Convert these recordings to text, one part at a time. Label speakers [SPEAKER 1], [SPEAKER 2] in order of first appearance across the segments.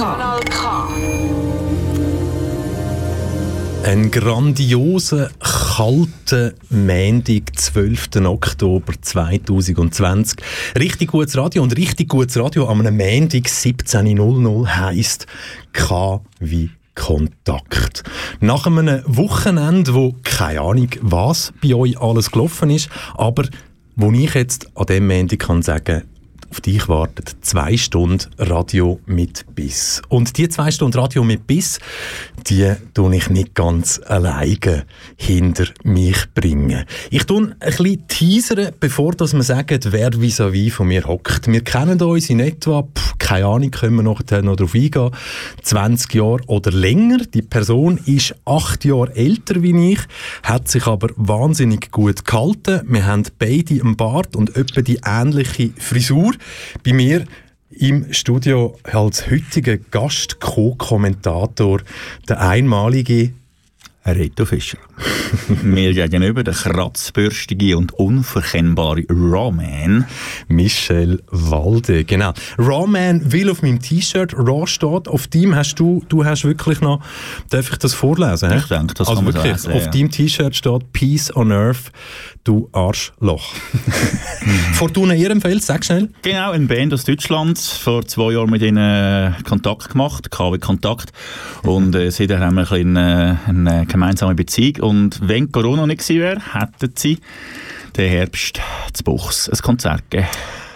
[SPEAKER 1] Kanal K.
[SPEAKER 2] Ein grandioser, kalter Montag, 12. Oktober 2020. Richtig gutes Radio und richtig gutes Radio am einem Montag 17.00 heisst K wie Kontakt. Nach einem Wochenende, wo keine Ahnung, was bei euch alles gelaufen ist, aber wo ich jetzt an dem Montag kann sagen auf dich wartet zwei Stunden Radio mit Biss. Und die zwei Stunden Radio mit Biss, die tue ich nicht ganz alleine hinter mich bringen. Ich tue ein bisschen teasern, bevor dass wir sagen, wer vis-à-vis von mir hockt. Wir kennen uns in etwa, pff, keine Ahnung, können wir nachher noch darauf eingehen, 20 Jahre oder länger. Die Person ist acht Jahre älter wie ich, hat sich aber wahnsinnig gut gehalten. Wir haben beide einen Bart und etwa die ähnliche Frisur. Bei mir im Studio als heutiger Gast, Co-Kommentator, der einmalige
[SPEAKER 3] Reto Fischer. Mir gegenüber der kratzbürstige und unverkennbare Rawman.
[SPEAKER 2] Michel Walde, genau. Rawman will auf meinem T-Shirt, Raw steht, auf dem hast du, du hast wirklich noch, darf ich das vorlesen?
[SPEAKER 3] Ich denke, das
[SPEAKER 2] also
[SPEAKER 3] kann man
[SPEAKER 2] wirklich,
[SPEAKER 3] lesen,
[SPEAKER 2] Auf
[SPEAKER 3] ja.
[SPEAKER 2] deinem T-Shirt steht Peace on Earth, du Arschloch. Fortuna Ehrenfeld, sag schnell.
[SPEAKER 3] Genau, eine Band aus Deutschland. Vor zwei Jahren mit ihnen äh, Kontakt gemacht, KW Kontakt. Und äh, seitdem haben wir ein bisschen, äh, eine gemeinsame Beziehung. Und wenn Corona nicht gewesen wäre, hätten sie den Herbst zu Buchs ein Konzert gegeben.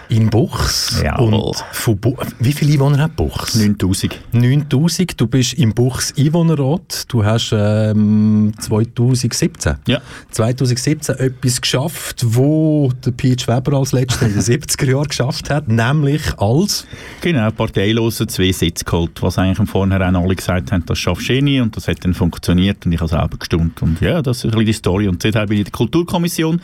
[SPEAKER 2] In Buchs.
[SPEAKER 3] Jawohl.
[SPEAKER 2] Und von Bu wie viele Einwohner hat Buchs?
[SPEAKER 3] 9000.
[SPEAKER 2] 9000. Du bist im Buchs Einwohnerrat. Du hast ähm, 2017.
[SPEAKER 3] Ja.
[SPEAKER 2] 2017 etwas geschafft, wo der Peach Weber als letzter in den 70er Jahren geschafft hat, nämlich als
[SPEAKER 3] Genau, parteilose zwei Sitze geholt, was eigentlich im Vornherein alle gesagt haben, das schaffst du eh nie und das hat dann funktioniert und ich habe selber gestimmt und ja, das ist ein bisschen die Story und seither bin ich in der Kulturkommission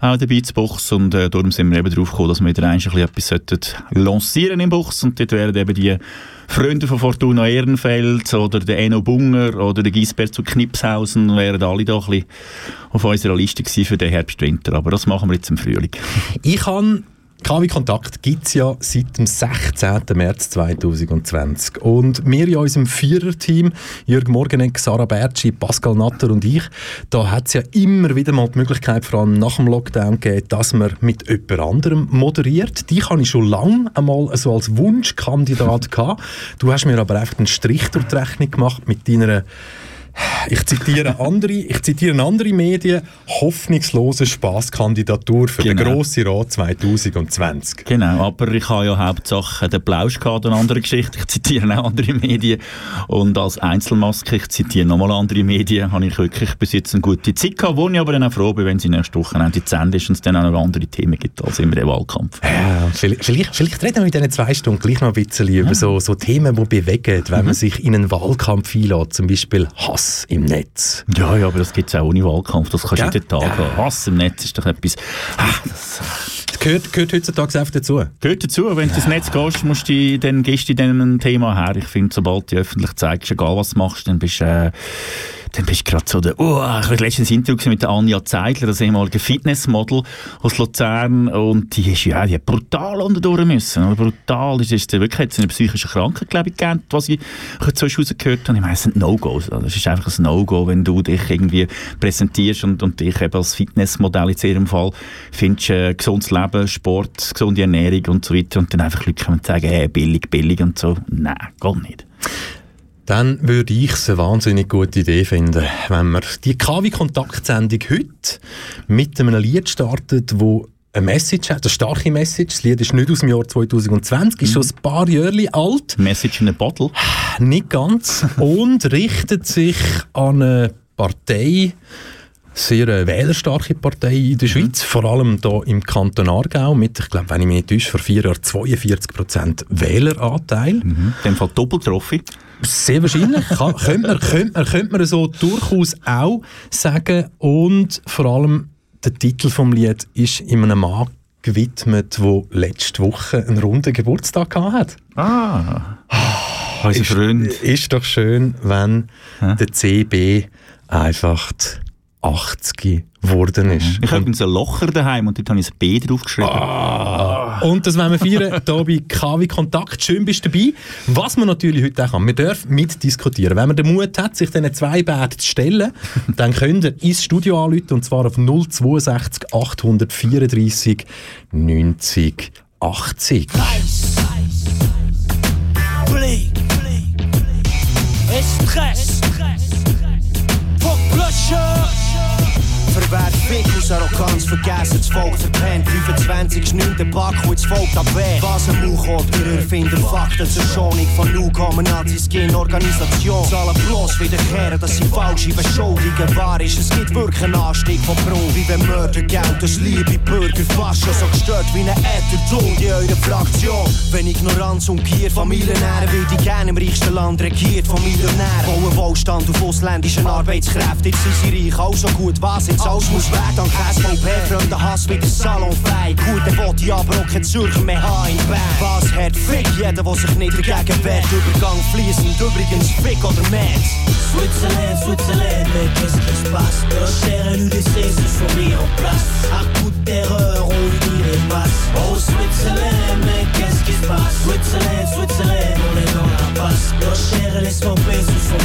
[SPEAKER 3] auch dabei zu Buchs und äh, darum sind wir eben drauf gekommen, dass wir wieder ein bisschen etwas sollten lancieren im Buchs und dort wären eben die Freunde von Fortuna Ehrenfeld oder der Enno Bunger oder der Gisbert zu Knipshausen wären alle da ein bisschen auf unserer Liste gewesen für den Herbst-Winter, aber das machen wir jetzt im Frühling.
[SPEAKER 2] Ich habe KW Kontakt gibt es ja seit dem 16. März 2020. Und wir in unserem Viererteam, Jürg Morgenegg, Sarah Bertschi, Pascal Natter und ich, da hat es ja immer wieder mal die Möglichkeit, vor allem nach dem Lockdown gegeben, dass man mit jemand anderem moderiert. Die habe ich schon lange einmal so als Wunschkandidat gehabt. Du hast mir aber einfach einen Strich durch die Rechnung gemacht mit deiner ich zitiere andere, ich zitiere andere Medien, hoffnungslose Spaßkandidatur für den
[SPEAKER 3] Genau.
[SPEAKER 2] Grossen Rat 2020.
[SPEAKER 3] Genau, aber ich habe ja Hauptsache den Plausch gehabt, eine andere Geschichte. Ich zitiere auch andere Medien. Und als Einzelmaske, ich zitiere nochmal andere Medien, habe ich wirklich bis jetzt eine gute Zeit gehabt, wo ich aber dann auch froh bin, wenn sie nächste Woche zu Ende ist und es dann auch noch andere Themen gibt als immer der Wahlkampf.
[SPEAKER 2] Ja, vielleicht, vielleicht, vielleicht reden wir in diesen zwei Stunden gleich noch ein bisschen über so, so Themen, die bewegen, wenn man sich in einen Wahlkampf einlädt, zum Beispiel Hass im Netz.
[SPEAKER 3] Ja, ja, aber das gibt es auch ohne Wahlkampf. Das kannst du
[SPEAKER 2] Ja?
[SPEAKER 3] jeden Tag
[SPEAKER 2] Ja.
[SPEAKER 3] haben. Hass im Netz ist doch etwas... Ah, das
[SPEAKER 2] Das gehört, gehört heutzutage einfach dazu.
[SPEAKER 3] gehört dazu. Wenn du ins Netz gehst, musst du, dann gehst du in diesem Thema her. Ich finde, sobald du öffentlich zeigst, egal was du machst, dann bist du... Äh, dann bist du gerade so der, oh, ich habe letztens ein Interview mit Anja Zeigler, das ehemalige Fitnessmodel aus Luzern, und die ist ja, die hat brutal unterdurch müssen, oder? brutal, das ist wirklich, hat eine psychische Krankheit, glaube ich, gegeben, was ich so rausgehört habe, ich meine, es sind No-Gos, also es ist einfach ein No-Go, wenn du dich irgendwie präsentierst und, und dich eben als Fitnessmodell in ihrem Fall findest, äh, gesundes Leben, Sport, gesunde Ernährung und so weiter, und dann einfach Leute kommen und sagen, hey, billig, billig und so, nein, gar nicht.
[SPEAKER 2] Dann würde ich es eine wahnsinnig gute Idee finden, wenn wir die KW-Kontaktsendung heute mit einem Lied startet, wo eine Message hat, eine starke Message. Das Lied ist nicht aus dem Jahr 2020, ist schon ein paar Jahre alt.
[SPEAKER 3] Message in a bottle.
[SPEAKER 2] Nicht ganz. Und richtet sich an eine Partei, sehr eine wählerstarke Partei in der Schweiz, vor allem hier im Kanton Aargau, mit, ich glaube, wenn ich mich nicht täusche, vor vier Jahren 42% Wähleranteil.
[SPEAKER 3] In dem Fall Doppeltrophy.
[SPEAKER 2] Sehr wahrscheinlich. Kann, könnte, man, könnte, man, könnte man so durchaus auch sagen. Und vor allem der Titel vom Lied ist in einem Mann gewidmet, der letzte Woche einen runden Geburtstag gehabt hat.
[SPEAKER 3] Ah, unser Freund.
[SPEAKER 2] Ist doch schön, wenn der CB einfach
[SPEAKER 4] 80 geworden ist.
[SPEAKER 3] Ich habe übrigens ein Locher daheim und dort habe ich ein B draufgeschrieben.
[SPEAKER 4] Ah. Und das wollen wir feiern, hier bei KW Kontakt. Schön bist du dabei. Was man natürlich heute auch kann, wir dürfen mitdiskutieren. Wenn man den Mut hat, sich diesen zwei Bärten zu stellen, dann könnt ihr ins Studio anrufen und zwar auf 062 834 90 80. Nice. Blick. Stress. Verwerf Fick aus Arroganz, vergessen das Volk verpennt. 25 ist 9. Back, wo das Volk abwehrt. Was ein Mauchot, wir erfinden Fakten zur Schonung von Nu kommen Nazis gehen Organisation. Zahlen bloß wiederkehren, dass sie falsche Beschuldigungen wahr ist. Es gibt wirklich einen Anstieg von Brunn, wie wenn Mörder Geld, das liebe Bürger fast so gestört wie eine Ätherton in eurer Fraktion. Wenn Ignoranz umkehrt, Familiennähren, weil die gerne im reichsten Land regiert von Millionären. Bauen Wohlstand auf ausländischen Arbeitskräften, jetzt sind sie reich, auch so gut, was jetzt alles muss weg, dank SVP, fremder Hass wieder salonfrei. Gut, dann wollte ich aber auch kein Zürcher mehr haben. Was hat Fick, jeder, der sich nicht dagegen wehrt. Übergang fließend, übrigens Fick oder Mad. Switzerland, Switzerland, mais qu'est-ce qui se passe Leur et l'UDC se sont mis en place À coup de on unit les masses Oh Switzerland, mais qu'est-ce qui se passe Switzerland, Switzerland, on passe. Et les se sont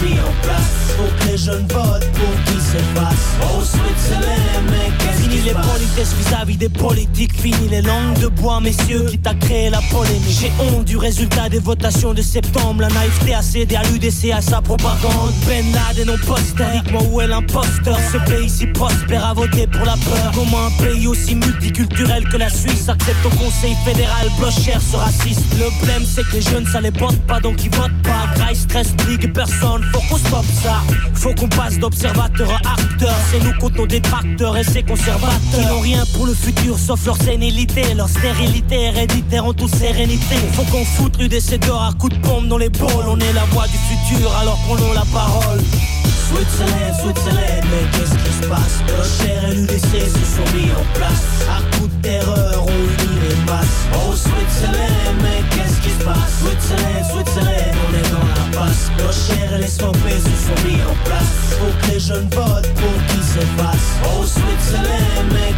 [SPEAKER 4] mis en place. Faut que les jeunes votent pour qu'ils s'effacent Oh Switzerland, mais qu'est-ce qui se passe? Fini les politesses vis-à-vis des politiques Fini les langues de bois, messieurs, qui t'a créé la polémique. J'ai honte du résultat des votations de septembre. La naïveté a cédé à l'UDC, à sa propagande. Ben Laden au poster, dites-moi où est l'imposteur? Ce pays si prospère a voté pour la peur. Comment un pays aussi multiculturel que la Suisse Accepte au conseil fédéral, cher ce raciste. Le problème c'est que les jeunes ça les botte pas donc ils votent pas Graille, stress, brigue personne, faut qu'on stoppe ça. Faut qu'on passe d'observateur à acteur. C'est nous contre nos détracteurs et ces conservateurs Qui n'ont rien pour le futur sauf leur sénilité. Leur stérilité héréditaire en toute sérénité. Faut qu'on foute l'UDC dehors à coups de pompe dans les boules On est la voix du futur alors prenons la parole. Switzerland, Switzerland, mais qu'est-ce qui se passe? Rocher et l'UDC se sont mis en place. À coup de terreur, on masses Oh Switzerland, mais qu'est-ce qui se passe? Switzerland, Switzerland, on est dans la passe. Rocher et les se sont mis en place. Faut que les jeunes votent pour qu'ils s'effacent Oh Switzerland, mais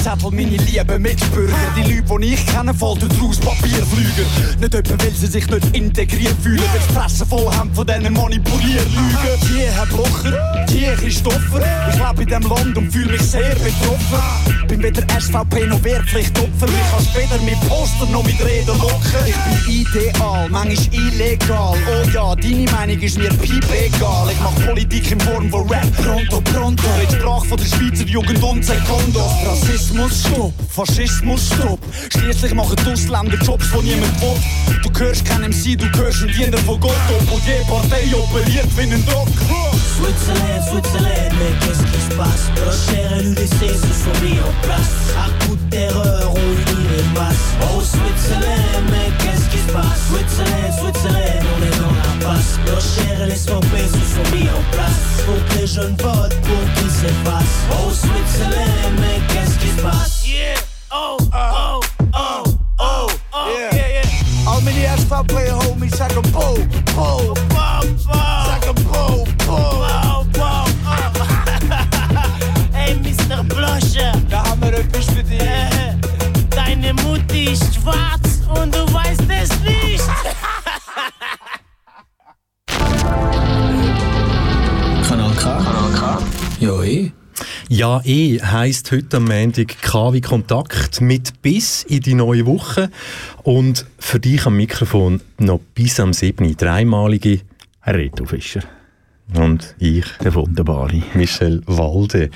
[SPEAKER 4] Stimmzettel, meine Mitbürger? Die Leute, die ich kenne, fallen draus Papierflüger Nicht etwa, weil sie sich nicht integriert fühlen Weil die voll haben von diesen Manipulierlügen die Herr Blocher, die Christopher. Ich lebe in diesem Land und fühle mich sehr betroffen. Bin weder SVP noch Wehrpflichtopfer. Mich kannst weder mit Poster noch mit Reden locken. Ich bin ideal, manchmal illegal. Oh ja, deine Meinung ist mir piep egal. Ich mach Politik in Form von Rap. Pronto, pronto. Red Sprache von der Schweizer Jugend und Sekundos. Stopp. Faschismus, stopp. Schließlich machen die Ausländer Jobs, die niemand will. Du hörst keinem MC, du hörst einen Diener von Gott. Obwohl die Partei operiert wie ein Doc. Switzerland, Switzerland, mais qu'est-ce qui se passe Rocher et l'UDC se sont mis en place À coup de terreur, on les Oh Switzerland, mais qu'est-ce qui se passe? Switzerland, Switzerland, on est dans la passe. Rocher et les SVP se sont mis en place. Faut que les jeunes votent pour qu'ils s'effacent. Oh Switzerland, mais qu'est-ce qui se passe? Yeah, oh, oh, oh, oh, oh, yeah, yeah, yeah. Al mijn SVP homies zeggen po, po, po, po Zeggen po, Wow, wow. Deine Mutti ist schwarz und du weißt es nicht. Kanal K. Kanal K. Ja, eh. Ja, eh heisst heute am Montag KW Kontakt mit bis in die neue Woche. Und für dich am Mikrofon noch bis am 7. dreimalige
[SPEAKER 3] Reto Fischer.
[SPEAKER 4] Und ich,
[SPEAKER 3] der wunderbare
[SPEAKER 4] Michel Walde.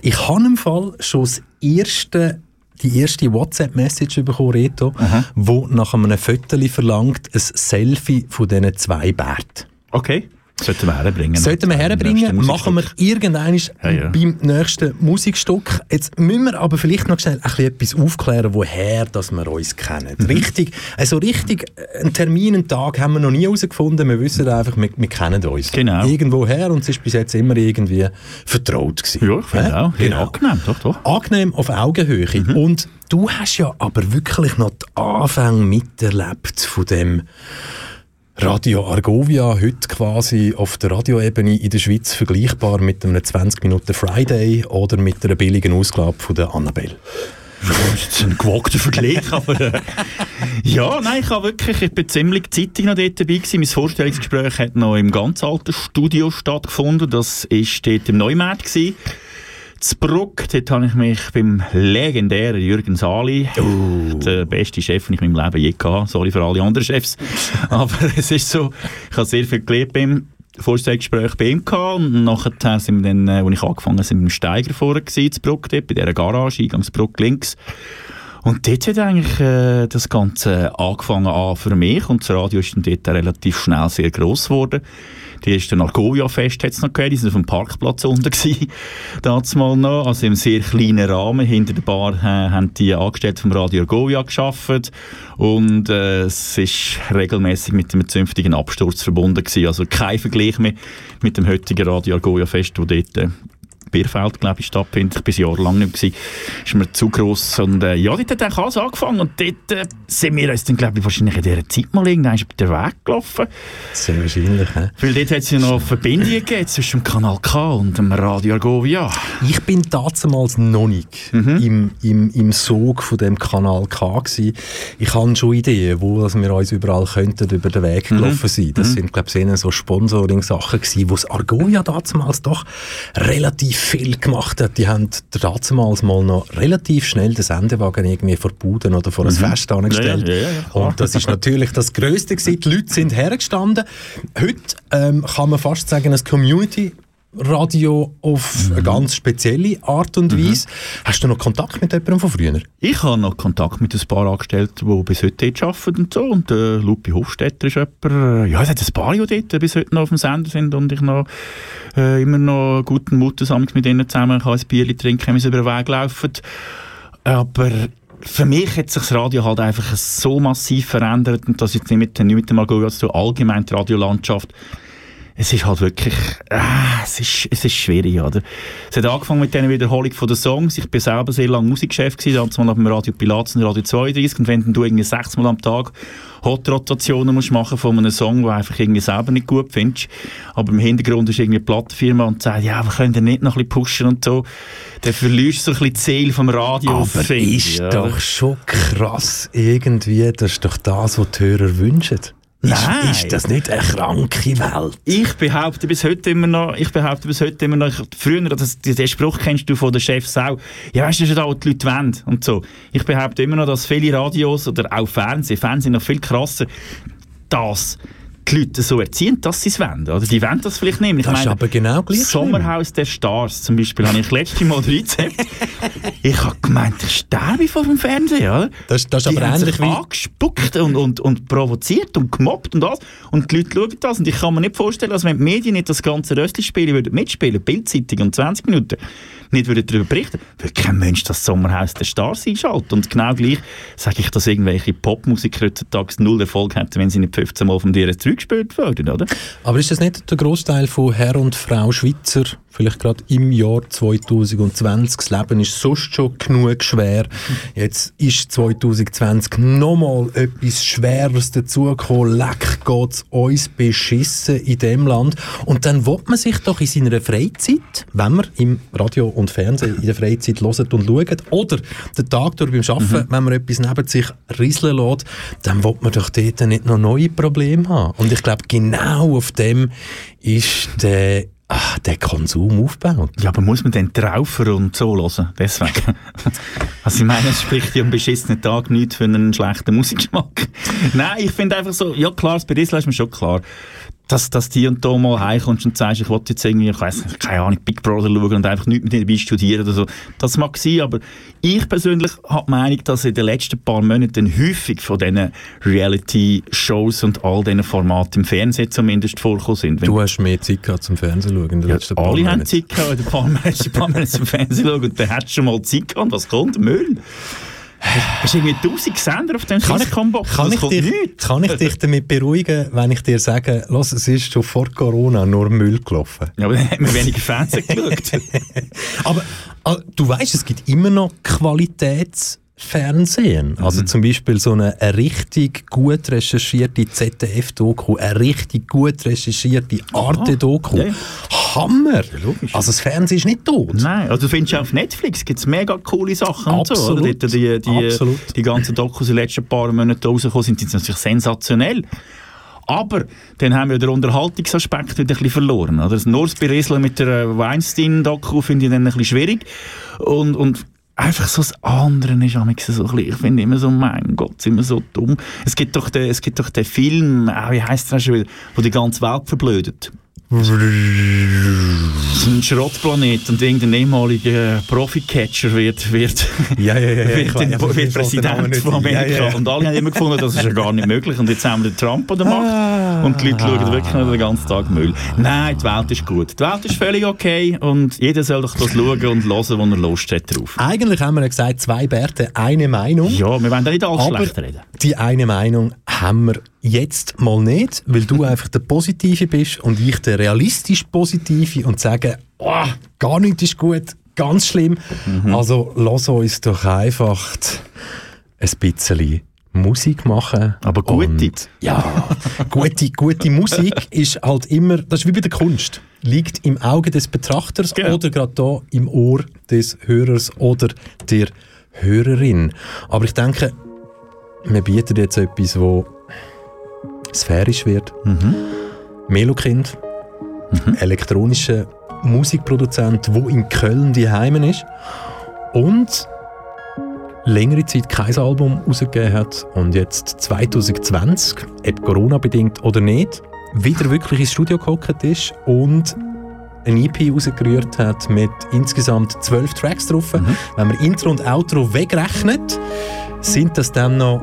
[SPEAKER 4] Ich habe im Fall schon das erste, die erste WhatsApp-Message bekommen, Reto, Aha. wo nach einem Foto verlangt, ein Selfie von diesen zwei Bärten.
[SPEAKER 3] Okay. Sollten wir herbringen.
[SPEAKER 4] Sollten wir herbringen, machen wir irgendwann ja, ja. beim nächsten Musikstück. Jetzt müssen wir aber vielleicht noch schnell ein etwas aufklären, woher dass wir uns kennen. Mhm. Richtig, also richtig, einen Termin, einen Tag haben wir noch nie herausgefunden. Wir wissen einfach, wir, wir kennen uns.
[SPEAKER 3] Genau.
[SPEAKER 4] Irgendwoher und es ist bis jetzt immer irgendwie vertraut gewesen.
[SPEAKER 3] Ja, ich finde ja? auch. Genau. Angenehm, doch, doch.
[SPEAKER 4] Angenehm auf Augenhöhe. Mhm. Und du hast ja aber wirklich noch die Anfänge miterlebt von dem
[SPEAKER 2] Radio Argovia, heute quasi auf der Radioebene in der Schweiz vergleichbar mit einem 20 Minuten Friday oder mit einer billigen Ausgabe von der Annabelle.
[SPEAKER 3] das ist ein gewagter Vergleich, aber äh, ja, nein, ich habe wirklich, ich bin ziemlich zeitig noch dort dabei gewesen. Mein Vorstellungsgespräch hat noch im ganz alten Studio stattgefunden. Das ist dort im Neumarkt gewesen. Bruck, dort habe ich mich beim legendären Jürgen Sali, oh. der beste Chef, den ich in meinem Leben je hatte, sorry für alle anderen Chefs, aber es ist so, ich habe sehr viel gelernt beim Vorstellungsgespräch bei ihm gehabt und nachher sind wir dann, äh, als ich angefangen habe, sind wir im Steiger vorne gewesen, Bruck, dort, bei dieser Garage, Eingangsbruck links. Und dort hat eigentlich äh, das Ganze angefangen an für mich und das Radio ist dann dort relativ schnell sehr gross geworden. Die erste Argovia-Fest hat es noch gegeben, die sind auf dem Parkplatz unten gewesen, mal noch, also im sehr kleinen Rahmen. Hinter der Bar äh, haben die Angestellten vom Radio Argovia geschafft und äh, es ist regelmäßig mit einem zünftigen Absturz verbunden gewesen. Also kein Vergleich mehr mit dem heutigen Radio Argovia-Fest, wo dort äh, Bierfeld, glaube ich, stattfindet. Ich war jahrelang nicht gewesen. Ist mir zu gross. Und äh, ja, dort hat eigentlich alles angefangen. Und dort äh, sind wir uns dann, glaube ich, wahrscheinlich in dieser Zeit mal irgendwann über den Weg gelaufen.
[SPEAKER 2] Sehr wahrscheinlich, he?
[SPEAKER 3] Weil dort hat es ja noch Verbindungen gegeben zwischen dem Kanal K und dem Radio Argovia.
[SPEAKER 2] Ich bin damals noch nicht mhm. im, im, im Sog von dem Kanal K gewesen. Ich habe schon Ideen, wo dass wir uns überall könnten über den Weg mhm. gelaufen sein. Das mhm. sind, glaube ich, so Sponsoring-Sachen gewesen, wo das Argovia damals doch relativ viel gemacht hat. Die haben damals mal noch relativ schnell den Sendewagen irgendwie vor Buden oder vor ein mhm. Fest angestellt. Ja, ja, ja, und das ist natürlich das Größte gewesen. Die Leute sind hergestanden. Heute ähm, kann man fast sagen, ein Community Radio auf mhm. eine ganz spezielle Art und mhm. Weise. Mhm. Hast du noch Kontakt mit jemandem von früher?
[SPEAKER 3] Ich habe noch Kontakt mit ein paar Angestellten, die bis heute dort arbeiten und so. Und äh, Lupi Hofstetter ist jemand, äh, ja, es hat ein paar, die dort bis heute noch auf dem Sender sind und ich noch äh, immer noch guten Mutes mit ihnen zusammen kann ein Bier trinken, wenn sie über den Weg laufen. Aber für mich hat sich das Radio halt einfach so massiv verändert und das jetzt nicht mit, nicht mit dem Algorithmen allgemein die Radiolandschaft es ist halt wirklich, äh, es, ist, es ist schwierig, oder? Es hat angefangen mit dieser Wiederholung von den Songs. Ich bin selber sehr lange Musikchef gewesen, damals mal auf dem Radio Pilatus und Radio 32 und wenn du irgendwie sechsmal am Tag Hot-Rotationen musst machen von einem Song, den du einfach irgendwie selber nicht gut findest, aber im Hintergrund ist irgendwie eine Plattenfirma und sagt, ja, wir können den nicht noch ein bisschen pushen und so, dann verlierst du so ein bisschen die Seele vom Radio.
[SPEAKER 2] Aber ist ja. doch schon krass irgendwie, das ist doch das, was die Hörer wünschen. Nein. Ist, ist, das nicht eine kranke Welt?
[SPEAKER 3] Ich behaupte bis heute immer noch, ich behaupte bis heute immer noch, ich, früher, das, den Spruch kennst du von den Chefs auch, ja, weißt du, das ist da, was die Leute wollen und so. Ich behaupte immer noch, dass viele Radios oder auch Fernsehen, Fernsehen noch viel krasser, das die Leute so erziehen, dass sie es wollen. Oder die wollen das vielleicht nicht.
[SPEAKER 2] Ich das meine, ist aber genau gleich
[SPEAKER 3] Sommerhaus der Stars zum Beispiel habe ich letztes Mal Rezept. ich habe gemeint, ich sterbe vor dem Fernsehen. Oder?
[SPEAKER 2] Das, das ist die aber ähnlich wie...
[SPEAKER 3] angespuckt und, und, und provoziert und gemobbt und alles. Und die Leute schauen das. Und ich kann mir nicht vorstellen, dass wenn die Medien nicht das ganze Röstli spielen würden, mitspielen, Bildzeitung und 20 Minuten, nicht darüber berichten, würde kein Mensch das Sommerhaus der Stars einschalten. Und genau gleich sage ich, dass irgendwelche Popmusiker heutzutage null Erfolg hätten, wenn sie nicht 15 Mal vom DRS3 gespielt würden, oder?
[SPEAKER 2] Aber ist das nicht der Großteil von Herr und Frau Schweizer, vielleicht gerade im Jahr 2020? Das Leben ist sonst schon genug schwer. Jetzt ist 2020 nochmal etwas Schweres dazugekommen. Leck geht's uns beschissen in dem Land. Und dann will man sich doch in seiner Freizeit, wenn man im Radio und Fernsehen in der Freizeit hört und schaut, oder den Tag durch beim Arbeiten, mhm. wenn man etwas neben sich rieseln lässt, dann will man doch dort nicht noch neue Probleme haben. Und ich glaube, genau auf dem ist der Ach, der Konsum aufbaut.
[SPEAKER 3] Ja, aber muss man den Traufer und so hören? Deswegen. also ich meine, es spricht ja am beschissenen Tag nicht für einen schlechten Musikgeschmack. Nein, ich finde einfach so, ja klar, das bei Isla ist mir schon klar dass, dass die und da mal heimkommst und sagst, ich wollte jetzt irgendwie, ich weiss nicht, keine Ahnung, Big Brother schauen und einfach nichts mit dir dabei studieren oder so. Das mag sein, aber ich persönlich habe die Meinung, dass in den letzten paar Monaten häufig von diesen Reality-Shows und all diesen Formaten im Fernsehen zumindest vorgekommen sind.
[SPEAKER 2] Wenn du hast mehr Zeit gehabt zum Fernsehen schauen in den ja, letzten paar
[SPEAKER 3] Alle haben Zeit gehabt, in den paar, paar Monaten zum Fernsehen schauen und dann hast du schon mal Zeit gehabt und was kommt? Müll. Hast du irgendwie 1000 Sender auf dem
[SPEAKER 2] kann ich, kann, ich dich, kann ich dich damit beruhigen, wenn ich dir sage, los, es ist schon vor Corona nur Müll gelaufen?
[SPEAKER 3] Ja, aber dann haben wir weniger Fernsehen geschaut.
[SPEAKER 2] aber also, du weißt, es gibt immer noch Qualitäts Fernsehen. Also
[SPEAKER 3] Mhm.
[SPEAKER 2] zum Beispiel so eine, eine richtig gut recherchierte ZDF-Doku, eine richtig gut recherchierte Arte-Doku.
[SPEAKER 3] Ja, ja.
[SPEAKER 2] Hammer!
[SPEAKER 3] logisch.
[SPEAKER 2] Also das Fernsehen ist nicht tot.
[SPEAKER 3] Nein, also du findest ja auf Netflix gibt es mega coole Sachen und so.
[SPEAKER 2] Absolut.
[SPEAKER 3] Dort Die, die,
[SPEAKER 2] Absolut.
[SPEAKER 3] die ganzen Dokus in den letzten paar Monaten rausgekommen sind, sind natürlich sensationell. Aber dann haben wir den Unterhaltungsaspekt wieder ein bisschen verloren. Oder? Das Norspiressel mit der äh, Weinstein-Doku finde ich dann ein bisschen schwierig. Und, und einfach so das andere ist so ein bisschen, ich finde immer so, mein Gott, sind wir so dumm. Es gibt doch den, es gibt doch den Film, ah, wie heisst der schon wieder, wo die ganze Welt verblödet. Ein Schrottplanet und irgendein ehemaliger Profi-Catcher wird, wird,
[SPEAKER 2] Ja, ja, ja.
[SPEAKER 3] wird,
[SPEAKER 2] weiß-
[SPEAKER 3] wird Präsident von Amerika. Und alle haben immer gefunden, das ist ja gar nicht möglich. Und jetzt haben wir den Trump an der Macht.
[SPEAKER 2] Ah.
[SPEAKER 3] Und die Leute schauen wirklich den ganzen Tag Müll. Nein, die Welt ist gut. Die Welt ist völlig okay. Und jeder soll doch das schauen und hören, wo er Lust hat drauf.
[SPEAKER 2] Eigentlich haben wir ja gesagt, zwei Bärte, eine Meinung.
[SPEAKER 3] Ja, wir wollen da nicht alles schlecht reden.
[SPEAKER 2] die eine Meinung haben wir jetzt mal nicht, weil du einfach der Positive bist und ich der realistisch Positive und sage, oh, gar nichts ist gut, ganz schlimm.
[SPEAKER 3] Mhm.
[SPEAKER 2] Also lass uns doch einfach ein bisschen Musik machen.
[SPEAKER 3] Aber gute.
[SPEAKER 2] Und, ja, gute, gute Musik ist halt immer, das ist wie bei der Kunst, liegt im Auge des Betrachters
[SPEAKER 3] Genau.
[SPEAKER 2] oder gerade da im Ohr des Hörers oder der Hörerin. Aber ich denke, wir bieten jetzt etwas, wo sphärisch wird. Melokind, elektronischer Musikproduzent, wo in Köln die Heimen ist und längere Zeit kein Album rausgegeben hat und jetzt 2020, ob Corona-bedingt oder nicht, wieder wirklich ins Studio gehockt ist und ein EP rausgerührt hat mit insgesamt zwölf Tracks drauf. Wenn man Intro und Outro wegrechnet, sind das dann noch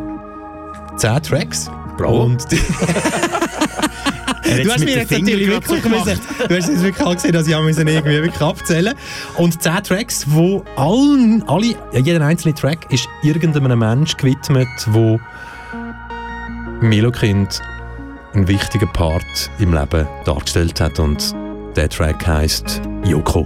[SPEAKER 2] zehn Tracks.
[SPEAKER 3] Bravo.
[SPEAKER 2] Und die, du hast mir jetzt natürlich wirklich müssen, du hast jetzt wirklich gesehen, dass ich auch müssen irgendwie wirklich abzählen Und 10 Tracks, wo allen, alle, jeder einzelne Track ist irgendeinem Mensch gewidmet, wo Melokind einen wichtigen Part im Leben dargestellt hat und der Track heißt Yoko.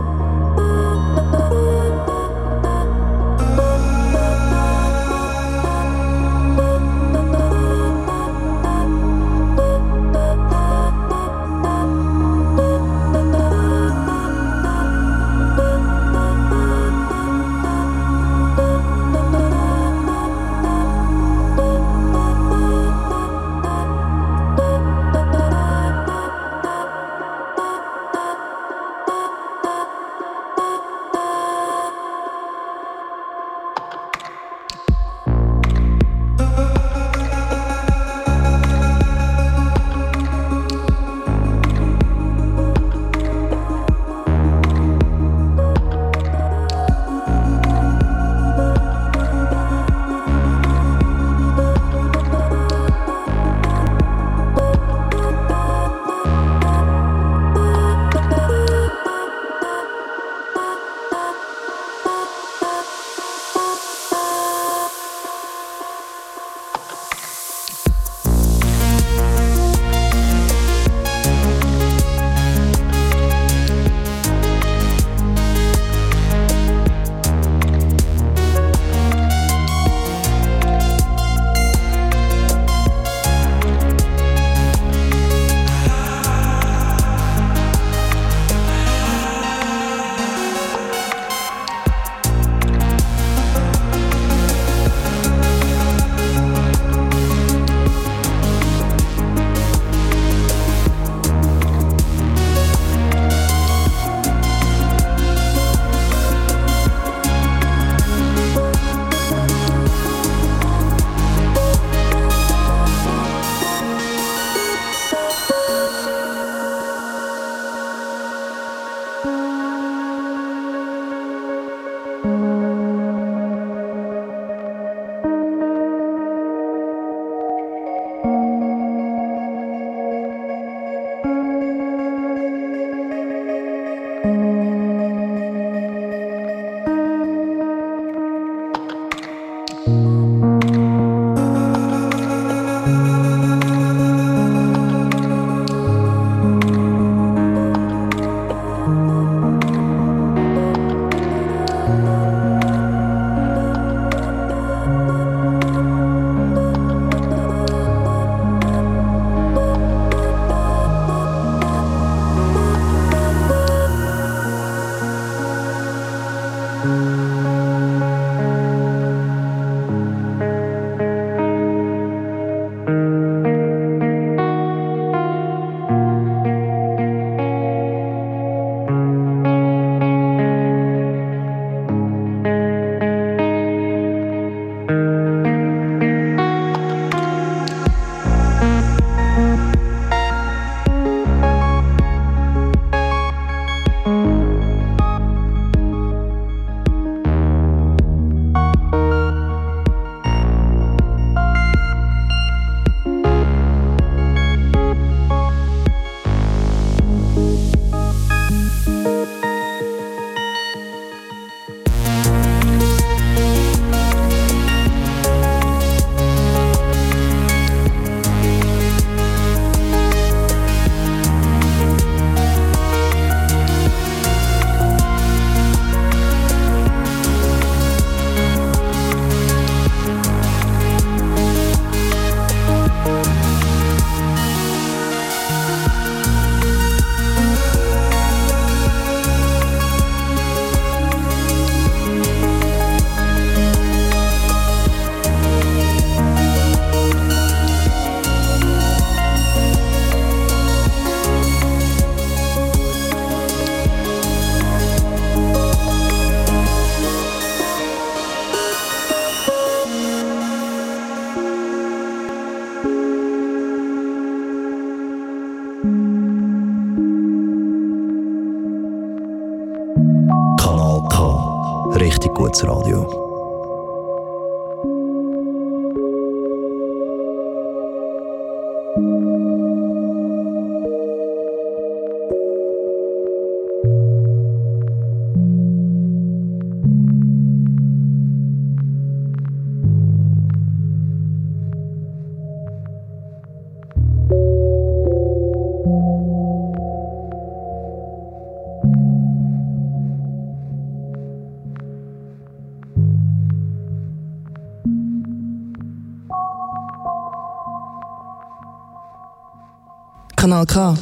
[SPEAKER 5] Kanal K.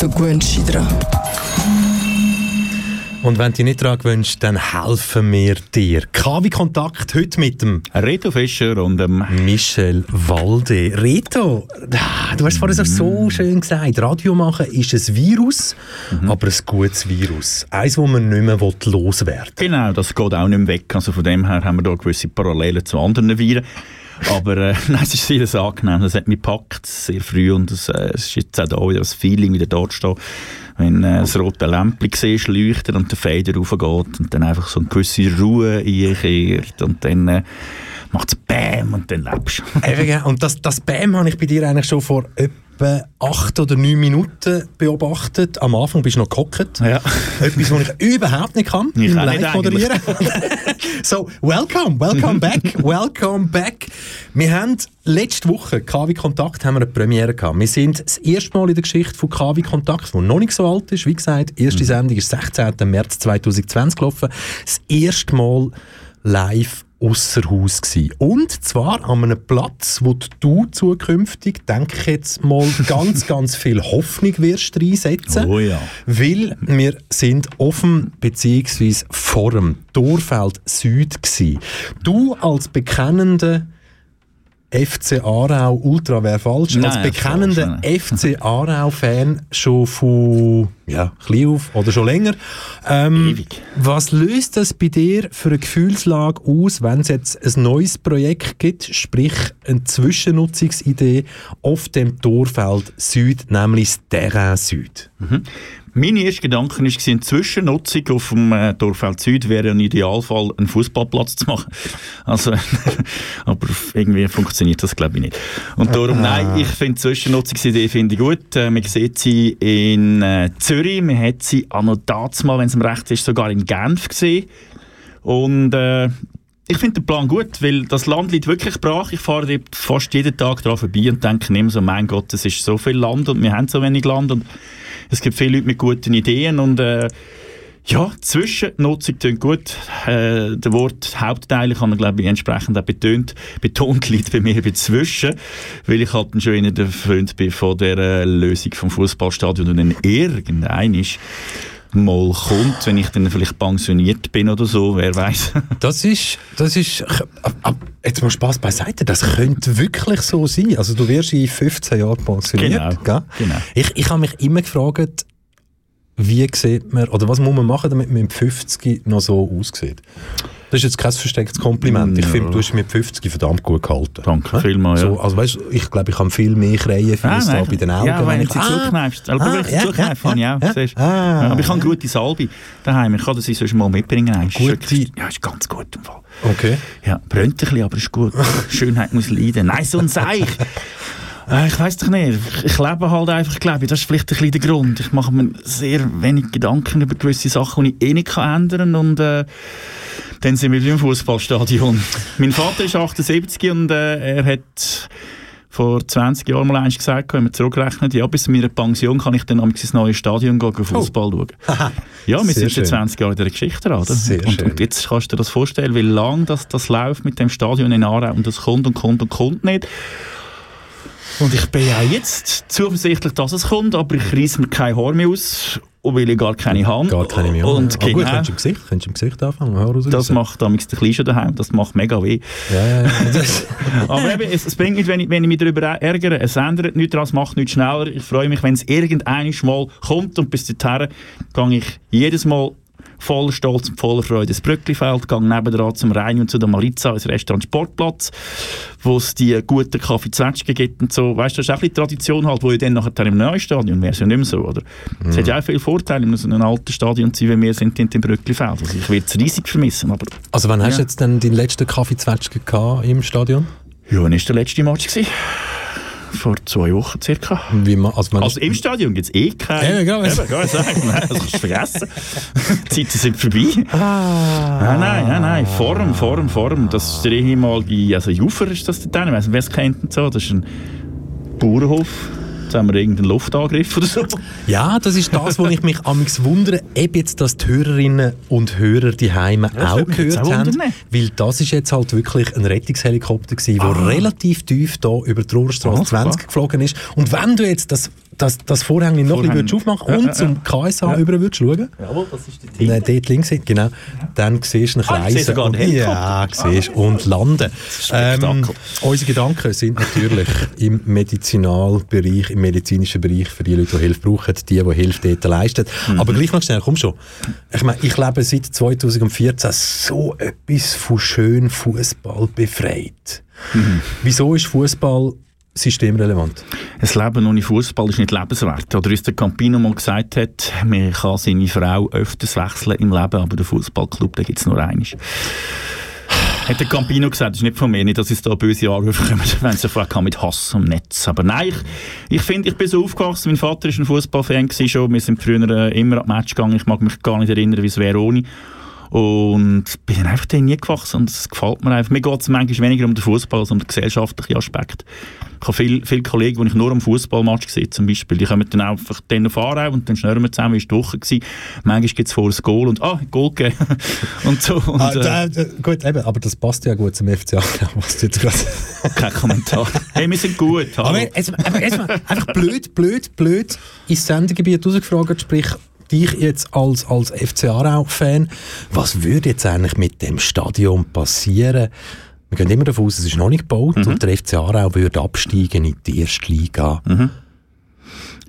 [SPEAKER 5] Du gewöhnst dich dran.
[SPEAKER 2] Und wenn du dich nicht daran gewünscht, dann helfen wir dir. KW Kontakt heute mit dem
[SPEAKER 3] Reto Fischer und dem
[SPEAKER 2] Michel Walde. Reto, du hast vorhin so schön gesagt, Radio machen ist ein Virus, aber ein gutes Virus. Eins, das man nicht mehr loswerden will.
[SPEAKER 3] Genau, das geht auch nicht mehr weg. Also von dem her haben wir da gewisse Parallelen zu anderen Viren. Aber äh, nein, es ist sehr angenehm. Das hat mich gepackt, sehr früh. Und es, äh, es ist jetzt auch da wieder das Feeling, wieder dort stehen. Wenn äh, das rote Lämpchen leuchtet und der Fader raufgeht und dann einfach so eine gewisse Ruhe einkehrt und dann äh, macht es BÄM und dann lebst du.
[SPEAKER 2] Und das, das Bam habe ich bei dir eigentlich schon vor etwa acht oder neun Minuten beobachtet. Am Anfang bist du noch gehockt.
[SPEAKER 3] Ja.
[SPEAKER 2] Etwas, was ich überhaupt nicht kann.
[SPEAKER 3] Ich nicht
[SPEAKER 2] Live moderieren. so, welcome, welcome back, welcome back. Wir haben letzte Woche, KW Kontakt, haben wir eine Premiere gehabt. Wir sind das erste Mal in der Geschichte von KW Kontakt, die noch nicht so alt ist. Wie gesagt, die erste Sendung ist 16. März 2020 gelaufen. Das erste Mal live ausser Haus gsi. Und zwar an einem Platz, wo du zukünftig, denke ich jetzt mal, ganz, ganz viel Hoffnung wirst reinsetzen.
[SPEAKER 3] Oh ja.
[SPEAKER 2] Weil wir sind offen beziehungsweise vor dem Torfeld Süd gsi. Du als bekennender FC Aarau Ultra wäre falsch.
[SPEAKER 3] Nein,
[SPEAKER 2] als bekennender FC Aarau-Fan schon von ja, klein auf oder schon länger. Ähm,
[SPEAKER 3] Ewig.
[SPEAKER 2] Was löst das bei dir für eine Gefühlslage aus, wenn es jetzt ein neues Projekt gibt, sprich eine Zwischennutzungsidee auf dem Torfeld Süd, nämlich das Terrain Süd?
[SPEAKER 3] Meine erste Gedanke war, eine Zwischennutzung auf dem äh, Dorfeld Süd wäre im Idealfall einen Fußballplatz zu machen. Also, aber irgendwie funktioniert das glaube ich nicht. Und darum, nein, ich finde die Zwischennutzungsidee finde ich gut. Äh, man sieht sie in äh, Zürich, man hat sie an und dazu mal, wenn es ihm recht ist, sogar in Genf gesehen. Und äh, ich finde den Plan gut, weil das Land liegt wirklich brach. Ich fahre fast jeden Tag daran vorbei und denke immer so, mein Gott, es ist so viel Land und wir haben so wenig Land und es gibt viele Leute mit guten Ideen und äh, ja, Zwischennutzung klingt gut. Äh, der Wort Hauptteil kann man, glaube ich, entsprechend auch betont. Betont liegt bei mir bei Zwischen, weil ich halt schon einer der Freund bin von der äh, Lösung vom Fußballstadion und dann irgendein ist mal kommt, wenn ich dann vielleicht pensioniert bin oder so, wer weiß.
[SPEAKER 2] Das ist, das ist, ab- jetzt mal Spaß beiseite, das könnte wirklich so sein. Also du wirst in 15 Jahren pensioniert,
[SPEAKER 3] Genau,
[SPEAKER 2] gell?
[SPEAKER 3] genau.
[SPEAKER 2] Ich, ich habe mich immer gefragt, wie sieht man, oder was muss man machen, damit man mit 50 noch so aussieht? Das ist jetzt kein verstecktes Kompliment. Ich
[SPEAKER 3] Ja.
[SPEAKER 2] finde, du hast mit 50 verdammt gut gehalten.
[SPEAKER 3] Danke
[SPEAKER 2] Ja?
[SPEAKER 3] vielmals, ja.
[SPEAKER 2] So, also weißt, du, ich glaube, ich habe viel mehr Kreien für
[SPEAKER 3] Ah,
[SPEAKER 2] bei den Augen.
[SPEAKER 3] Ja, wenn
[SPEAKER 2] ich-
[SPEAKER 3] du sie
[SPEAKER 2] Ah,
[SPEAKER 3] zukneifst. Aber
[SPEAKER 2] ah,
[SPEAKER 3] wenn ich sie
[SPEAKER 2] ja,
[SPEAKER 3] zukneife,
[SPEAKER 2] ja, ja,
[SPEAKER 3] siehst du.
[SPEAKER 2] ah.
[SPEAKER 3] Ja, aber ich habe gute Salbe daheim. Ich kann das sonst mal mitbringen. Ist wirklich- Ja, ist ganz gut im Fall.
[SPEAKER 2] Okay.
[SPEAKER 3] Ja, brennt ein bisschen, aber ist gut. Schönheit muss leiden. Nein, so ein Seich. Äh, Ich weiß doch nicht. Ich- lebe halt einfach, glaube ich. Das ist vielleicht ein bisschen der Grund. Ich mache mir sehr wenig Gedanken über gewisse Sachen, die ich eh nicht ändern kann. Und äh, dann sind wir im Fußballstadion. mein Vater ist 78 und äh, er hat vor 20 Jahren mal eins gesagt, wenn man zurückrechnet, ja, bis zu meiner Pension kann ich dann ins neue Stadion gehen, gehen Fußball schauen. Ja, wir
[SPEAKER 2] Oh. Sehr
[SPEAKER 3] sind schon 20 Jahre in der Geschichte dran. Und, und jetzt kannst du dir das vorstellen, wie lange das, das läuft mit dem Stadion in Aarau und das kommt und kommt und kommt nicht. Und ich bin ja jetzt zuversichtlich, dass es kommt, aber ich reiss mir kein Haar mehr aus, und weil ich gar keine habe.
[SPEAKER 2] Gar keine mehr.
[SPEAKER 3] Und
[SPEAKER 2] Aber gut,
[SPEAKER 3] genau,
[SPEAKER 2] könntest du im Gesicht, könntest du im Gesicht anfangen. Raus,
[SPEAKER 3] das macht damals der Kleine schon daheim, das macht mega weh.
[SPEAKER 2] Ja, ja, ja.
[SPEAKER 3] Aber eben, es, es bringt nicht, wenn ich, wenn ich mich darüber ärgere. Es ändert nichts daran, es macht nichts schneller. Ich freue mich, wenn es irgendein Mal kommt und bis dahin gehe ich jedes Mal voller Stolz und voller Freude ins Brücklifeld, gehe nebenan zum Rhein und zu der Malitza, ins Restaurant Sportplatz, wo es die guten Kaffee-Zwetschgen gibt und so. Weißt du, das ist auch ein Tradition halt, wo ich dann nachher im neuen Stadion wäre es ja nicht mehr so, oder? Es hat ja auch viele Vorteile, in so einem alten Stadion zu sein, wie wir sind in dem Brücklifeld. Also ich würde es riesig vermissen, aber...
[SPEAKER 2] Also wann hast
[SPEAKER 3] Ja.
[SPEAKER 2] du jetzt denn deinen letzten Kaffeezwetschgen gehabt im Stadion?
[SPEAKER 3] Ja, wann war der letzte Match? Gewesen? Vor zwei Wochen circa.
[SPEAKER 2] Wie man, also man
[SPEAKER 3] Also im Stadion gibt es eh keinen.
[SPEAKER 2] Ja, ja,
[SPEAKER 3] Eben, sagen. Nein, das kannst du vergessen. Die Zeiten sind vorbei. Nein, nein, nein, nein. Form, Form, Form. Das ist der ehemalige, also Jufer ist das dann, ich weiss nicht, wer es kennt und so. Das ist ein Bauernhof. Jetzt haben wir irgendeinen Luftangriff oder so.
[SPEAKER 2] Ja, das ist das, wo ich mich amigs wundere, ob jetzt das die Hörerinnen und Hörer die Heime
[SPEAKER 3] das
[SPEAKER 2] auch gehört
[SPEAKER 3] auch
[SPEAKER 2] haben, weil das ist jetzt halt wirklich ein Rettungshelikopter gewesen, der relativ tief da über die Rohrstraße
[SPEAKER 3] Ah,
[SPEAKER 2] 20
[SPEAKER 3] klar.
[SPEAKER 2] geflogen ist. Und wenn du jetzt das, das, das Vorhang noch ein bisschen aufmachen
[SPEAKER 3] Ja,
[SPEAKER 2] und
[SPEAKER 3] ja,
[SPEAKER 2] zum KSH über würdest schauen,
[SPEAKER 3] Jawohl, das ist der
[SPEAKER 2] Nein, dort links, genau. Dann siehst du einen
[SPEAKER 3] Ah, ich
[SPEAKER 2] Kreis.
[SPEAKER 3] sehe sogar den
[SPEAKER 2] ja, siehst und landen. Ähm,
[SPEAKER 3] Spektakel.
[SPEAKER 2] unsere Gedanken sind natürlich im Medizinalbereich, im medizinischen Bereich für die Leute, die Hilfe brauchen, die, die Hilfe dort leisten.
[SPEAKER 3] Mhm.
[SPEAKER 2] Aber gleich noch schnell, komm schon. Ich meine, ich lebe seit 2014 so etwas von schön Fußball befreit.
[SPEAKER 3] Mhm.
[SPEAKER 2] Wieso ist Fußball systemrelevant?
[SPEAKER 3] Ein Leben ohne Fußball ist nicht lebenswert. Oder uns der Campino mal gesagt hat, man kann seine Frau öfters wechseln im Leben, aber den Fußballclub, gibt es nur eines. Hat der Campino gesagt, das ist nicht von mir, nicht, dass es da böse Anrufe kommen, wenn es davon kann mit Hass am Netz. Aber nein, ich, ich finde, ich bin so aufgewachsen, mein Vater ist ein Fußballfan schon, wir sind früher äh, immer am Match gegangen, ich mag mich gar nicht erinnern, wie es wäre ohne. Und bin dann einfach nie gewachsen und es gefällt mir einfach. Mir geht es manchmal weniger um den Fußball als um den gesellschaftlichen Aspekt. Ich habe viele, viele Kollegen, die ich nur am Fußballmatch sehe, zum Beispiel, die kommen dann einfach dann Aarau und dann schnurren wir zusammen, wie war die Woche gewesen. Manchmal gibt es vor ein Goal und ah, Goal gegeben. und so. Und,
[SPEAKER 2] Ah,
[SPEAKER 3] äh,
[SPEAKER 2] gut, eben, aber das passt ja gut zum FCA, was du jetzt gerade
[SPEAKER 3] kein Kommentar. hey, wir sind gut. Hallo.
[SPEAKER 2] Aber jetzt, einfach, einfach blöd, blöd, blöd ins Sendegebiet rausgefragt, sprich dich jetzt als, als FC Aarau-Fan, was würde jetzt eigentlich mit dem Stadion passieren? Wir gehen immer davon aus, es ist noch nicht gebaut und der FC Aarau würde absteigen in die erste Liga.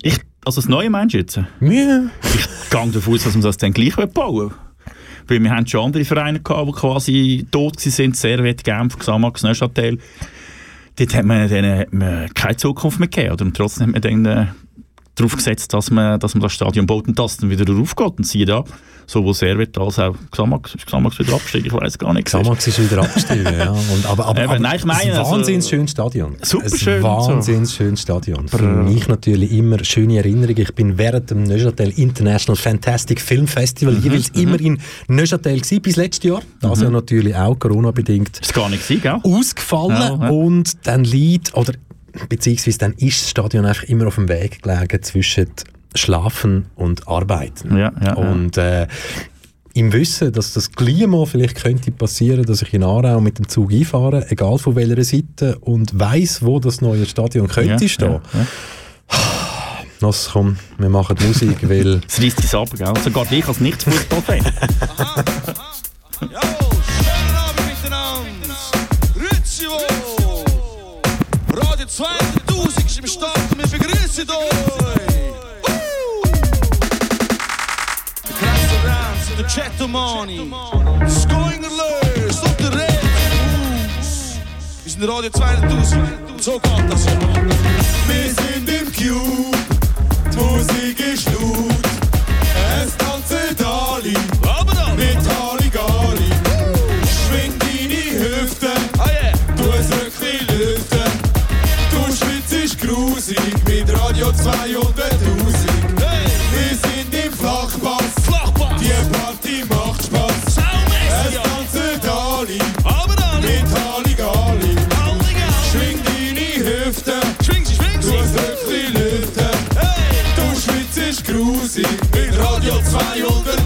[SPEAKER 3] ich, also das neue meinst du jetzt?
[SPEAKER 2] Ja.
[SPEAKER 3] Ich gehe davon aus, dass wir das dann gleich bauen. Weil wir haben schon andere Vereine gehabt, die quasi tot waren, Servet, Genf, Xamax, Neuchâtel. Dort hat man, denen hat man keine Zukunft mehr gegeben. Oder? Und trotzdem hat man dann äh, darauf gesetzt, dass man, dass man das Stadion baut und das dann wieder aufgeht. Und siehe da, sowohl Servet als auch Xamax, ist Xamax wieder abgestiegen, ich weiß gar nicht.
[SPEAKER 2] Xamax ist wieder abgestiegen, ja. Und, aber, aber,
[SPEAKER 3] Eben,
[SPEAKER 2] aber
[SPEAKER 3] nein, ich meine,
[SPEAKER 2] ein
[SPEAKER 3] also-
[SPEAKER 2] wahnsinnig schönes Stadion.
[SPEAKER 3] Super
[SPEAKER 2] ein
[SPEAKER 3] schön und so.
[SPEAKER 2] wahnsinnig schönes Stadion. Für mich natürlich immer schöne Erinnerung. Ich bin während dem Neuchâtel International Fantastic Film Festival
[SPEAKER 3] Mhm,
[SPEAKER 2] jeweils immer in Neuchâtel gewesen, bis letztes Jahr. Das ja natürlich auch Corona-bedingt
[SPEAKER 3] Ist gar nicht gewesen, gell?
[SPEAKER 2] ausgefallen
[SPEAKER 3] Ja, ja.
[SPEAKER 2] und dann liegt, oder beziehungsweise dann ist das Stadion einfach immer auf dem Weg gelegen zwischen Schlafen und Arbeiten.
[SPEAKER 3] Ja, ja,
[SPEAKER 2] und äh, im Wissen, dass das gleich mal vielleicht könnte passieren, dass ich in Aarau mit dem Zug einfahre, egal von welcher Seite, und weiß, wo das neue Stadion könnte
[SPEAKER 3] ja,
[SPEAKER 2] stehen.
[SPEAKER 3] ja, ja.
[SPEAKER 2] Los, komm, wir machen Musik, weil
[SPEAKER 3] Es reißt uns ab, gell? Sogar ich als Nicht-Fußballfan.
[SPEAKER 6] Radio 2000 ist im Start wir begrüßen euch. Uh. Der krasse Rams und der Chatomani. Scoinger löst und der Red. Wir sind Radio 2000. So geht das. Wir sind im Cube. Die Musik ist laut. CO2 Wir sind im Flachpass. Die Party macht Spaß. Es tanzen alle. Aber alle. Mit Schwing deine Hüfte. Du
[SPEAKER 7] ein
[SPEAKER 6] grusig. Mit Radio 2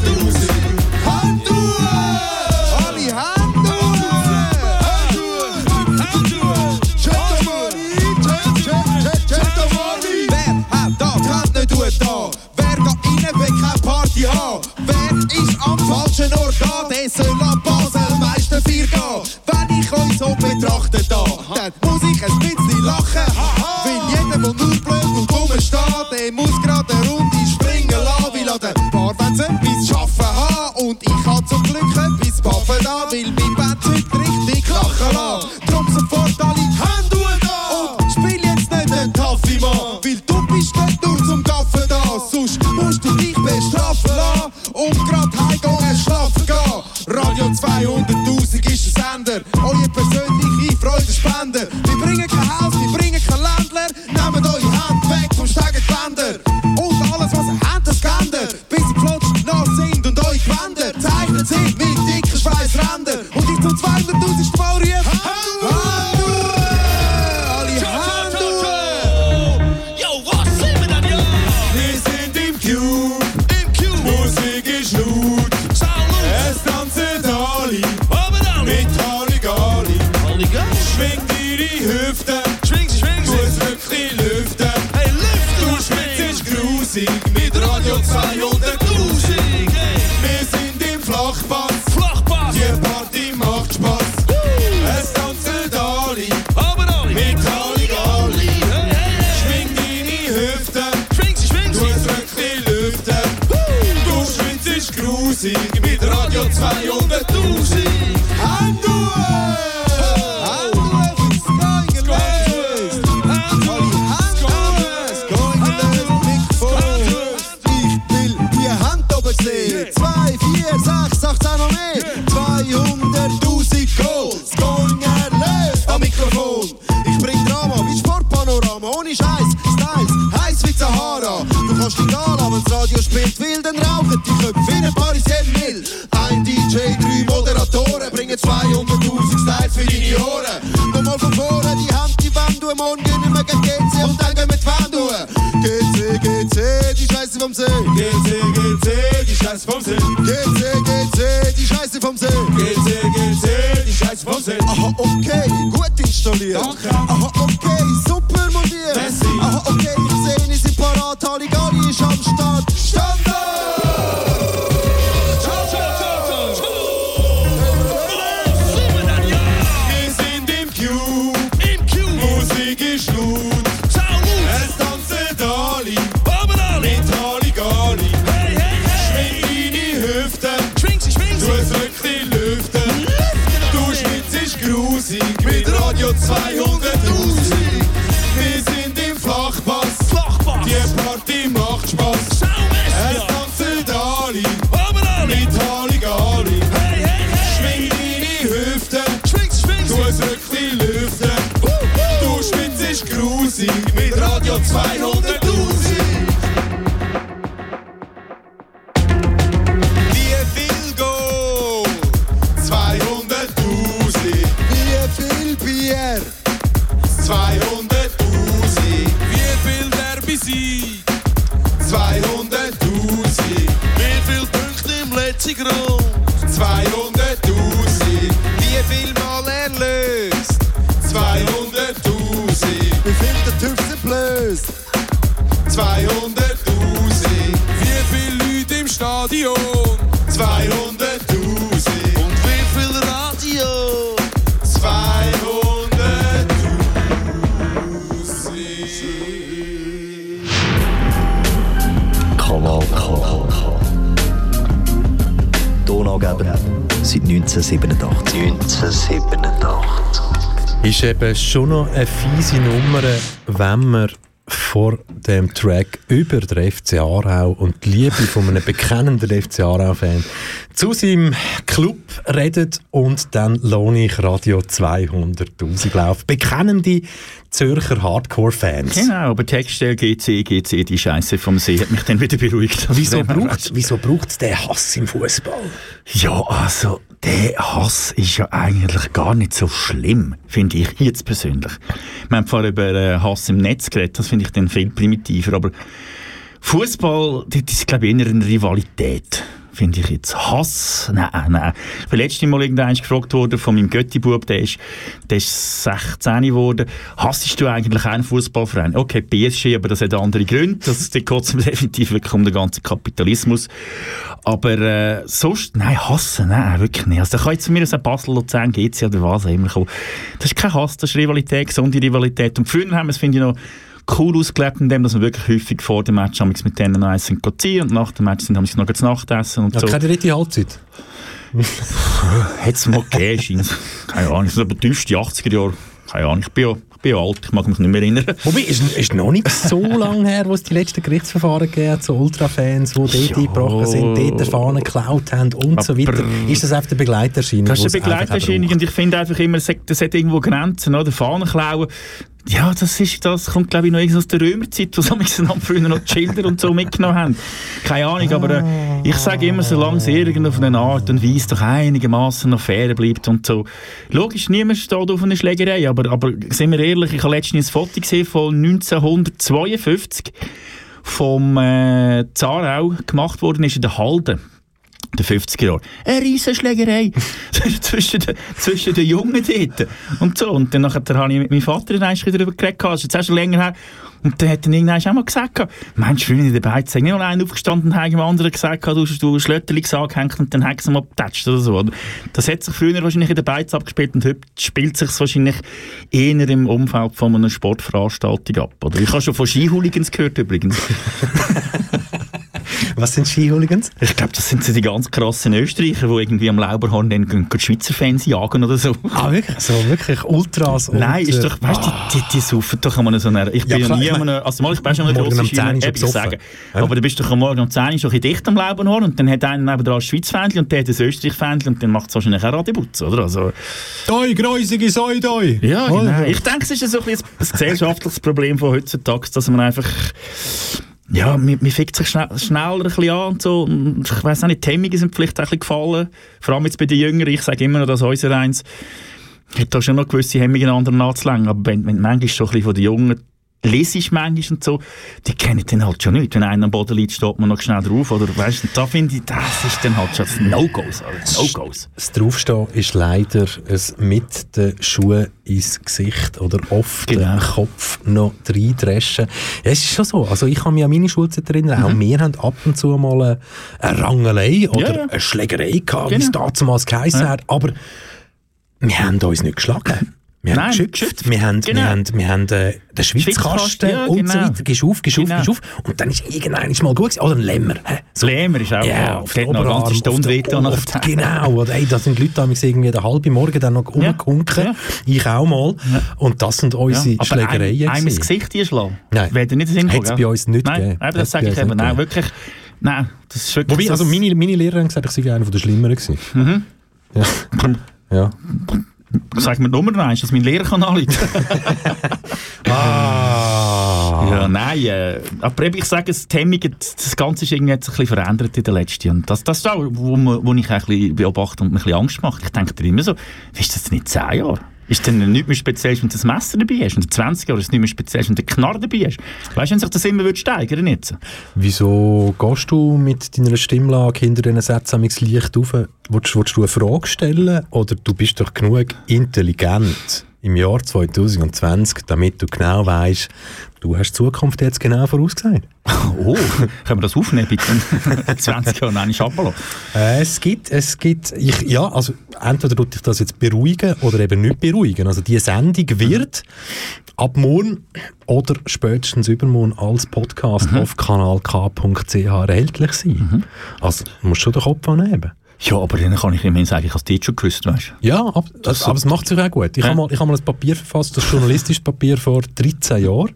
[SPEAKER 6] Oh, okay, gut installiert. Okay.
[SPEAKER 2] eben schon noch eine fiese Nummer, wenn man vor dem Track über den FC Aarau und die Liebe von einem bekennenden FC Aarau-Fan zu seinem Club redet und dann lohne ich Radio 200.000 Lauf. Bekennende Zürcher Hardcore-Fans.
[SPEAKER 3] Genau, aber Textstelle GC, GC, die Scheiße vom See hat mich dann wieder beruhigt.
[SPEAKER 2] Wieso also, braucht es den Hass im Fußball?
[SPEAKER 3] Ja, also der Hass ist ja eigentlich gar nicht so schlimm, finde ich jetzt persönlich. Wir haben vorher über äh, Hass im Netz geredet, das finde ich dann viel primitiver, aber Fußball, das ist glaube ich eher eine Rivalität finde ich jetzt Hass. Nein, äh, nein. Ich bin letztes Mal irgendwann gefragt worden von meinem Götti-Bub, der ist, der ist 16 geworden. Hassest du eigentlich einen Fußballverein? Okay, PSG, aber das hat andere Gründe. Das ist kurzem definitiv wirklich um den ganzen Kapitalismus. Aber äh, sonst, nein, hassen, nein, wirklich nicht. Also da kann jetzt mir aus Basel, Luzern, GC oder was auch immer kommen. Das ist kein Hass, das ist Rivalität, gesunde Rivalität. Und früher haben wir es, finde ich, noch cool ausgelebt, indem dass wir wirklich häufig vor dem Match mit denen noch eins ziehen und nach dem Match sind wir noch zu Nacht essen und
[SPEAKER 2] ja,
[SPEAKER 3] so.
[SPEAKER 2] Keine richtige Halbzeit?
[SPEAKER 3] Hätte es mal gegeben, scheint. Keine Ahnung, das sind aber die 80er Jahre. Keine Ahnung, ich bin ja, ich bin ja alt, ich mag mich nicht mehr erinnern.
[SPEAKER 2] Wobei, ist, ist noch nicht so lange her, wo es die letzten Gerichtsverfahren gab hat, so Ultrafans, die dort
[SPEAKER 3] ja.
[SPEAKER 2] eingebrochen sind, dort die Fahnen geklaut haben und
[SPEAKER 3] aber so
[SPEAKER 2] weiter. Ist das einfach der Begleiterscheinung?
[SPEAKER 3] Das ist eine Begleiterscheinung und ich finde einfach immer, das hat irgendwo Grenzen, oder? Fahnen klauen, ja, das, ist, das kommt, glaube ich, noch aus der Römerzeit, wo miteinander früher noch die Schilder und so mitgenommen haben. Keine Ahnung, aber äh, ich sage immer, solange es irgend auf eine Art und Weise doch einigermaßen noch fair bleibt und so. Logisch, niemand steht auf eine Schlägerei, aber, aber sind wir ehrlich, ich habe letztens ein Foto gesehen von 1952 vom äh, Zarau gemacht worden ist in der Halde. Den 50er Jahren. Eine Riesenschlägerei zwischen, den, zwischen den Jungen dort. Und so. Und dann nachher habe ich mit meinem Vater dann darüber geredet. Das ist jetzt auch schon länger her. Und dann hat er irgendwann auch mal gesagt, Mensch, früher in der Beiz sind nicht nur einen aufgestanden und dem anderen gesagt, du hast du Schlötterlis angehängt und dann haben sie mal getatscht oder so. Das hat sich früher wahrscheinlich in der Beiz abgespielt und heute spielt sich wahrscheinlich eher im Umfeld von einer Sportveranstaltung ab. Oder? Ich habe schon von Skihooligans gehört übrigens.
[SPEAKER 2] Was sind Skihooligans?
[SPEAKER 3] Ich glaube, das sind so die ganz krassen Österreicher, die irgendwie am Lauberhorn dann gehen, gehen die Schweizer Fans jagen oder so.
[SPEAKER 2] Ah, wirklich? So, wirklich Ultras und...
[SPEAKER 3] Nein, ist
[SPEAKER 2] äh,
[SPEAKER 3] doch, weißt du, die, die, die saufen doch an so einer, ich bin ja,
[SPEAKER 2] klar,
[SPEAKER 3] nie
[SPEAKER 2] ich mein-
[SPEAKER 3] also mal, ich bin schon an einer
[SPEAKER 2] Morgen
[SPEAKER 3] grossen
[SPEAKER 2] 10
[SPEAKER 3] Schule,
[SPEAKER 2] ist
[SPEAKER 3] eben, ich
[SPEAKER 2] besoffen.
[SPEAKER 3] sagen.
[SPEAKER 2] Ja.
[SPEAKER 3] Aber du bist doch am Morgen um 10 schon ein dicht am Lauberhorn und dann hat einer neben ein Schweiz-Fähnchen und der hat ein Österreich-Fähnchen und dann macht es wahrscheinlich auch Radibutz, oder? Also,
[SPEAKER 2] Doi, Greusige, sei doi!
[SPEAKER 3] ja, genau. Ich denke, es ist so ein, ein gesellschaftliches Problem von heutzutage, dass man einfach ja, man, man fickt sich schnell, schneller ein bisschen an und so. Und ich weiss auch nicht, die Hemmungen sind vielleicht auch ein bisschen gefallen. Vor allem jetzt bei den Jüngeren. Ich sage immer noch, dass unser eins hat da schon noch gewisse Hemmungen anderen nachzulängen. Aber wenn, wenn manchmal so ein bisschen von den Jungen lesest manchmal und so, die kennen den halt schon nicht. Wenn einer am Boden liegt, steht man noch schnell drauf. Oder weißt da finde ich, das ist dann halt schon oder? No-Gos.
[SPEAKER 2] Das Draufstehen ist leider ein mit den Schuhen ins Gesicht oder oft
[SPEAKER 3] Genau.
[SPEAKER 2] den Kopf noch reindreschen. Ja, es ist schon so. Also ich kann mich an meine Schulzeit erinnern, auch wir haben ab und zu mal eine, Rangelei oder
[SPEAKER 3] Mhm. Ja, ja.
[SPEAKER 2] eine Schlägerei gehabt, wie es
[SPEAKER 3] Genau.
[SPEAKER 2] damals geheißen
[SPEAKER 3] Ja.
[SPEAKER 2] hat. Aber wir haben uns nicht geschlagen. Wir haben
[SPEAKER 3] Nein,
[SPEAKER 2] geschützt. Wir haben,
[SPEAKER 3] Genau.
[SPEAKER 2] wir haben, wir haben äh, den Schweizkasten
[SPEAKER 3] ja,
[SPEAKER 2] und so
[SPEAKER 3] genau.
[SPEAKER 2] weiter. Gehst auf, gehst auf,
[SPEAKER 3] Genau.
[SPEAKER 2] gehst auf. Und dann ist irgendwann mal gut gewesen. Oder ein Lämmer.
[SPEAKER 3] Das Lämmer ist auch
[SPEAKER 2] Ja, auf
[SPEAKER 3] dort noch eine ganze Stunde
[SPEAKER 2] auf auf Genau, oder ey, da sind Leute damals irgendwie den halben Morgen dann noch
[SPEAKER 3] Ja,
[SPEAKER 2] rumgehunken.
[SPEAKER 3] ja.
[SPEAKER 2] Ich auch mal. Und das sind unsere
[SPEAKER 3] aber
[SPEAKER 2] Schlägereien.
[SPEAKER 3] Einem, ins. Gesicht einschlagen. Wäre nicht sinnvoll.
[SPEAKER 2] Hätt's
[SPEAKER 3] gell?
[SPEAKER 2] bei uns nicht
[SPEAKER 3] Nein,
[SPEAKER 2] gegeben.
[SPEAKER 3] Eben, das sage ich eben. Nein, wirklich. Nein, das ist wirklich
[SPEAKER 2] Wobei,
[SPEAKER 3] so-
[SPEAKER 2] also meine, meine Lehrerin hat gesagt, ich sei einer der Schlimmeren gewesen.
[SPEAKER 3] Mhm.
[SPEAKER 2] Ja. ja.
[SPEAKER 3] Sag mir die Nummer eins, dass mein Lehrer kann anrufen.
[SPEAKER 2] Ah.
[SPEAKER 3] Ja, nein, äh, aber eben, ich sage, es, die das Ganze ist irgendwie jetzt ein bisschen verändert in den letzten Jahren. Das, das ist auch, wo, wo ich ein bisschen beobachte und mir ein bisschen Angst macht. Ich denke dir immer so, wie ist das nicht 10 Jahre? Ist denn nicht mehr speziell, wenn du das Messer dabei hast? Und in 20 Jahren ist es nicht mehr speziell, wenn du den Knarr dabei hast? Weißt du, wenn sich das immer würde steigern jetzt?
[SPEAKER 2] Wieso gehst du mit deiner Stimmlage hinter diesen Sätzen leicht auf? Willst, willst du eine Frage stellen oder du bist doch genug intelligent im Jahr 2020, damit du genau weißt, du hast die Zukunft jetzt genau vorausgesagt?
[SPEAKER 3] Oh, können wir das aufnehmen bitte? In 20 Jahren eine Schabalo.
[SPEAKER 2] Äh, es gibt, es gibt, ich, ja, also entweder tut dich das jetzt beruhigen oder eben nicht beruhigen. Also die Sendung wird ab morgen oder spätestens übermorgen als Podcast auf kanalk.ch erhältlich sein. Also du musst schon den Kopf anheben.
[SPEAKER 3] Ja, aber dann kann ich immerhin sagen, ich habe es dir schon gewusst, weißt?
[SPEAKER 2] Ja, ab, das, aber es macht sich auch gut. Ich
[SPEAKER 3] Ja.
[SPEAKER 2] habe mal, ich hab mal ein Papier verfasst, das journalistisches Papier vor 13 Jahren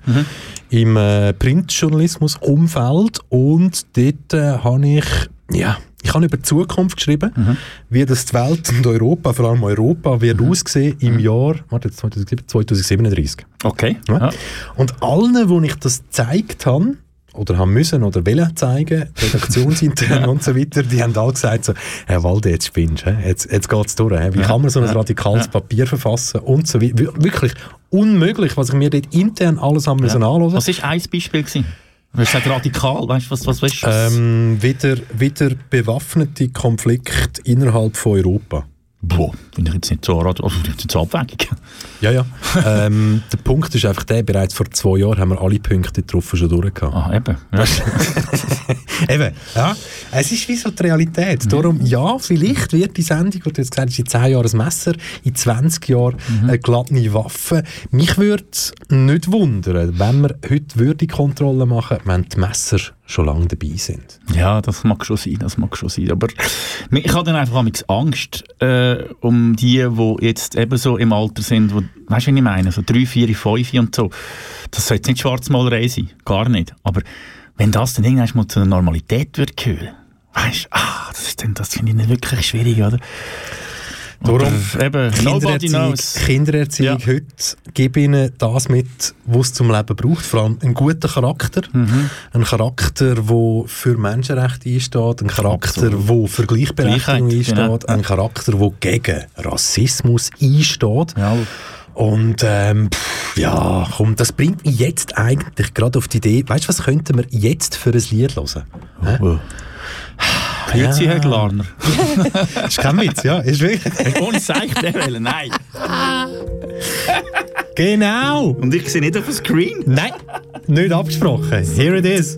[SPEAKER 2] im äh, Printjournalismus-Umfeld und dort äh, habe ich, ja, ich habe über die Zukunft geschrieben, wie das die Welt und Europa, vor allem Europa, wird aussehen im Jahr, warte, jetzt 2007, 2037.
[SPEAKER 3] Okay.
[SPEAKER 2] Ja.
[SPEAKER 3] Ja.
[SPEAKER 2] Und allen, wo ich das gezeigt habe, oder haben müssen oder wollen zeigen, redaktionsintern und so weiter, die haben alle gesagt so, Herr Walde, jetzt spinnst du, jetzt, jetzt geht es durch. Wie kann man so ein radikales Papier verfassen und so weiter. Wir- Wirklich unmöglich, was ich mir dort intern alles haben müssen anhören.
[SPEAKER 3] Was war ein Beispiel? Gewesen? Du hast gesagt radikal, weißt du, was, was weißt du?
[SPEAKER 2] Ähm, wieder, wieder bewaffnete Konflikt innerhalb von Europa.
[SPEAKER 3] Boah, finde ich jetzt nicht so, also jetzt so abwegig.
[SPEAKER 2] Ja, ja. ähm, der Punkt ist einfach der, bereits vor zwei Jahren haben wir alle Punkte getroffen schon durchgehabt.
[SPEAKER 3] Ah, eben. Ja.
[SPEAKER 2] Eben, ja. Es ist wie so die Realität. Darum, ja, vielleicht wird die Sendung, die du jetzt gesagt hast, in 10 Jahren ein Messer, in 20 Jahren eine glatte Waffe. Mich würde es nicht wundern, wenn wir heute würde Kontrolle machen, wenn die Messer schon lange dabei sind.
[SPEAKER 3] Ja, das mag schon sein, das mag schon sein. Aber ich habe dann einfach Angst äh, um die, die jetzt eben so im Alter sind, wo, weißt du, was ich meine? So drei, vier, fünf und so. Das soll jetzt nicht Schwarzmalerei sein, gar nicht. Aber wenn das dann irgendwann mal zu einer Normalität wird gehören, weißt du, ah, das, das finde ich nicht wirklich schwierig, oder?
[SPEAKER 2] Darum,
[SPEAKER 3] Aber eben,
[SPEAKER 2] Kindererziehung. Kindererziehung
[SPEAKER 3] Ja.
[SPEAKER 2] heute, gib ihnen das mit, was es zum Leben braucht. Vor allem einen guten Charakter.
[SPEAKER 3] Mhm.
[SPEAKER 2] Ein Charakter, der für Menschenrechte einsteht. Ein Charakter, der für Gleichberechtigung
[SPEAKER 3] Gleichheit,
[SPEAKER 2] einsteht.
[SPEAKER 3] genau.
[SPEAKER 2] Ein Charakter, der gegen Rassismus einsteht.
[SPEAKER 3] Ja,
[SPEAKER 2] Und ähm, pff, ja, komm, das bringt mich jetzt eigentlich gerade auf die Idee, weißt du, was könnten wir jetzt für ein Lied hören? Hä?
[SPEAKER 3] oh. Grüezi, Herr Glarner.
[SPEAKER 2] ist kein Witz, ja. Ist wirklich.
[SPEAKER 3] Ohne Seich der wählen, nein.
[SPEAKER 2] genau!
[SPEAKER 3] Und ich sehe nicht auf dem Screen.
[SPEAKER 2] Nein, nicht abgesprochen. Here it is.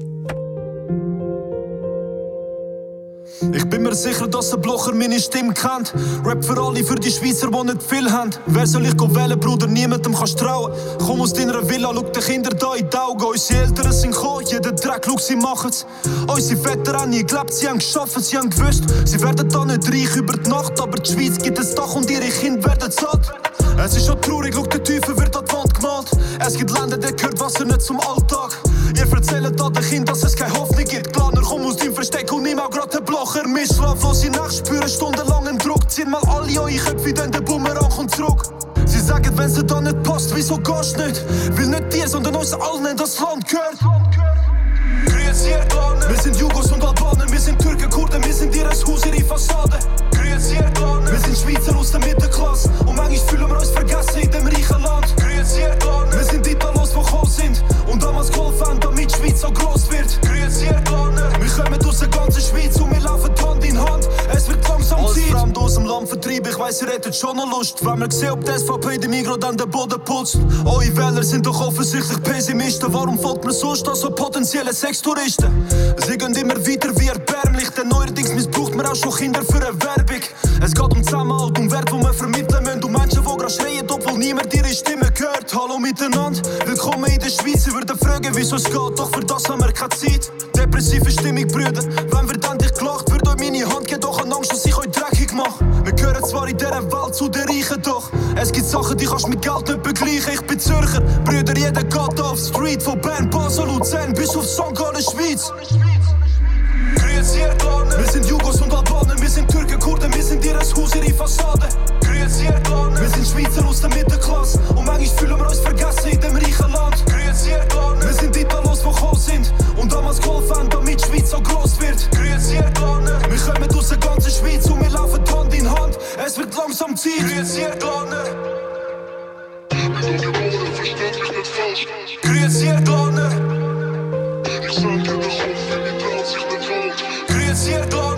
[SPEAKER 8] Ich bin mir sicher, dass der Blocher meine Stimme kennt. Rap für alle, für die Schweizer, die nicht viel haben. Wer soll ich wählen, Bruder? Niemandem kannst trauen. Komm aus deiner Villa, schau die Kinder da in die Augen. Unsere Eltern sind gekommen, jeder Dreck, schau, sie machen's. Unsere Väter haben nie gelebt, sie haben geschafft, sie haben gewusst. Sie werden da nicht reich über die Nacht, aber die Schweiz gibt es Dach und ihre Kinder werden satt. Es ist schon traurig, schau, der Teufel wird an die Wand gemalt. Es gibt Länder, der gehört Wasser nicht zum Alltag. Ihr erzählt an den Kindern, dass es keine Hoffnung gibt. Glaner, komm aus Versteck und nimm auch grad den Blocher. Mir schlaflose Nacht spüren stundenlangen Druck. Zieht mal alle eure Köpfe, denn der Bumerang kommt zurück. Sie sagen, wenn es da nicht passt, wieso gehst nicht? Will nicht dir, sondern uns allen in das Land gehört. Grüezi, ihr Glaner. Wir sind Jugos und Albaner, wir sind Türken, Kurden, wir sind ihr Haus, ihre Fassade. Grüezi, ihr Glaner. Wir sind Schweizer aus der Mittelklasse und manchmal fühlen wir uns vergessen in dem reichen Land. Grüezi, ihr Glaner. Wir sind Italos, die gekommen sind und damals geholfen haben, damit die Schweiz so groß wird. Grüezi, ihr Glaner. Ganzen Schweiz und wir laufen Hand in Hand. Es wird langsam Zeit. Als Fremd aus dem Land vertrieben, ich weiss, ihr hättet schon noch Lust. Wenn wir sehen, ob die SVP den Migros dann den Boden putzt. Eure Wähler sind doch offensichtlich Pessimisten. Warum folgt man sonst an so potenzielle Sextouristen? Sie gehen immer weiter wie erbärmlich, denn neuerdings missbraucht man auch schon Kinder für eine Werbung. Es geht um Zusammenhalt, um Wert, wo wir vermitteln müssen. Menschen, die gerade schreien, obwohl niemand ihre Stimme hört. Hallo miteinander, willkommen in der Schweiz. Sie würden fragen, wieso es geht, doch für das haben wir keine Zeit. Depressive Stimmung, Brüder. Wenn wird endlich gelacht, wird euch meine Hand gehen, doch an Angst, dass ich euch dreckig mache. Wir gehören zwar in dieser Welt zu den Reichen, doch es gibt Sachen, die kannst mit Geld nicht begleichen. Ich bin Zürcher, Brüder, jeder geht auf Street. Von Bern, Basel, Luzern bis auf St. Gallen, Schweiz. Wir sind Jugos und Albaner, wir sind Türken, Kurden, wir sind ihr Haus, ihre Fassade. Wir sind Schweizer aus der Mittelklasse und manchmal fühlen wir uns vergessen in dem reichen Land. Wir sind Italos, die gekommen sind und damals geholfen haben, damit die Schweiz so groß wird. Wir kommen aus der ganzen Schweiz und wir laufen Hand in Hand. Es wird langsam Zeit. Grüezi, ihr Glaner. Grüezi, ihr Glaner.
[SPEAKER 9] Kryet sjerë do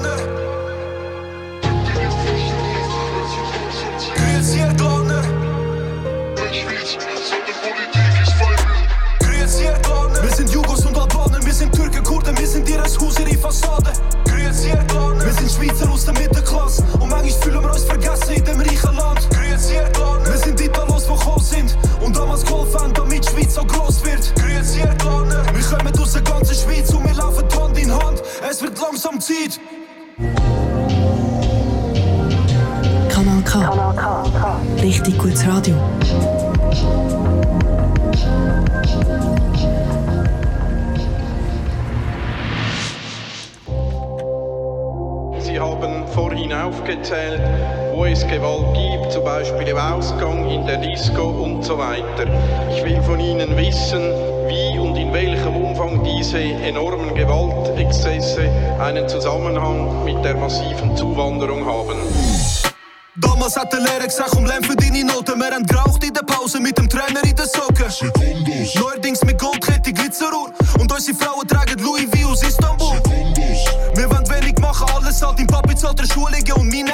[SPEAKER 9] Beispiel im Ausgang, in der Disco und so weiter. Ich will von Ihnen wissen, wie und in welchem Umfang diese enormen Gewaltexzesse einen Zusammenhang mit der massiven Zuwanderung haben.
[SPEAKER 8] Damals hat der Lehrer gesagt, komm, lern für deine Noten. Wir haben geraucht in der Pause mit dem Trainer in den Socken. Neuerdings mit Goldkette, Glitzeruhr. Und unsere Frauen tragen Louis V aus Istanbul. Wir wollen wenig machen, alles halt. Dein Papi zahlt der Schulungen und meine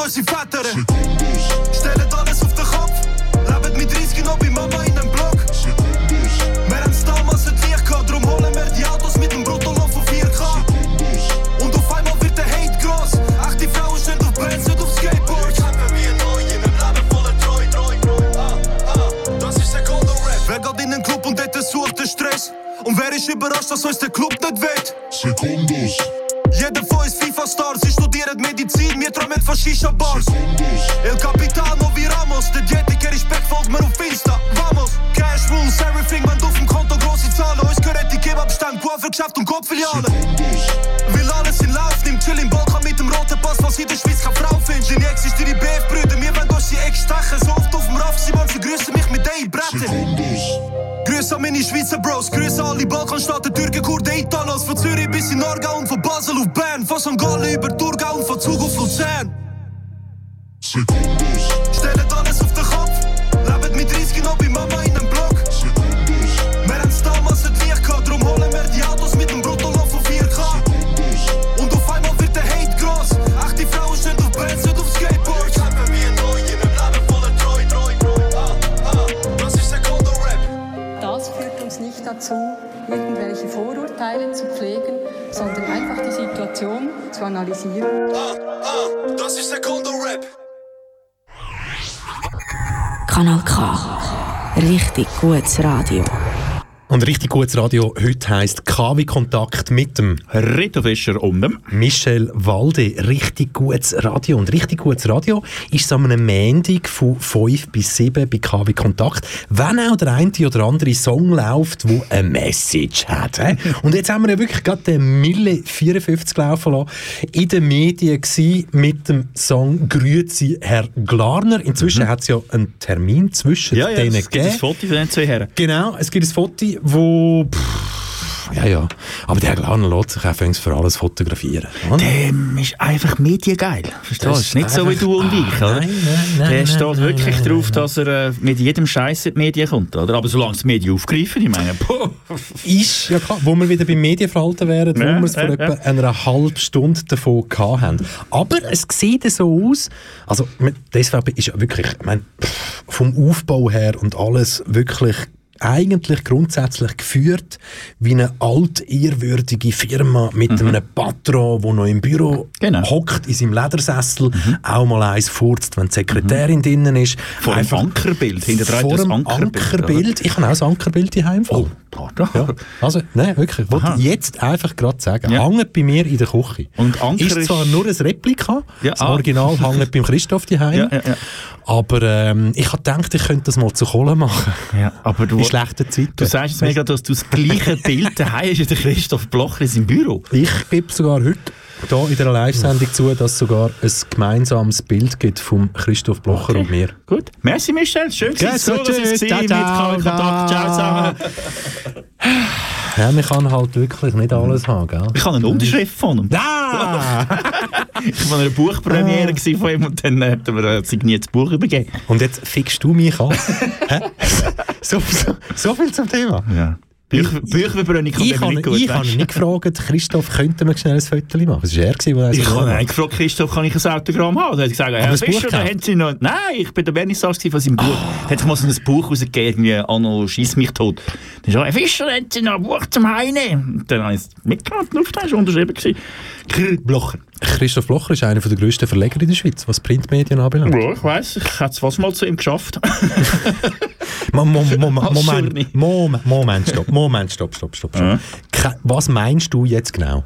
[SPEAKER 8] dosi fatëre Richtig gutes Radio.
[SPEAKER 2] Und richtig gutes Radio heute heisst KW Kontakt mit dem
[SPEAKER 3] Reto Fischer und dem
[SPEAKER 2] Michel Walde. Richtig gutes Radio. Und richtig gutes Radio ist so eine Montag von 5 bis 7 bei KW Kontakt. Wenn auch der eine oder andere Song läuft, der eine Message hat. hä? Und jetzt haben wir ja wirklich gerade den Mille 54 laufen lassen. In den Medien mit dem Song Grüezi Herr Glarner. Inzwischen hat es ja einen Termin zwischen
[SPEAKER 3] Ja, ja,
[SPEAKER 2] denen
[SPEAKER 3] es gibt ein Foto von den zwei Herren.
[SPEAKER 2] Genau, es gibt ein Foto, wo... Pff, ja, ja. Aber der Herr Glarner lässt sich auch für alles fotografieren. oder?
[SPEAKER 3] Dem ist einfach mediengeil. Verstehst du? Nicht so wie
[SPEAKER 2] einfach-
[SPEAKER 3] du und ich.
[SPEAKER 2] Ah, nein, nein,
[SPEAKER 3] Der
[SPEAKER 2] nein,
[SPEAKER 3] steht wirklich drauf, dass er äh, mit jedem Scheiß in die Medien kommt. Oder? Aber solange es die Medien aufgreifen, ich meine, boah.
[SPEAKER 2] Ist, ja klar, wo wir wieder beim Medienverhalten wären, wo
[SPEAKER 3] Ja,
[SPEAKER 2] wir es vor
[SPEAKER 3] ja,
[SPEAKER 2] etwa
[SPEAKER 3] ja.
[SPEAKER 2] einer halben Stunde davon gehabt haben. Aber es sieht so aus, also die SVP ist ja wirklich, ich meine, vom Aufbau her und alles wirklich eigentlich grundsätzlich geführt wie eine altehrwürdige Firma mit einem Patron, der noch im Büro
[SPEAKER 3] Genau.
[SPEAKER 2] hockt, in seinem Ledersessel, auch mal eins furzt, wenn die Sekretärin drinnen ist.
[SPEAKER 3] Vor
[SPEAKER 2] Einfach
[SPEAKER 3] Ankerbild, hinter
[SPEAKER 2] vor dem
[SPEAKER 3] Ankerbild,
[SPEAKER 2] Ankerbild. Ich habe auch das Ankerbild daheim.
[SPEAKER 3] Oh, pardon.
[SPEAKER 2] Ja, also, nein, wirklich. Ich wollte jetzt einfach gerade sagen,
[SPEAKER 3] Ja.
[SPEAKER 2] hängt bei mir in der Küche.
[SPEAKER 3] Und Anker
[SPEAKER 2] ist zwar nur ein Replika,
[SPEAKER 3] Ja,
[SPEAKER 2] das
[SPEAKER 3] ah.
[SPEAKER 2] Original hängt beim Christoph daheim,
[SPEAKER 3] Ja, ja,
[SPEAKER 2] aber ähm, ich habe gedacht, ich könnte das mal zu Kohle machen.
[SPEAKER 3] Ja, aber du,
[SPEAKER 2] schlechten Zeiten.
[SPEAKER 3] du sagst jetzt mir gerade, dass du das gleiche Bild daheim hast wie der Christoph Blocher in seinem Büro.
[SPEAKER 2] Ich gebe sogar heute hier in der Live-Sendung zu, dass es sogar ein gemeinsames Bild gibt von Christoph Blocher und mir.
[SPEAKER 3] Gut. Merci, Michel. Schön,
[SPEAKER 2] Ja,
[SPEAKER 3] dass so,
[SPEAKER 2] so,
[SPEAKER 3] dass es
[SPEAKER 2] tschüss.
[SPEAKER 3] mit Kontakt. Ciao zusammen.
[SPEAKER 2] Ja, man kann halt wirklich nicht alles haben, gell?
[SPEAKER 3] Ich habe eine Unterschrift von ihm.
[SPEAKER 2] Ah!
[SPEAKER 3] Ich war an einer Buchpremiere gewesen von ihm und dann hat er mir ein signiertes Buch übergeben.
[SPEAKER 2] Und jetzt fickst du mich an. So, so, so viel zum Thema.
[SPEAKER 3] Ja. Büch, Bücherverbrennung kann
[SPEAKER 2] Ich habe
[SPEAKER 3] gut.
[SPEAKER 2] ich habe ihn nicht gefragt, Christoph, könnte man schnell ein Foto machen? Es war er, der
[SPEAKER 3] Ich
[SPEAKER 2] das
[SPEAKER 3] habe
[SPEAKER 2] gemacht
[SPEAKER 3] ihn gefragt, Christoph, kann ich ein Autogramm haben? Dann hat er gesagt, Herr
[SPEAKER 2] das
[SPEAKER 3] Fischer, da haben Sie noch... Nein, ich bin der Vernissage von seinem Buch. Da hat ich mal so ein Buch rausgegeben, irgendwie «Anno, schiess mich tot». Dann ist er, Herr Fischer, haben Sie noch ein Buch zum Heine? Dann habe ich es und auf ist unterschrieben. gewesen. Krr, Blocher.
[SPEAKER 2] Christoph Blocher ist einer der grössten Verleger in der Schweiz, was Printmedien anbelangt.
[SPEAKER 3] Ja, ich weiss, ich hätte es fast mal zu ihm geschafft.
[SPEAKER 2] Moment, Moment, Moment, stopp, Moment, stopp, stopp, stopp. stopp. Ke- Was meinst du jetzt genau?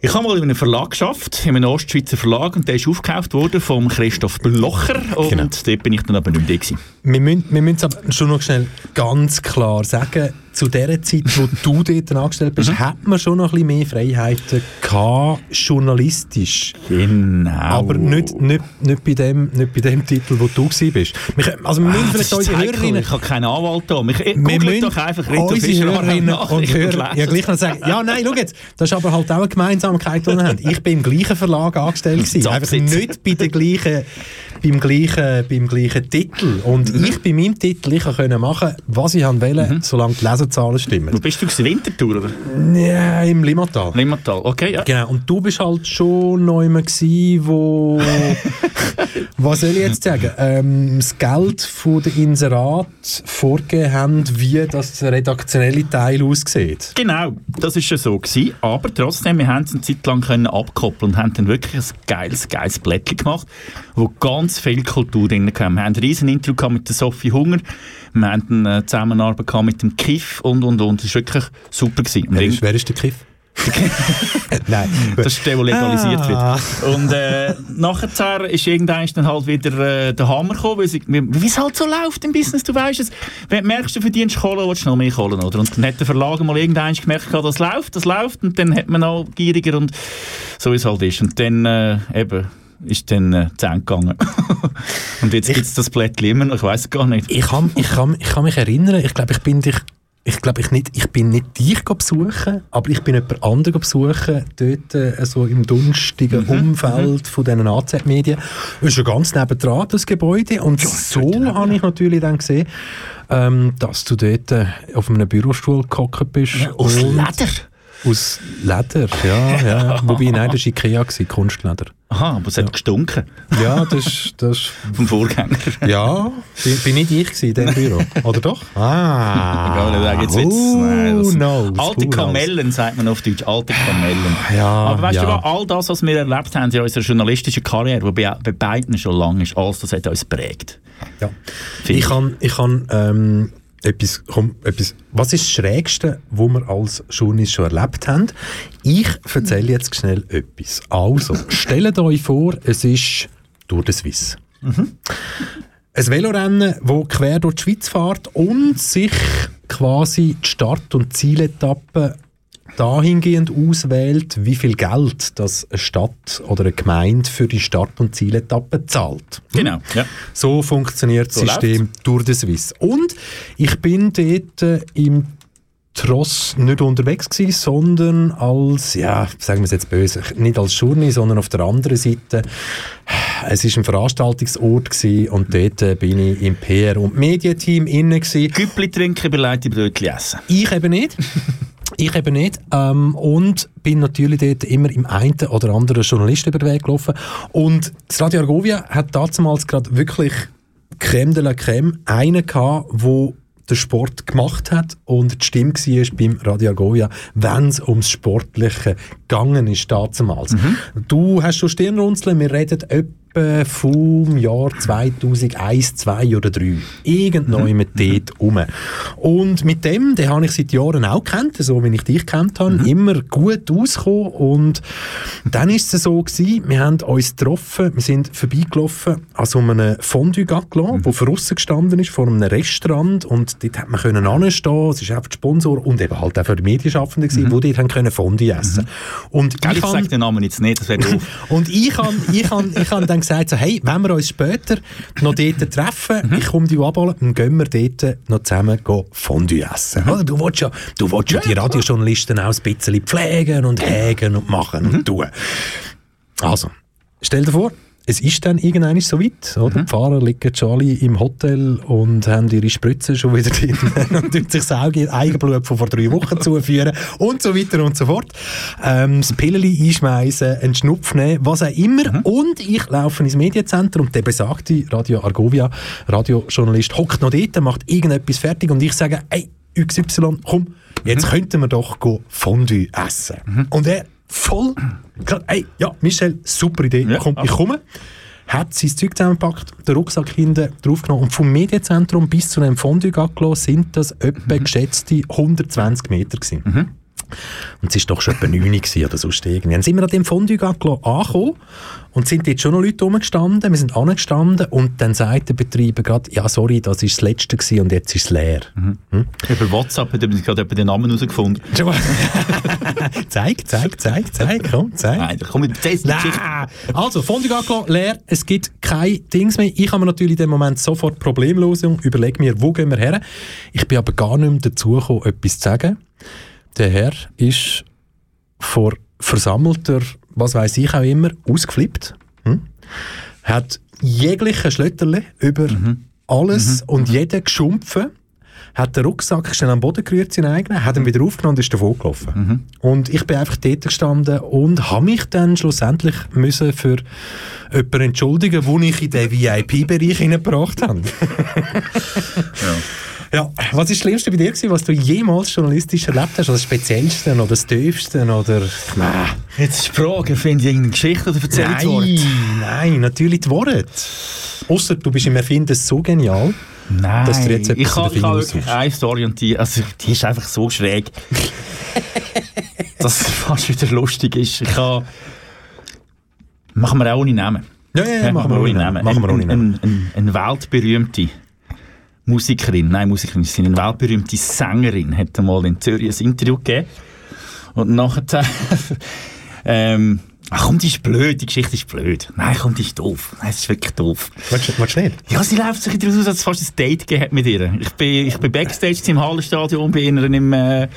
[SPEAKER 3] Ich habe mal in einem Verlag geschafft, in einem Ostschweizer Verlag, und der ist aufgekauft worden vom Christoph Blocher. Und
[SPEAKER 2] Genau.
[SPEAKER 3] dort bin ich dann aber nicht mehr da gewesen.
[SPEAKER 2] Wir müssen, wir müssen es aber schon noch schnell ganz klar sagen, zu der Zeit, wo du dort angestellt bist, hat man schon noch ein bisschen mehr Freiheiten gehabt, journalistisch.
[SPEAKER 3] Genau.
[SPEAKER 2] Aber nicht, nicht, nicht, bei dem, nicht bei dem Titel, wo du gewesen bist. Wir, also wir müssen
[SPEAKER 3] Ah,
[SPEAKER 2] vielleicht unsere. Hörerinnen...
[SPEAKER 3] Ich habe keinen Anwalt da. Ich,
[SPEAKER 2] Wir
[SPEAKER 3] googelt
[SPEAKER 2] müssen
[SPEAKER 3] doch einfach Rito
[SPEAKER 2] unsere
[SPEAKER 3] Fischer
[SPEAKER 2] Hörerinnen und Hörer ja, gleich noch sagen, ja nein, schau jetzt, das ist aber halt auch eine Gemeinsamkeit, die wir haben. Ich bin im gleichen Verlag angestellt gewesen, einfach nicht bei der gleichen, beim, gleichen, beim gleichen Titel. Und
[SPEAKER 3] Mhm.
[SPEAKER 2] ich bei meinem Titel, ich konnte machen, was ich wollte, solange die Leser Nusenzahlen stimmen.
[SPEAKER 3] Wo bist du gewesen? Winterthur, oder?
[SPEAKER 2] Ja, im Limmatal.
[SPEAKER 3] Limmatal, okay, ja.
[SPEAKER 2] Genau, und du bist halt schon noch immer gsi, wo... was soll ich jetzt sagen? Ähm, das Geld von der Inserat vorgegeben haben, wie das redaktionelle Teil aussieht.
[SPEAKER 3] Genau, das war schon so. Gewesen. Aber trotzdem, wir haben es eine Zeit lang können abkoppeln und haben dann wirklich ein geiles, geiles Blättchen gemacht, wo ganz viel Kultur drin kam. Wir haben ein riesen Intro mit der Sophie Hunger, wir haben eine Zusammenarbeit gehabt mit dem Kiff und, und, und. Das war wirklich super. Gewesen.
[SPEAKER 2] Wer ist, wer ist der Kiff? Nein.
[SPEAKER 3] Das ist der, der legalisiert
[SPEAKER 2] Ah.
[SPEAKER 3] wird. Und äh, nachher ist irgendwann dann halt wieder äh, der Hammer gekommen, wie es halt so läuft im Business, du weißt es. Wenn du merkst, du verdienst Kohle, willst du noch mehr Kohle, oder? Und dann hat der Verlag mal irgendwann gemerkt, das läuft, das läuft, und dann hat man auch gieriger und so wie es halt ist. Und dann äh, eben ist dann äh, zu Ende gegangen. und jetzt gibt es das Blättchen immer noch, ich weiß es gar nicht.
[SPEAKER 2] Ich kann, ich, kann, ich kann mich erinnern, ich glaube, ich bin dich... Ich glaube, ich, nicht, ich bin nicht dich besuchen, aber ich bin jemand anderen besuchen, dort äh, so im dunstigen Umfeld von diesen AZ-Medien. Das ist ja ganz nebendran, das Gebäude. Und so habe ich natürlich dann gesehen, ähm, dass du dort äh, auf einem Bürostuhl gehockt bist.
[SPEAKER 3] Aus
[SPEAKER 2] und-
[SPEAKER 3] Leder?
[SPEAKER 2] Aus Leder, ja. ja. Wobei, nein, das war Ikea, gewesen, Kunstleder.
[SPEAKER 3] Aha, aber es hat gestunken
[SPEAKER 2] Ja, das ist...
[SPEAKER 3] Vom Vorgänger.
[SPEAKER 2] ja, bin, bin nicht ich in diesem Büro, oder doch? Ah,
[SPEAKER 3] nicht sagen, jetzt wird's- Nein, das- Alte. Kamellen, sagt man auf Deutsch. Alte Kamellen.
[SPEAKER 2] Ja,
[SPEAKER 3] Aber weißt
[SPEAKER 2] ja.
[SPEAKER 3] du was, all das, was wir erlebt haben in unserer journalistischen Karriere, die bei, bei beiden schon lang ist, alles das hat uns geprägt.
[SPEAKER 2] Ja. Ich kann, ich kann ähm, etwas, komm, etwas, was ist das Schrägste, was wir als Journalist schon erlebt haben? Ich erzähle jetzt schnell etwas. Also, stellt euch vor, es ist Tour de Suisse. Ein Velorennen, das quer durch die Schweiz fährt und sich quasi die Start- und Zieletappe dahingehend auswählt, wie viel Geld das eine Stadt oder eine Gemeinde für die Start- und Zieletappe zahlt.
[SPEAKER 3] Genau, ja.
[SPEAKER 2] So funktioniert das
[SPEAKER 3] So
[SPEAKER 2] System Tour de Suisse. Und ich bin dort äh, im Tross nicht unterwegs gewesen, sondern als, ja, sagen wir es jetzt böse, nicht als Journey, sondern auf der anderen Seite. Es ist ein Veranstaltungsort gewesen und dort äh, bin ich im PR- und Medienteam inne gewesen.
[SPEAKER 3] Güppli trinken, beleidigte Brötchen essen.
[SPEAKER 2] Ich eben nicht. Ich eben nicht. Ähm, und bin natürlich dort immer im einen oder anderen Journalisten über den Weg gelaufen. Und das Radio Argovia hat damals gerade wirklich Creme de la Creme einen gehabt, wo der Sport gemacht hat und die Stimme war beim Radio Argovia, wenn es ums Sportliche gegangen ist damals. Du hast schon Stirnrunzeln, wir reden etwa vom Jahr 2001, 2 oder 3. Irgendwann mit dort rum. Und mit dem, den habe ich seit Jahren auch kennt, so wie ich dich kennt habe, immer gut ausgekommen und dann ist es so gewesen, wir haben uns getroffen, wir sind vorbeigelaufen an so einem Fondue Gaclon, wo draussen gestanden ist, vor einem Restaurant und dort hat man können anstehen, es ist einfach der Sponsor und eben halt auch für die Medienschaffenden gewesen, die dort haben können Fondue essen. Und
[SPEAKER 3] Gell, ich
[SPEAKER 2] habe-
[SPEAKER 3] sage den Namen jetzt nicht, das wäre doof.
[SPEAKER 2] und ich habe ich han, ich han dann gesagt, so, hey, wenn wir uns später noch dort treffen, ich komme dich abholen, dann gehen wir dort noch zusammen go Fondue essen. Oder? Du willst ja, du willst ja, die Radiojournalisten auch ein bisschen pflegen und hegen und machen und tun. Also, stell dir vor, es ist dann irgendwann so weit, oder? Die Fahrer liegen schon alle im Hotel und haben ihre Spritzen schon wieder drin und tun sich Auge- Eigenblut von vor drei Wochen zuführen und so weiter und so fort. Ähm, das Pilleli einschmeißen, einen Schnupf nehmen, was auch immer. Und ich laufe ins Medienzentrum und der besagte Radio Argovia, Radiojournalist, hockt noch dort, macht irgendetwas fertig und ich sage, ey, XY, komm, jetzt könnten wir doch Fondue essen. Und er voll, gesagt, ey, ja, Michel, super Idee,
[SPEAKER 3] Ja,
[SPEAKER 2] komm, ich komme. Hat sein Zeug zusammengepackt, den Rucksack hinten draufgenommen und vom Medienzentrum bis zu einem Fondue Gaclo sind das etwa geschätzte 120 Meter gewesen. Und es war doch schon etwa 9 Uhr oder sonst irgendwie. Dann sind wir an dem Fondue angekommen und sind dort schon noch Leute rumgestanden. Wir sind angestanden und dann sagt der Betreiber gerade, ja sorry, das war das letzte gewesen und jetzt ist es leer. Hm?
[SPEAKER 3] Über WhatsApp hat er gerade jemand den Namen herausgefunden.
[SPEAKER 2] zeig, zeig, zeig, zeig, komm, zeig.
[SPEAKER 3] Nein, komm, Geschichte.
[SPEAKER 2] Nein. Also, Fondue Gaclo, leer, es gibt kein Dings mehr. Ich habe mir natürlich in dem Moment sofort Problemlösung, überlege mir, wo gehen wir her. Ich bin aber gar nicht mehr dazu gekommen, etwas zu sagen. Der Herr ist vor versammelter, was weiß ich auch immer, ausgeflippt. Hm? Hat jegliche Schlötterle über alles und jeden geschumpfen hat den Rucksack schnell am Boden gerührt, seinen eigenen, hat ihn wieder aufgenommen und ist davon gelaufen. Und ich bin einfach dort gestanden und habe mich dann schlussendlich müssen für jemanden entschuldigen, wo ich in den VIP-Bereich hineingebracht habe. Ja, was war das Schlimmste bei dir, gewesen, was du jemals journalistisch erlebt hast? Also das Speziellste oder das Tiefste oder...
[SPEAKER 3] Jetzt ist die Frage, finde ich irgendeine Geschichte oder erzähle ich das Wort?
[SPEAKER 2] Nein, nein, natürlich die Worte. Ausser du bist im Erfinden so genial,
[SPEAKER 3] Nein,
[SPEAKER 2] dass du jetzt etwas
[SPEAKER 3] ich habe wirklich eine Story und die, also, die ist einfach so schräg, dass es fast wieder lustig ist. Ich habe... Machen wir auch ohne Namen.
[SPEAKER 2] Ja, ja, ja, machen wir ohne Namen. Machen wir ohne
[SPEAKER 3] Eine
[SPEAKER 2] Namen.
[SPEAKER 3] ein, ein, ein weltberühmte Musikerin, nein, Musikerin, sie ist eine weltberühmte Sängerin, hat einmal in Zürich ein Interview gegeben. Und nachher, ähm, ach komm, die ist blöd, die Geschichte ist blöd. Nein, komm, die ist doof. Nein, es ist wirklich doof.
[SPEAKER 2] Willst du nicht?
[SPEAKER 3] Ja, sie läuft sich daraus aus, dass es fast ein Date gegeben hat mit ihr. Ich bin, ich bin Backstage im Hallenstadion bei ihnen im, äh,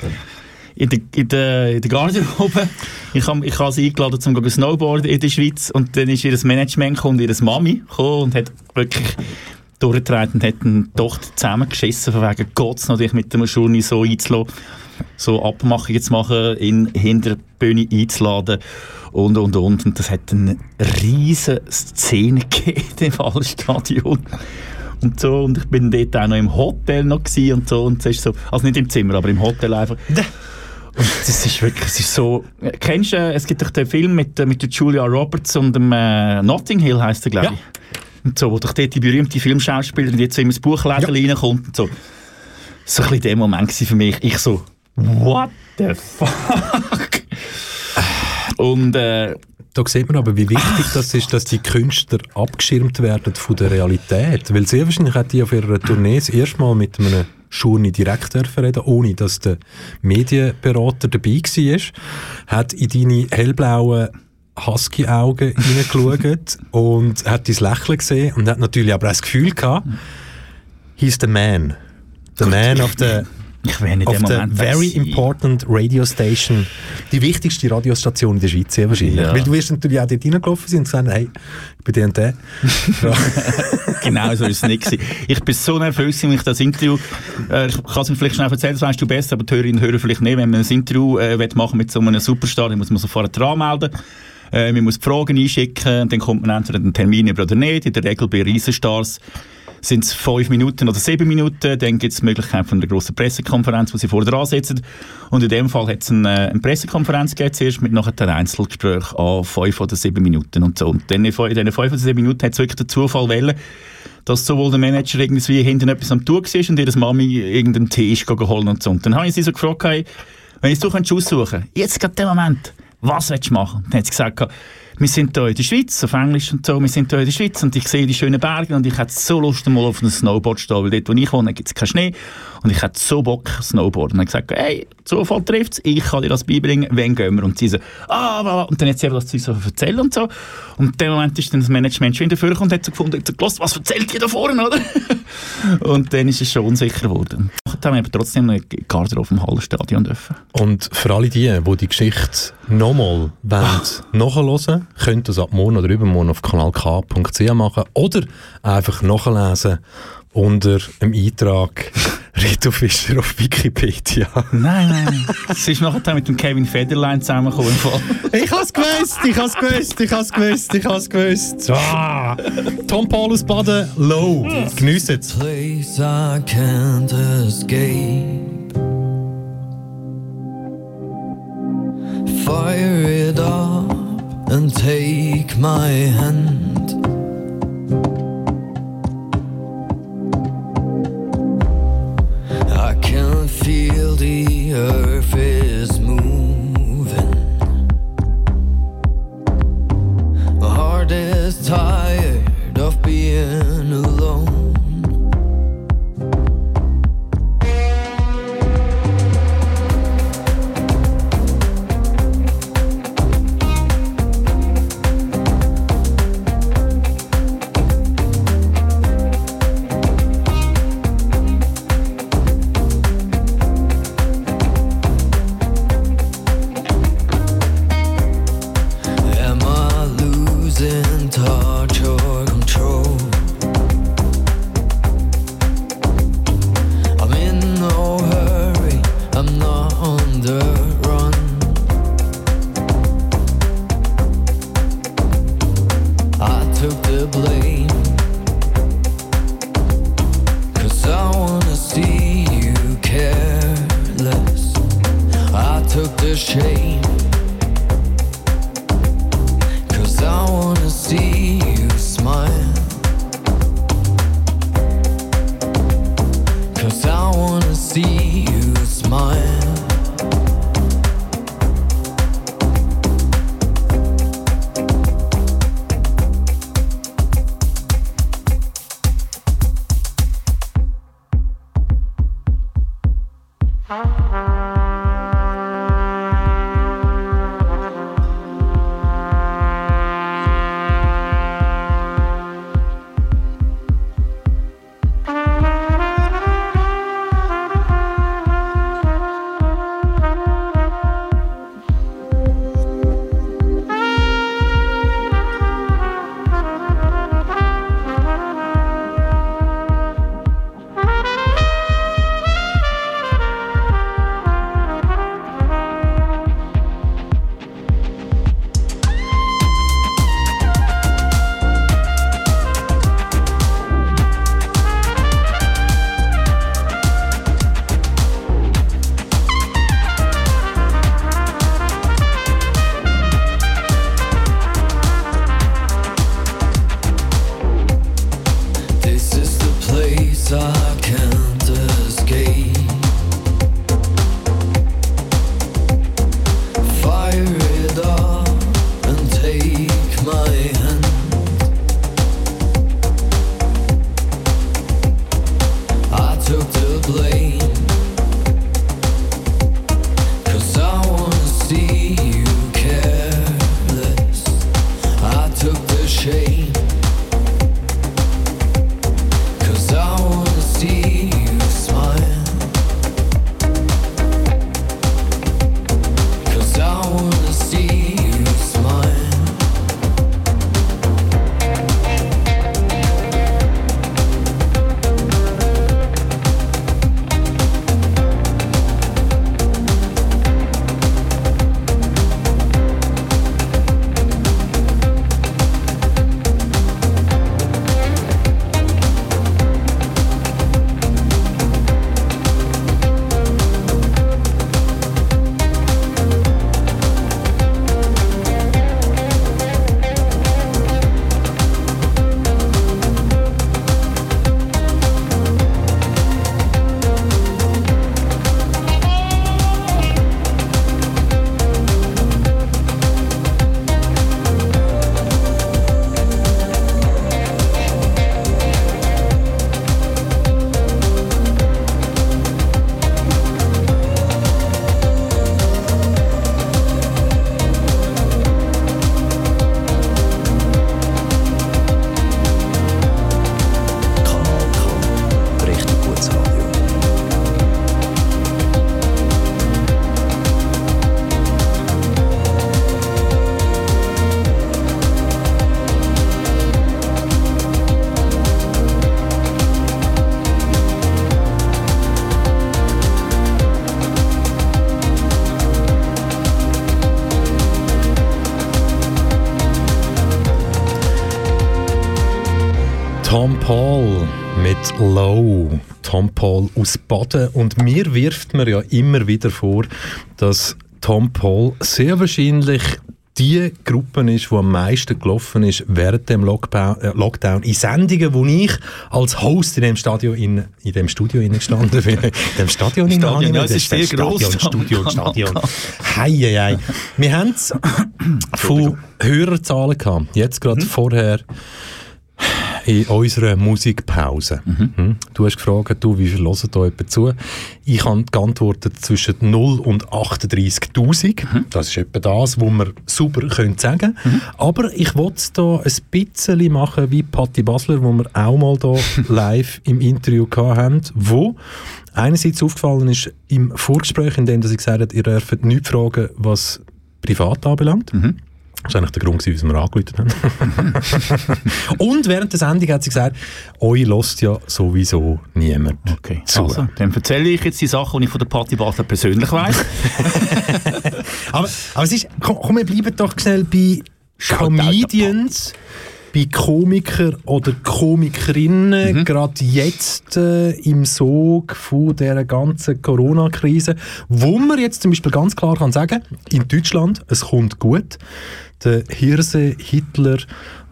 [SPEAKER 3] in der, in der, in der Garderobe. Ich habe ich hab sie eingeladen, zum zu Snowboarden in der Schweiz. Und dann ist ihr Management und ihre Mami gekommen und hat wirklich durchgetragen und hat eine Tochter zusammengeschissen, von wegen Gott dich mit dem Journey so einzulassen, so Abmachungen zu machen, ihn hinter der Bühne einzuladen und, und, und. Und das hat eine riesige Szene gegeben im Hallenstadion. Und so, und ich bin dort auch noch im Hotel noch und so, und es ist so, also nicht im Zimmer, aber im Hotel einfach. Und das ist wirklich, es ist so, kennst du, äh, es gibt doch den Film mit, äh, mit der Julia Roberts und dem äh, Notting Hill heisst der, glaube ich. Und so, wo doch dort die berühmte Filmschauspielerin die jetzt so in das Buchläden reinkommt und so. So ein bisschen der Moment für mich. Ich so, what the fuck? Und äh,
[SPEAKER 2] Da sieht man aber, wie wichtig das ist, dass die Künstler abgeschirmt werden von der Realität. Weil sehr wahrscheinlich hat die auf ihrer Tournee das erste Mal mit einem Journey direkt reden, ohne dass der Medienberater dabei war. Hat in deine hellblauen Husky-Augen hineingeschaut und hat dein Lächeln gesehen und hat natürlich aber auch das Gefühl gehabt, he's the man. The man of the
[SPEAKER 3] ich wäre nicht
[SPEAKER 2] the
[SPEAKER 3] Moment
[SPEAKER 2] very
[SPEAKER 3] gewesen.
[SPEAKER 2] important radio station. Die wichtigste Radiostation in der Schweiz, sehr wahrscheinlich.
[SPEAKER 3] Ja.
[SPEAKER 2] Weil du wirst natürlich auch dort reingelaufen sein und gesagt, hey, ich bin der und der.
[SPEAKER 3] genau so ist es nicht gewesen. Ich bin so nervös, wenn ich das Interview, äh, ich kann es mir vielleicht schnell erzählen, das weißt du besser, aber die Hörerinnen und Hörer vielleicht nicht, wenn man ein Interview äh, machen mit so einem Superstar, dann muss man sofort anmelden. Äh, man muss die Fragen einschicken, und dann kommt man entweder den Termin über oder nicht. In der Regel bei Riesenstars sind es fünf Minuten oder sieben Minuten. Dann gibt es die Möglichkeit von einer grossen Pressekonferenz, die sie vorher dran setzen. Und in dem Fall hat es eine, eine Pressekonferenz gegeben, zuerst mit nachher ein Einzelgespräch an fünf oder sieben Minuten und so. Und in diesen fünf oder sieben Minuten hat es wirklich den Zufall wollen, dass sowohl der Manager irgendwie hinten etwas am Tun war und ihre Mami irgendeinen Tee ist geholt und so. Und dann habe ich sie so gefragt, hey, wenn ich könntest aussuchen jetzt gerade den Moment, was willst du machen? Dann hat sie gesagt, wir sind hier in der Schweiz, auf Englisch und so, wir sind hier in der Schweiz und ich sehe die schönen Berge und ich hätte so Lust, mal auf einem Snowboard zu stehen, weil dort, wo ich wohne, gibt es keinen Schnee und ich hätte so Bock, Snowboard. Und dann habe ich gesagt, hey, Zufall trifft es, ich kann dir das beibringen, wann gehen wir? Und sie so, ah, wa. und dann hat sie eben das Zeug so erzählt und so. Und in dem Moment ist dann das Management schon wieder vorgekommen und hat so gefunden, hat so gehört, was erzählt ihr da vorne, oder? und dann ist es schon unsicher geworden. Dann haben wir aber trotzdem eine Garderobe im Hallenstadion dürfen.
[SPEAKER 2] Und für alle die, die die Geschichte nochmal wollen nachhören können das ab morgen oder übermorgen auf kanalk.ch machen oder einfach nachlesen unter dem Eintrag Rito Fischer auf Wikipedia.
[SPEAKER 3] Nein, nein. Es ist nachher mit dem Kevin Federline zusammengekommen.
[SPEAKER 2] Ich has gewusst, ich has gewusst, ich has gewusst, ich has gewusst. Ah. Tom Paulus Baden, Low. Geniessen es.
[SPEAKER 10] place I can't escape. Fire it up and take my hand. I can feel the earth is moving. My heart is tired of being alone.
[SPEAKER 2] Low. Tom Paul aus Baden. Und mir wirft man ja immer wieder vor, dass Tom Paul sehr wahrscheinlich die Gruppe ist, die am meisten gelaufen ist während dem Lockdown, äh, Lockdown in Sendungen, wo ich als Host in dem Stadion in, in dem Studio gestanden bin. in dem Stadion in
[SPEAKER 3] Stadion, ja, es ist sehr
[SPEAKER 2] Stadion,
[SPEAKER 3] gross.
[SPEAKER 2] Studio, Stadion. Hei, hei, hei. Wir haben es von Hörerzahlen gehabt. Jetzt gerade vorher in unserer Musikpause. Mhm. Du hast gefragt, du, wie viel hören da jemand zu? Ich habe geantwortet zwischen 0 und 38'000. Das ist etwa das, was man super können sagen Aber ich wollte es da ein bisschen machen wie Patti Basler, wo wir auch mal da live im Interview hatten, wo einerseits aufgefallen ist im Vorgespräch, in dem ich gesagt habe, ihr dürft nichts fragen, was privat anbelangt. Das war eigentlich der Grund, wieso wir angerufen haben. Und während der Sendung hat sie gesagt, euch lässt ja sowieso niemand
[SPEAKER 3] Okay,
[SPEAKER 2] zu.
[SPEAKER 3] also, dann erzähle ich jetzt die Sachen, die ich von der Party Basler persönlich weiss.
[SPEAKER 2] aber, aber es ist, komm, komm, wir bleiben doch schnell bei Comedians, bei Komikern oder Komikerinnen, gerade jetzt äh, im Sog von dieser ganzen Corona-Krise, wo man jetzt zum Beispiel ganz klar kann sagen, in Deutschland, es kommt gut. Der Hirse Hitler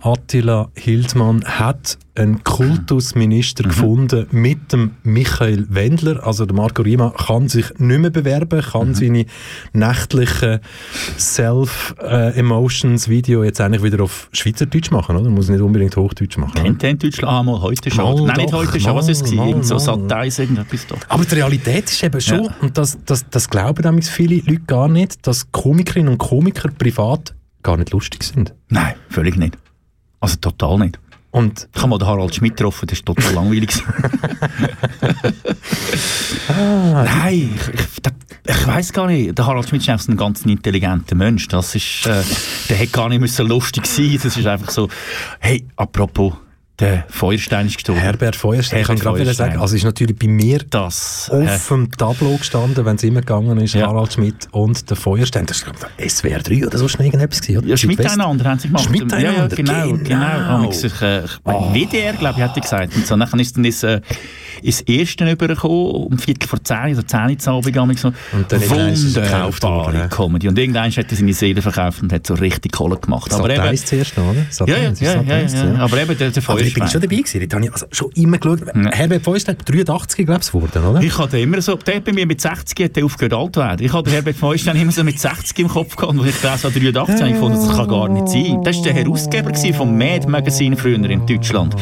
[SPEAKER 2] Attila Hildmann hat einen Kultusminister gefunden mit dem Michael Wendler. Also der Marco Rima kann sich nicht mehr bewerben, kann seine nächtlichen Self-Emotions-Video jetzt eigentlich wieder auf Schweizerdeutsch machen, oder? Muss nicht unbedingt Hochdeutsch machen.
[SPEAKER 3] Kennt ihr in Deutschland? Ah, heute schon. Nein, nicht
[SPEAKER 2] doch,
[SPEAKER 3] heute schon. Was ist es?
[SPEAKER 2] mal,
[SPEAKER 3] so irgendetwas da.
[SPEAKER 2] Aber die Realität ist eben schon, und das, das, das glauben nämlich viele Leute gar nicht, dass Komikerinnen und Komiker privat gar nicht lustig sind.
[SPEAKER 3] Nein, völlig nicht. Also total nicht.
[SPEAKER 2] Und
[SPEAKER 3] ich habe mal den Harald Schmidt getroffen, das war total langweilig. Nein, ich, ich, der- ich weiß gar nicht. Der Harald Schmidt ist einfach ein ganz intelligenter Mensch. Das ist, äh, der hätte gar nicht müssen lustig sein. Das ist einfach so. Hey, apropos, der Feuerstein ist gestorben.
[SPEAKER 2] Herbert Feuerstein, ich kann
[SPEAKER 3] Herbert
[SPEAKER 2] gerade sagen, also ist natürlich bei mir
[SPEAKER 3] das
[SPEAKER 2] auf dem Tableau gestanden, wenn es immer gegangen ist, Harald Schmidt und der Feuerstein. Das war SWR 3 oder so schnell irgendetwas gewesen?
[SPEAKER 3] Ja, Schmidt einander haben sie gemacht.
[SPEAKER 2] Schmidt
[SPEAKER 3] ja, ja,
[SPEAKER 2] einander,
[SPEAKER 3] genau, genau.
[SPEAKER 2] genau.
[SPEAKER 3] genau. Ich, äh, ich, WDR, glaube ich, hat er gesagt. Und so, nachher ist dann ins, äh, ins Erste übergekommen, um Viertel vor zehn oder zehn Uhr Abend. Und so.
[SPEAKER 2] Und dann
[SPEAKER 3] Wunderbare
[SPEAKER 2] ja.
[SPEAKER 3] Comedy. Und irgendwann hat er seine Seele verkauft und hat so richtig Kohle gemacht. Aber
[SPEAKER 2] Sat.
[SPEAKER 3] eben,
[SPEAKER 2] 1 zuerst noch, oder? Sat.
[SPEAKER 3] ja, ja,
[SPEAKER 2] 1,
[SPEAKER 3] ja, ja,
[SPEAKER 2] 1,
[SPEAKER 3] ja, Aber eben der, der
[SPEAKER 2] Aber ich bin
[SPEAKER 3] Feuerstein.
[SPEAKER 2] schon dabei gewesen. Da habe ich also schon immer geschaut. Herbert Feuerstein, 83, glaube ich, geworden, oder?
[SPEAKER 3] Ich hatte immer so, der bei mir mit 60 hat aufgehört alt zu werden. Ich hatte Herbert Feuerstein immer so mit 60 im Kopf gehabt, und als ich gelesen habe, 83, habe ich gefunden, das kann gar nicht sein. Das war der Herausgeber vom Mad Magazine früher in Deutschland.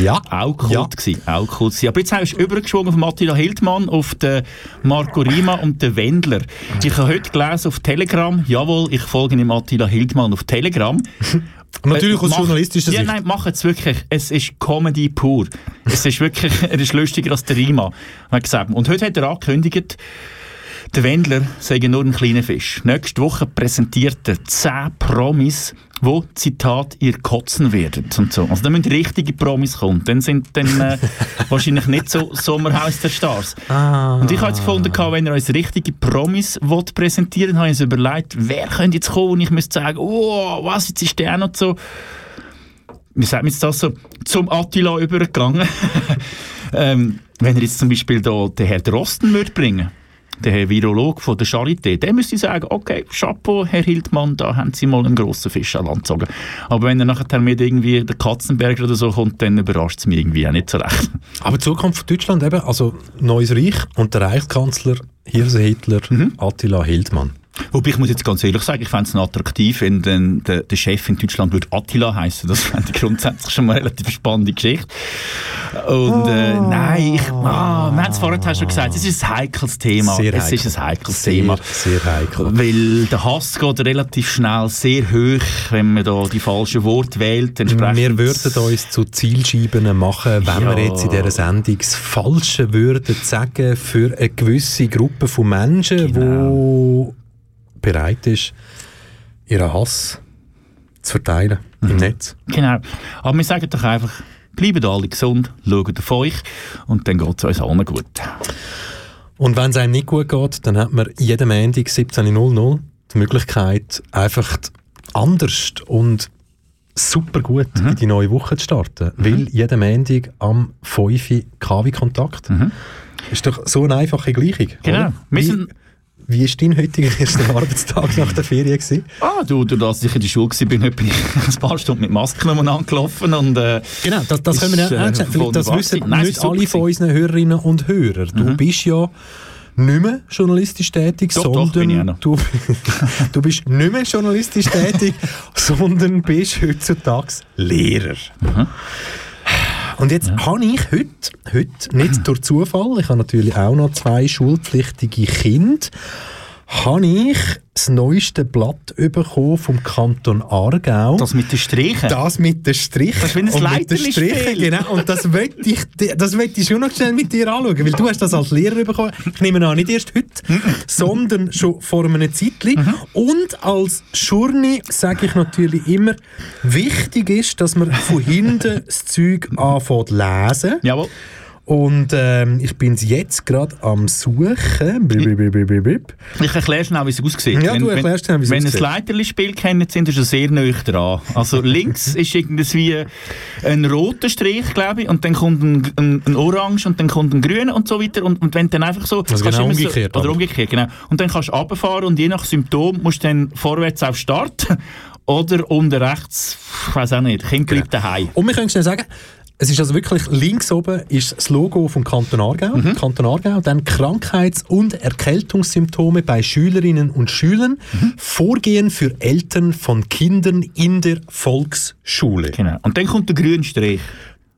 [SPEAKER 2] Ja.
[SPEAKER 3] Auch gewesen, auch Kult gewesen. Aber jetzt hast du übergeschwungen von Attila Hildmann auf den Marco Rima und den Wendler. Ich habe heute gelesen auf Telegram, jawohl, ich folge dem Attila Hildmann auf Telegram.
[SPEAKER 2] Natürlich
[SPEAKER 3] Äh,
[SPEAKER 2] aus journalistischer
[SPEAKER 3] ja,
[SPEAKER 2] Sicht.
[SPEAKER 3] Nein, mach es wirklich. Es ist Comedy pur. es ist wirklich, er ist lustiger als der Rima. hat gesagt. Und heute hat er angekündigt, der Wendler sei nur ein kleiner Fisch. Nächste Woche präsentiert er 10 Promis, wo Zitat ihr kotzen werden und so. Also da müssen richtige Promis kommen. Dann sind dann äh, wahrscheinlich nicht so Sommerhaus der Stars.
[SPEAKER 2] Ah.
[SPEAKER 3] Und ich habe jetzt gefunden, wenn er uns richtige Promis will präsentieren habe ich uns überlegt, wer könnte jetzt kommen und ich müsste sagen, oh, was, jetzt ist der noch so wie sagt man jetzt das so, zum Attila übergegangen. ähm, wenn er jetzt zum Beispiel da den Herrn Drosten würde bringen der Herr Virolog von der Charité, der müsste sagen, okay, Chapeau, Herr Hildmann, da haben Sie mal einen grossen Fisch an Land gezogen. Aber wenn er nachher mit irgendwie der Katzenberger oder so kommt, dann überrascht es mich irgendwie auch nicht so recht.
[SPEAKER 2] Aber die Zukunft von Deutschland eben, also Neues Reich und der Reichskanzler Hirse Hitler,
[SPEAKER 3] Mhm.
[SPEAKER 2] Attila Hildmann.
[SPEAKER 3] Wobei, ich muss jetzt ganz ehrlich sagen, ich fände es attraktiv, wenn dann der, der Chef in Deutschland würde Attila heißen. Das fände ich grundsätzlich schon mal eine relativ spannende Geschichte. Und äh, nein, ich, ah, wir haben es vorher schon gesagt, es ist ein heikles Thema.
[SPEAKER 2] Sehr
[SPEAKER 3] es
[SPEAKER 2] heikel.
[SPEAKER 3] ist ein heikles
[SPEAKER 2] Sehr,
[SPEAKER 3] Thema.
[SPEAKER 2] sehr heikel.
[SPEAKER 3] Weil der Hass geht relativ schnell sehr hoch, wenn man da die falschen Worte wählt.
[SPEAKER 2] Wir würden uns zu Zielscheiben machen, wenn
[SPEAKER 3] Ja.
[SPEAKER 2] wir jetzt in dieser Sendung das Falsche würden sagen für eine gewisse Gruppe von Menschen,
[SPEAKER 3] Genau.
[SPEAKER 2] die bereit ist, ihren Hass zu verteilen
[SPEAKER 3] Mhm.
[SPEAKER 2] im Netz.
[SPEAKER 3] Genau. Aber wir sagen doch einfach, bleibt alle gesund, schaut auf euch und dann geht es uns allen gut.
[SPEAKER 2] Und wenn es einem nicht gut geht, dann hat man jeden Montag 17.00 die Möglichkeit, einfach anders und super gut
[SPEAKER 3] Mhm.
[SPEAKER 2] in die neue Woche zu starten. Weil jeden Montag am 5 Uhr KW-Kontakt. Ist doch so eine einfache Gleichung.
[SPEAKER 3] Mhm. Genau.
[SPEAKER 2] Oder?
[SPEAKER 3] Wir
[SPEAKER 2] Wie,
[SPEAKER 3] sind-
[SPEAKER 2] wie ist dein heutiger erster Arbeitstag nach der Ferien gewesen?
[SPEAKER 3] Ah, du, du, als ich in der Schule war, bin ich ein paar Stunden mit Masken umeinander gelaufen und äh,
[SPEAKER 2] Genau, das, das können wir ja
[SPEAKER 3] äh,
[SPEAKER 2] Vielleicht Das wissen.
[SPEAKER 3] Nein,
[SPEAKER 2] nicht alle von unseren Hörerinnen und Hörern. Du bist ja nicht mehr journalistisch tätig,
[SPEAKER 3] Doch, doch,
[SPEAKER 2] sondern
[SPEAKER 3] bin ich auch noch.
[SPEAKER 2] Du, du bist nicht mehr journalistisch tätig, sondern bist heutzutage Lehrer. Und jetzt habe ich heute, heute, nicht durch Zufall, ich habe natürlich auch noch zwei schulpflichtige Kinder, habe ich das neueste Blatt bekommen vom Kanton Aargau.
[SPEAKER 3] das mit den Strichen.
[SPEAKER 2] Das mit den Strichen.
[SPEAKER 3] Das ist wie ein
[SPEAKER 2] und mit den. Strichen, genau. Und das möchte ich, das möchte ich schon noch schnell mit dir anschauen, weil du hast das als Lehrer bekommen. Ich nehme an, nicht erst heute, sondern schon vor einem Zeitchen. Und als Journey sage ich natürlich immer, wichtig ist, dass man von hinten das Zeug anfängt zu lesen.
[SPEAKER 3] Jawohl.
[SPEAKER 2] Und ähm, ich bin jetzt gerade am Suchen. Blib, blib, blib.
[SPEAKER 3] Ich erkläre schnell, wie es aussieht.
[SPEAKER 2] Ja, du erklärst schnell, wie es
[SPEAKER 3] Wenn
[SPEAKER 2] aussieht.
[SPEAKER 3] ein Leiterli-Spiel kennt, sind wir schon sehr nah dran. Also links ist irgendwie ein roter Strich, glaube ich, und dann kommt ein, ein, ein orange und dann kommt ein grüner und so weiter. Und, und wenn dann einfach so...
[SPEAKER 2] Also
[SPEAKER 3] kannst
[SPEAKER 2] genau umgekehrt,
[SPEAKER 3] So, oder umgekehrt, genau. Und dann kannst du runterfahren und je nach Symptom musst du dann vorwärts auf Start oder unten rechts, ich weiß auch nicht, Kind
[SPEAKER 2] Genau.
[SPEAKER 3] bleibt daheim.
[SPEAKER 2] Und wir können schnell sagen, es ist also wirklich links oben ist das Logo vom Kanton Aargau.
[SPEAKER 3] Mhm.
[SPEAKER 2] Kanton Aargau. Dann Krankheits- und Erkältungssymptome bei Schülerinnen und Schülern.
[SPEAKER 3] Mhm.
[SPEAKER 2] Vorgehen für Eltern von Kindern in der Volksschule.
[SPEAKER 3] Genau. Und dann kommt der grüne Strich.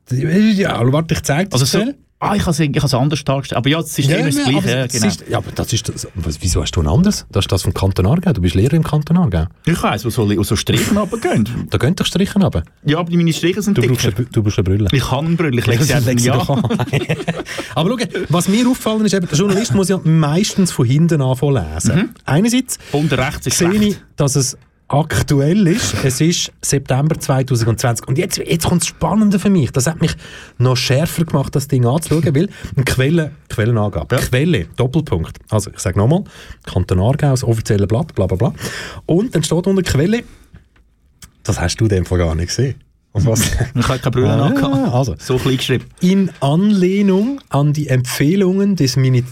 [SPEAKER 2] Ja, warte, ich zeige das
[SPEAKER 3] Also so. Ah, ich habe es ich has anders dargestellt. Aber ja, es ist immer das Gleiche. Ja, genau.
[SPEAKER 2] ist, ja, aber das ist das, wieso hast du ein anderes? Das ist das vom Kanton Aargau. Du bist Lehrer im Kanton Aargau.
[SPEAKER 3] Ich weiss, wo so, wo so Strichen runtergehen.
[SPEAKER 2] Da gehen doch Strichen runter.
[SPEAKER 3] Ja, aber meine Striche sind
[SPEAKER 2] Du
[SPEAKER 3] dicker.
[SPEAKER 2] brauchst, eine- du brauchst eine Brille.
[SPEAKER 3] Ich kann einen Brille, ich lege sie ja.
[SPEAKER 2] doch an. Aber schau, was mir auffallen ist, eben, der Journalist muss ja meistens von hinten anfangen lesen. Einerseits
[SPEAKER 3] Unten rechts ist
[SPEAKER 2] sehe ich, dass es aktuell ist. Es ist September 2020. Und jetzt, jetzt kommt das Spannende für mich. Das hat mich noch schärfer gemacht, das Ding anzuschauen, weil eine Quelle, Quellenangabe. Quelle, Doppelpunkt. Also, ich sage nochmal, Kanton Aargau, das offizielle Blatt, bla bla bla. Und dann steht unter Quelle, das hast du in dem Fall gar nicht gesehen. Und was?
[SPEAKER 3] Ich habe keine Brille
[SPEAKER 2] Ah, also.
[SPEAKER 3] So klein geschrieben.
[SPEAKER 2] In Anlehnung an die Empfehlungen des Mini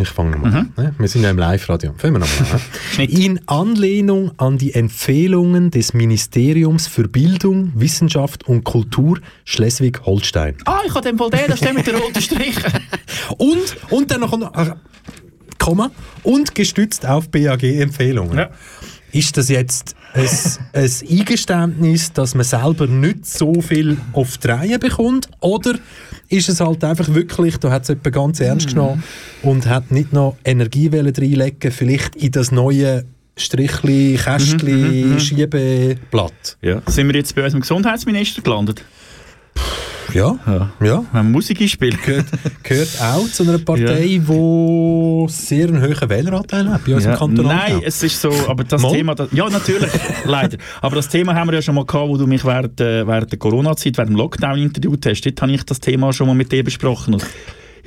[SPEAKER 2] ich fange nochmal an. ne? Wir sind ja im Live-Radio. Fangen wir nochmal an. In Anlehnung an die Empfehlungen des Ministeriums für Bildung, Wissenschaft und Kultur Schleswig-Holstein.
[SPEAKER 3] Ah, ich habe den Fall den, da steht mit der roten Strich.
[SPEAKER 2] Und, und dann noch ein äh, Komma, und gestützt auf BAG-Empfehlungen.
[SPEAKER 3] Ja.
[SPEAKER 2] Ist das jetzt ein, ein Eingeständnis, dass man selber nicht so viel auf die Reihe bekommt? Oder ist es halt einfach wirklich, da hat es jemand ganz ernst genommen und hat nicht noch Energie reinlegen, vielleicht in das neue Strichli, Kästli, Schiebeblatt?
[SPEAKER 3] Ja. Sind wir jetzt bei unserem Gesundheitsminister gelandet?
[SPEAKER 2] Ja,
[SPEAKER 3] Ja.
[SPEAKER 2] ja.
[SPEAKER 3] Wenn man Musik einspielt.
[SPEAKER 2] Gehört, gehört auch zu einer Partei, die sehr einen hohen Wähleranteil hat bei uns im
[SPEAKER 3] Ja,
[SPEAKER 2] Kanton
[SPEAKER 3] Nein,
[SPEAKER 2] Aargau.
[SPEAKER 3] es ist so, aber das
[SPEAKER 2] Mal?
[SPEAKER 3] Thema, das, ja natürlich, leider. Aber das Thema haben wir ja schon mal gehabt, wo du mich während, äh, während der Corona-Zeit, während dem Lockdown interviewt hast. Dort habe ich das Thema schon mal mit dir besprochen.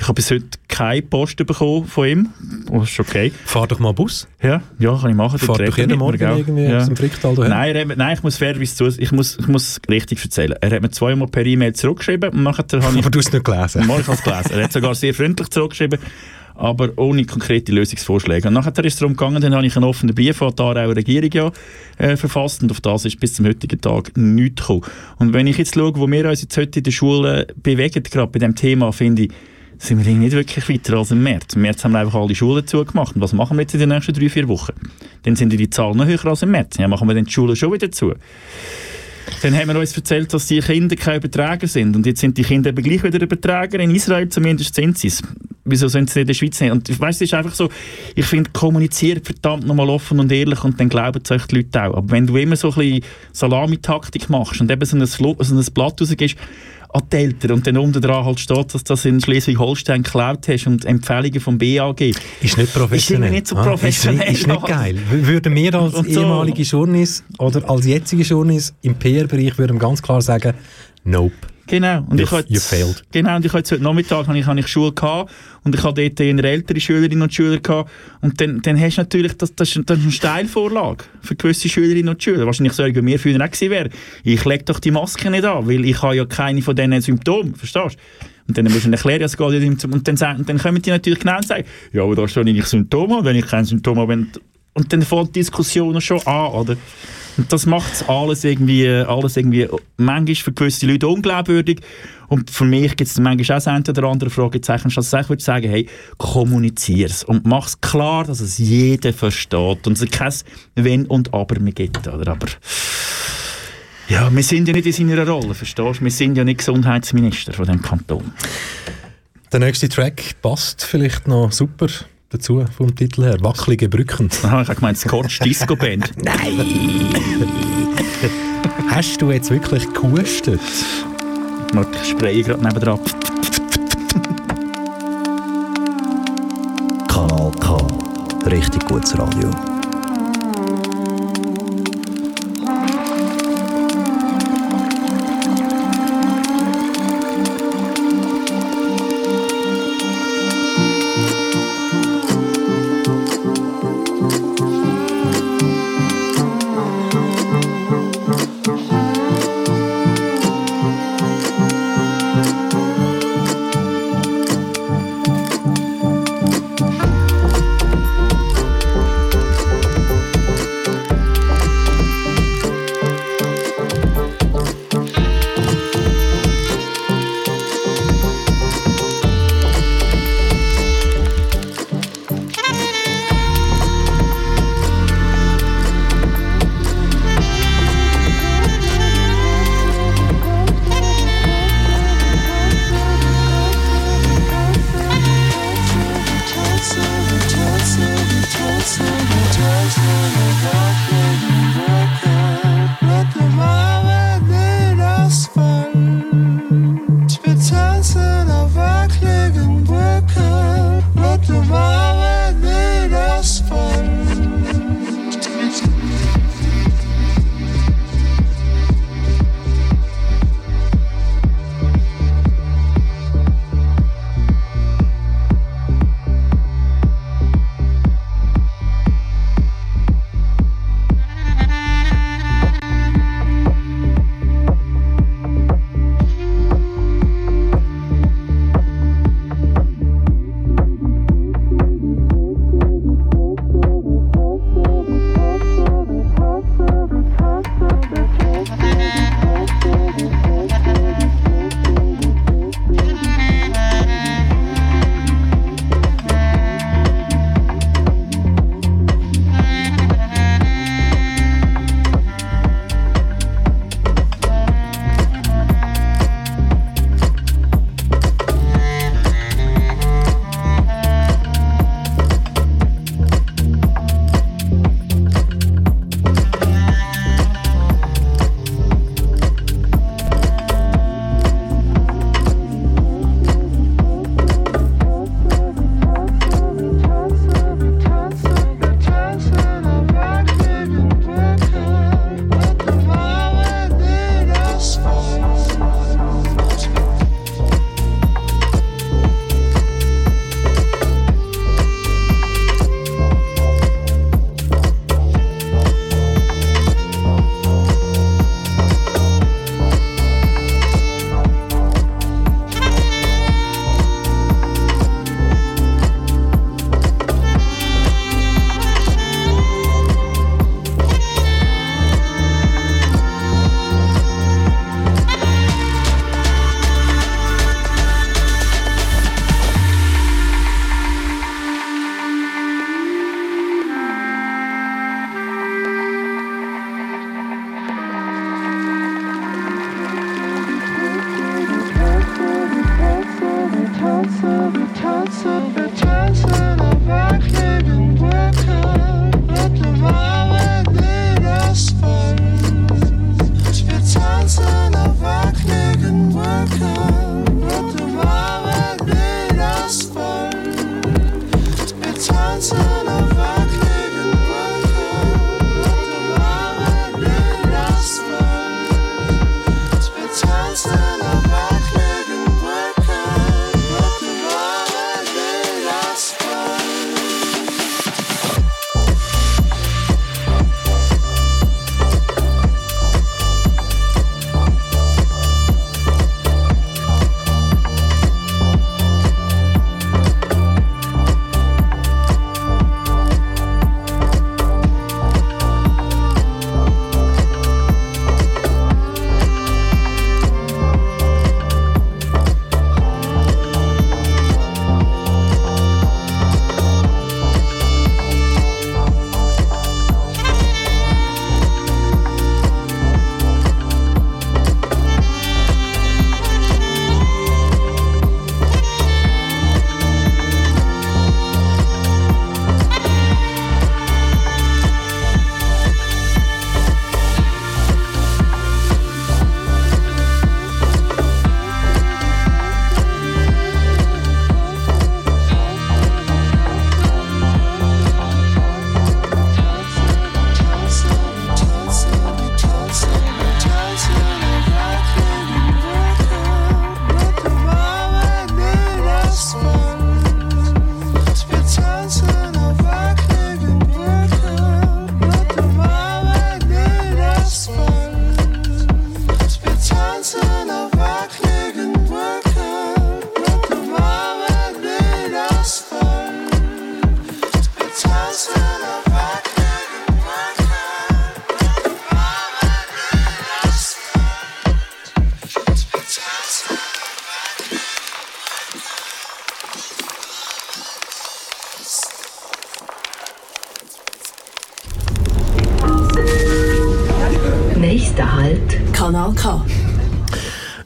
[SPEAKER 3] Ich habe bis heute keine Post bekommen von ihm. Das ist okay.
[SPEAKER 2] Fahr doch mal Bus.
[SPEAKER 3] Ja, ja, kann ich machen. Dort
[SPEAKER 2] doch jeden
[SPEAKER 3] mir,
[SPEAKER 2] Morgen irgendwie
[SPEAKER 3] ja.
[SPEAKER 2] aus dem Fricktal daher.
[SPEAKER 3] Nein, er nein, ich muss fairerweise zu, ich muss, ich muss richtig erzählen. Er hat mir zweimal per E-Mail zurückgeschrieben und nachher habe ich
[SPEAKER 2] Aber du hast es nicht gelesen.
[SPEAKER 3] Mal, ich habe es gelesen. Er hat sogar sehr freundlich zurückgeschrieben, aber ohne konkrete Lösungsvorschläge. Und nachher ist es darum gegangen, dann habe ich einen offenen Brief von der Aarauer Regierung ja, äh, verfasst und auf das ist bis zum heutigen Tag nichts gekommen. Und wenn ich jetzt schaue, wo wir uns jetzt heute in der Schule bewegen, gerade bei diesem Thema, finde ich, sind wir nicht wirklich weiter als im März. Im März haben wir einfach alle Schulen zugemacht. Und was machen wir jetzt in den nächsten drei, vier Wochen? Dann sind die Zahlen noch höher als im März. Ja, machen wir dann die Schulen schon wieder zu. Dann haben wir uns erzählt, dass die Kinder keine Überträger sind. Und jetzt sind die Kinder eben gleich wieder Überträger. In Israel zumindest sind sie es. Wieso sind sie nicht in der Schweiz nicht? Und ich weiss, es ist einfach so, ich finde, kommuniziert verdammt nochmal offen und ehrlich und dann glauben es euch die Leute auch. Aber wenn du immer so ein bisschen Salamitaktik machst und eben so ein, so ein Blatt rausgibst, an die Eltern und dann unten dran halt steht, dass du das in Schleswig-Holstein geklaut hast und Empfehlungen vom BAG.
[SPEAKER 2] Ist nicht professionell.
[SPEAKER 3] Ist nicht so
[SPEAKER 2] Ah,
[SPEAKER 3] professionell.
[SPEAKER 2] ist, nicht, ist nicht geil. Würden wir als
[SPEAKER 3] so.
[SPEAKER 2] ehemalige Journeys oder als jetzige Journeys im PR-Bereich würden ganz klar sagen, nope.
[SPEAKER 3] Genau. Und ich hatte,
[SPEAKER 2] you failed.
[SPEAKER 3] Genau, und ich hatte heute Nachmittag habe ich, habe ich Schule gehabt und ich hatte dort eher ältere Schülerinnen und Schüler gehabt und dann, dann hast du natürlich, das, das, das ist eine Steilvorlage für gewisse Schülerinnen und Schüler. Wahrscheinlich so, wie mir früher auch gewesen wäre. Ich lege doch die Maske nicht an, weil ich habe ja keine von diesen Symptomen, verstehst du? Und dann musst du erklären, es geht nicht und dann, sagen, dann kommen die natürlich genau und sagen, ja, aber da ist schon nicht Symptome, und wenn ich keine Symptome habe, und dann fängt die Diskussion schon an, oder? Das macht alles irgendwie, alles irgendwie manchmal für gewisse Leute unglaubwürdig. Und für mich gibt es manchmal auch das eine oder andere Fragezeichen. Also ich würde sagen, hey, kommunizier es und mach es klar, dass es jeder versteht und es kein Wenn und Aber mehr gibt. Oder? Aber ja, wir sind ja nicht in seiner Rolle, verstehst du? Wir sind ja nicht Gesundheitsminister von dem Kanton.
[SPEAKER 2] Der nächste Track passt vielleicht noch super dazu vom Titel her. Wackelige Brücken.
[SPEAKER 3] Aha, ich habe gemeint, Scotch Disco Band.
[SPEAKER 2] Hast du jetzt wirklich gehustet?
[SPEAKER 3] Ich spreche gerade nebendran.
[SPEAKER 1] Kanal K. Richtig gutes Radio.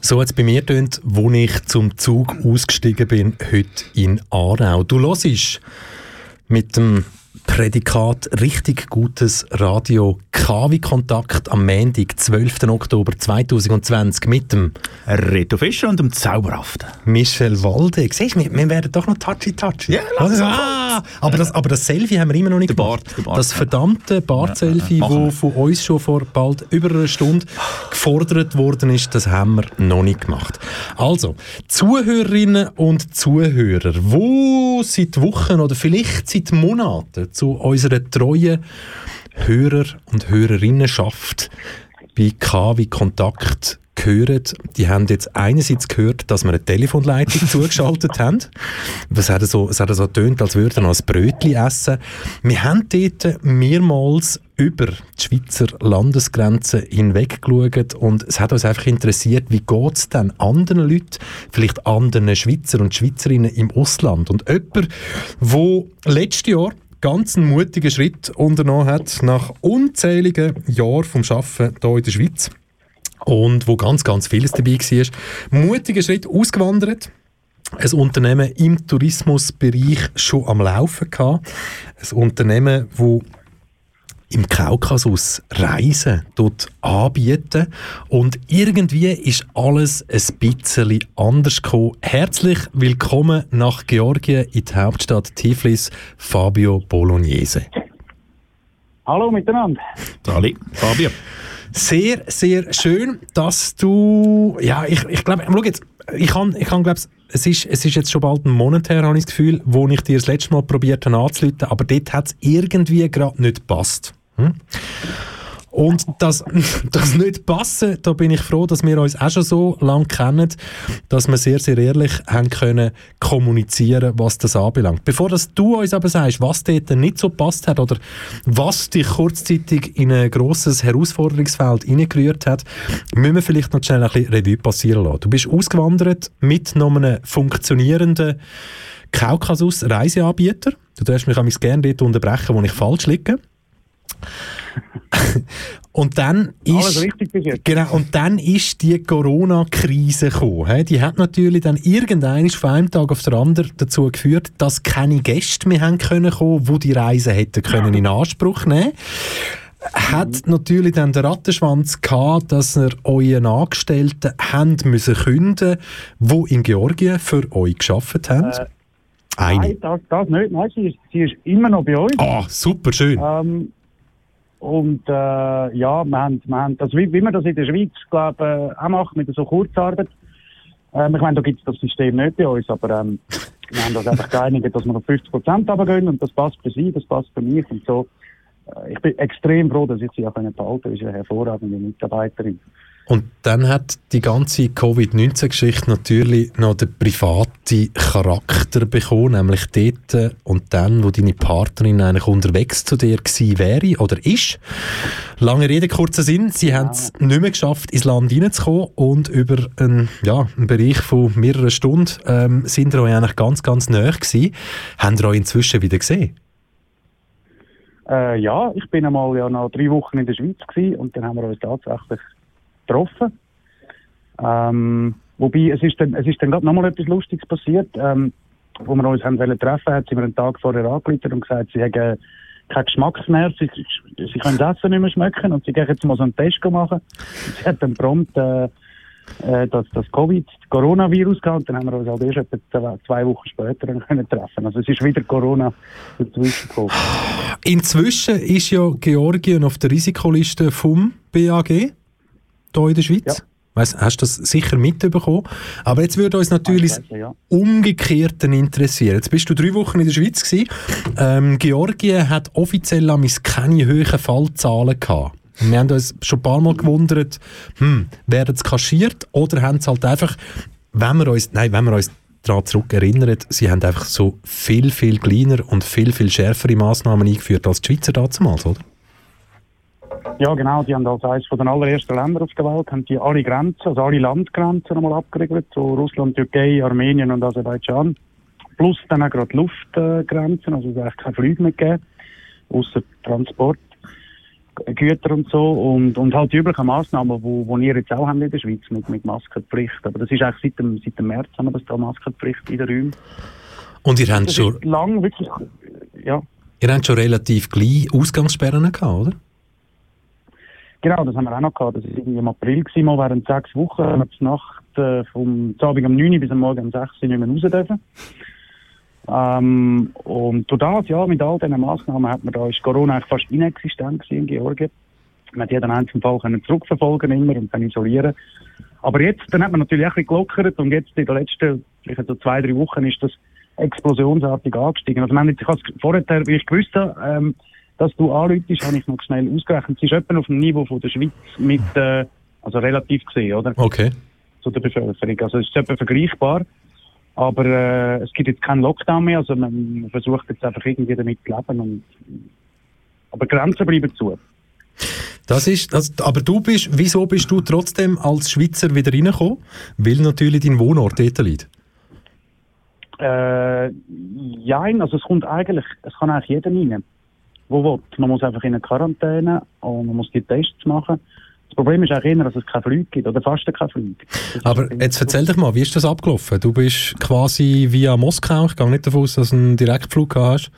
[SPEAKER 2] So hat es bei mir tönt, wo ich zum Zug ausgestiegen bin, heute in Aarau. Du hörst mit dem Prädikat richtig gutes Radio KW Kontakt am Montag, 12. Oktober 2020 mit dem
[SPEAKER 3] Reto Fischer und dem Zauberhaften.
[SPEAKER 2] Michel Walde. Siehst du, wir, wir werden doch noch touchy-touchy.
[SPEAKER 3] Ja,
[SPEAKER 2] also, ah, aber, das, aber das Selfie haben wir immer noch nicht gemacht.
[SPEAKER 3] Bart, Bart,
[SPEAKER 2] das verdammte Bart-Selfie,
[SPEAKER 3] Ja, ja,
[SPEAKER 2] das von uns schon vor bald über einer Stunde gefordert worden ist, das haben wir noch nicht gemacht. Also, Zuhörerinnen und Zuhörer, wo seit Wochen oder vielleicht seit Monaten zu unserer treuen Hörer- und Hörerinnenschaft bei KW Kontakt gehören, die haben jetzt einerseits gehört, dass wir eine Telefonleitung zugeschaltet haben. Es hat so, es hat so getönt, als würden wir noch ein Brötchen essen. Wir haben dort mehrmals über die Schweizer Landesgrenzen hinweg geschaut und es hat uns einfach interessiert, wie geht es denn anderen Leuten, vielleicht anderen Schweizer und Schweizerinnen im Ausland und jemand, wo letztes Jahr ganz einen mutigen Schritt unternommen hat, nach unzähligen Jahren vom Arbeiten hier in der Schweiz und wo ganz, ganz vieles dabei war. Mutiger Schritt ausgewandert, ein Unternehmen im Tourismusbereich schon am Laufen gehabt. Ein Unternehmen, wo im Kaukasus Reisen dort anbieten und irgendwie ist alles ein bisschen anders gekommen. Herzlich willkommen nach Georgien in die Hauptstadt Tiflis, Fabio Bolognese.
[SPEAKER 11] Hallo miteinander.
[SPEAKER 3] Sali, Fabio.
[SPEAKER 2] Sehr, sehr schön, dass du, ja, ich, ich glaube, schau jetzt, ich kann, ich kann glaube, es ist, es ist jetzt schon bald ein Monat her, habe ich das Gefühl, wo ich dir das letzte Mal probiert habe anzuleiten, aber dort hat es irgendwie gerade nicht gepasst. Hm? Und das, das nicht passen, da bin ich froh, dass wir uns auch schon so lange kennen, dass wir sehr, sehr ehrlich haben können kommunizieren, was das anbelangt. Bevor das du uns aber sagst, was dort nicht so passt hat oder was dich kurzzeitig in ein grosses Herausforderungsfeld hineingerührt hat, müssen wir vielleicht noch schnell ein bisschen Revue passieren lassen. Du bist ausgewandert mit noch einem funktionierenden Kaukasus-Reiseanbieter. Du darfst mich mich gerne dort unterbrechen, wo ich falsch liege. Und dann ist genau und dann ist die Corona-Krise gekommen. Die hat natürlich dann irgendwann von einem Tag auf den anderen dazu geführt, dass keine Gäste mehr haben können kommen, wo die Reise hätten können in Anspruch nehmen. Hat natürlich dann den Rattenschwanz gehabt, dass ihr euren Angestellten haben müssen künden, wo in Georgien für euch geschafft haben.
[SPEAKER 11] Äh,
[SPEAKER 2] Eine.
[SPEAKER 11] Nein, das, das nicht. Nein, sie ist, sie ist immer noch bei uns.
[SPEAKER 2] Ah, super schön.
[SPEAKER 11] Ähm, und äh, ja, wir haben, wir haben das, wie, wie man das in der Schweiz glaube äh, auch macht, mit so Kurzarbeit. Ähm, ich meine, da gibt es das System nicht bei uns, aber ähm, wir haben das einfach geeinigt, dass wir auf 50 Prozent runtergehen und das passt für sie, das passt für mich und so. Äh, ich bin extrem froh, dass ich sie auch behalten konnte. Ist eine hervorragende Mitarbeiterin.
[SPEAKER 2] Und dann hat die ganze Covid-19-Geschichte natürlich noch den privaten Charakter bekommen, nämlich dort und dann, wo deine Partnerin eigentlich unterwegs zu dir gewesen wäre oder ist. Lange Rede, kurzer Sinn, sie haben es nicht mehr geschafft, ins Land hineinzukommen und über einen, ja, einen Bereich von mehreren Stunden ähm, sind ihr euch eigentlich ganz, ganz nahe gewesen. Haben ihr euch inzwischen wieder gesehen?
[SPEAKER 11] Äh, ja, ich bin einmal ja noch drei Wochen in der Schweiz gewesen und dann haben wir uns tatsächlich getroffen. Ähm, wobei, es ist dann, es ist dann gerade nochmal etwas Lustiges passiert. Ähm, wo wir uns haben wollen treffen, hat sie mir einen Tag vorher angerufen und gesagt, sie hätten keinen Geschmack mehr, sie, sie können das Essen nicht mehr schmecken und sie gehen jetzt mal so einen Test machen. Sie hat dann prompt äh, äh, das, das Covid, das Coronavirus gehabt und dann haben wir uns halt erst etwa zwei- zwei Wochen später dann können treffen. Also es ist wieder Corona dazwischen gekommen.
[SPEAKER 2] Inzwischen ist ja Georgien auf der Risikoliste vom BAG hier in der Schweiz. Weiss, hast du das sicher mitbekommen? Aber jetzt würde uns natürlich das
[SPEAKER 11] ja.
[SPEAKER 2] Umgekehrte interessieren. Jetzt bist du drei Wochen in der Schweiz gewesen. Ähm, Georgien hat offiziell keine hohen Fallzahlen gehabt. Wir haben uns schon ein paar Mal gewundert, hm, werden es kaschiert oder haben es halt einfach, wenn wir uns, nein, wenn wir uns daran zurück erinnern, sie haben einfach so viel, viel kleiner und viel, viel schärfere Massnahmen eingeführt als die Schweizer damals, oder?
[SPEAKER 11] Ja, genau. Die haben als eines von den allerersten Ländern auf der Welt haben die alle Grenzen, also alle Landgrenzen nochmal abgeregelt, so Russland, Türkei, Armenien und Aserbaidschan. Plus dann auch gerade Luftgrenzen, also es hat eigentlich keine Flüge mehr gegeben, außer Transport. Güter und so und, und halt die üblichen Massnahmen, wo, wo ihr jetzt auch habt in der Schweiz mit, mit Maskenpflicht. Aber das ist eigentlich seit dem, seit dem März haben wir da Maskenpflicht in den Räumen.
[SPEAKER 2] Und ihr habt
[SPEAKER 11] Das
[SPEAKER 2] schon,
[SPEAKER 11] lang wirklich, ja.
[SPEAKER 2] ihr habt schon relativ gleich Ausgangssperren gehabt, oder?
[SPEAKER 11] Genau, das haben wir auch noch gehabt. Das war im April, gewesen, mal während sechs Wochen. Wir haben Nacht äh, vom Abend um 9 Uhr bis am Morgen um 6 Uhr nicht mehr raus dürfen. Ähm, und durch das, ja, mit all diesen Massnahmen hat man da, ist Corona fast inexistent gewesen in Georgien. Man hat jeden einzelnen Fall können zurückverfolgen immer und dann isolieren. Aber jetzt, dann hat man natürlich auch ein bisschen gelockert und jetzt in den letzten, vielleicht so zwei, drei Wochen ist das explosionsartig angestiegen. Also, wir haben jetzt, ich vorher, wie ich gewusst habe, ähm, dass du anrufst, habe ich noch schnell ausgerechnet. Es ist etwa auf dem Niveau von der Schweiz mit, äh, also relativ gesehen, oder?
[SPEAKER 2] Okay.
[SPEAKER 11] Zu der Bevölkerung. Also es ist etwa vergleichbar. Aber äh, es gibt jetzt keinen Lockdown mehr, also man, versucht jetzt einfach irgendwie damit zu leben. Und, aber Grenzen bleiben zu.
[SPEAKER 2] Das ist, das, aber du bist, wieso bist du trotzdem als Schweizer wieder reingekommen? Weil natürlich dein Wohnort dort liegt.
[SPEAKER 11] Äh, jein, also es kommt eigentlich, es kann eigentlich jeder rein, wo will. Man muss einfach in eine Quarantäne und man muss die Tests machen. Das Problem ist eigentlich eher, dass es keine Flüge gibt, oder fast keine Flüge.
[SPEAKER 2] Aber jetzt erzähl dich mal, wie ist das abgelaufen? Du bist quasi via Moskau, ich gehe nicht davon aus, dass du einen Direktflug hast,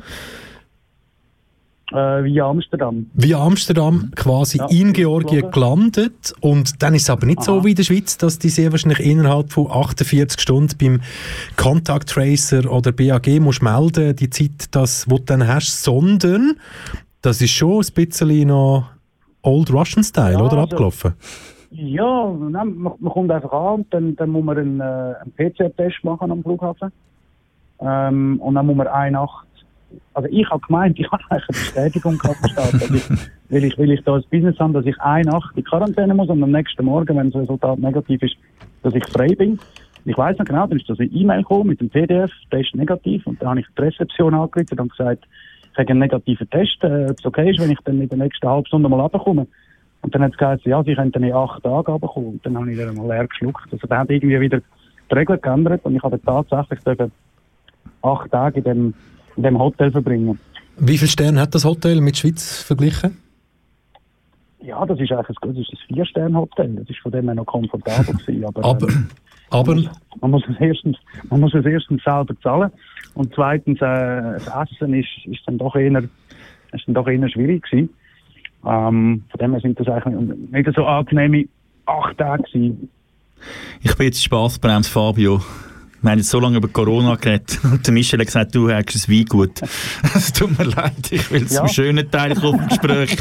[SPEAKER 11] Äh, via Amsterdam.
[SPEAKER 2] via Amsterdam quasi
[SPEAKER 11] Ja,
[SPEAKER 2] in Georgien gelandet und dann ist es aber nicht so
[SPEAKER 11] Aha.
[SPEAKER 2] wie in der Schweiz, dass die sehr wahrscheinlich innerhalb von 48 Stunden beim Contact Tracer oder BAG musst melden, die Zeit, das, wo du dann hast, sondern das ist schon ein bisschen noch Old Russian Style,
[SPEAKER 11] Ja,
[SPEAKER 2] oder
[SPEAKER 11] also-
[SPEAKER 2] abgelaufen?
[SPEAKER 11] Ja, nein, man, man kommt einfach an und dann, dann muss man einen, äh, einen PCR-Test machen am Flughafen. Ähm, und dann muss man eine Nacht, also ich habe gemeint, ich habe eigentlich eine Bestätigung gehabt weil ich, weil ich da ein Business habe, dass ich eine Nacht in Quarantäne muss und am nächsten Morgen, wenn das Resultat negativ ist, dass ich frei bin. Ich weiß noch genau, dann ist das eine E-Mail gekommen mit dem PDF, Test negativ und dann habe ich die Rezeption angerufen und gesagt, ich habe einen negativen Test, äh, ob es okay ist, wenn ich dann in der nächsten halben Stunde mal runterkomme. Und dann hat es geheißen, ja, sie könnten in acht Tagen runterkommen. Und dann habe ich dann mal leer geschluckt. Also dann hat irgendwie wieder die Regeln geändert und ich habe tatsächlich acht Tage in dem, in dem Hotel verbringen.
[SPEAKER 2] Wie viele Sterne hat das Hotel mit Schweiz verglichen?
[SPEAKER 11] Ja, das ist eigentlich ein, das ist ein Vier-Sterne-Hotel. Das ist von dem her noch komfortabel gewesen. Aber,
[SPEAKER 2] Aber,
[SPEAKER 11] ähm,
[SPEAKER 2] aber
[SPEAKER 11] man muss es erstens, man muss es erstens selber zahlen und zweitens äh, das Essen ist, ist dann doch eher, ist dann doch eher schwierig gewesen. Ähm, von dem her sind das eigentlich nicht so angenehme acht Tage gewesen.
[SPEAKER 3] Ich bin jetzt Spaßbremse, Fabio. Wir haben jetzt so lange über Corona geredet und der Michel hat gesagt, du hast ein Weingut. Es tut mir leid, ich will zum
[SPEAKER 11] Ja.
[SPEAKER 3] schönen Teil kommen vom Gespräch.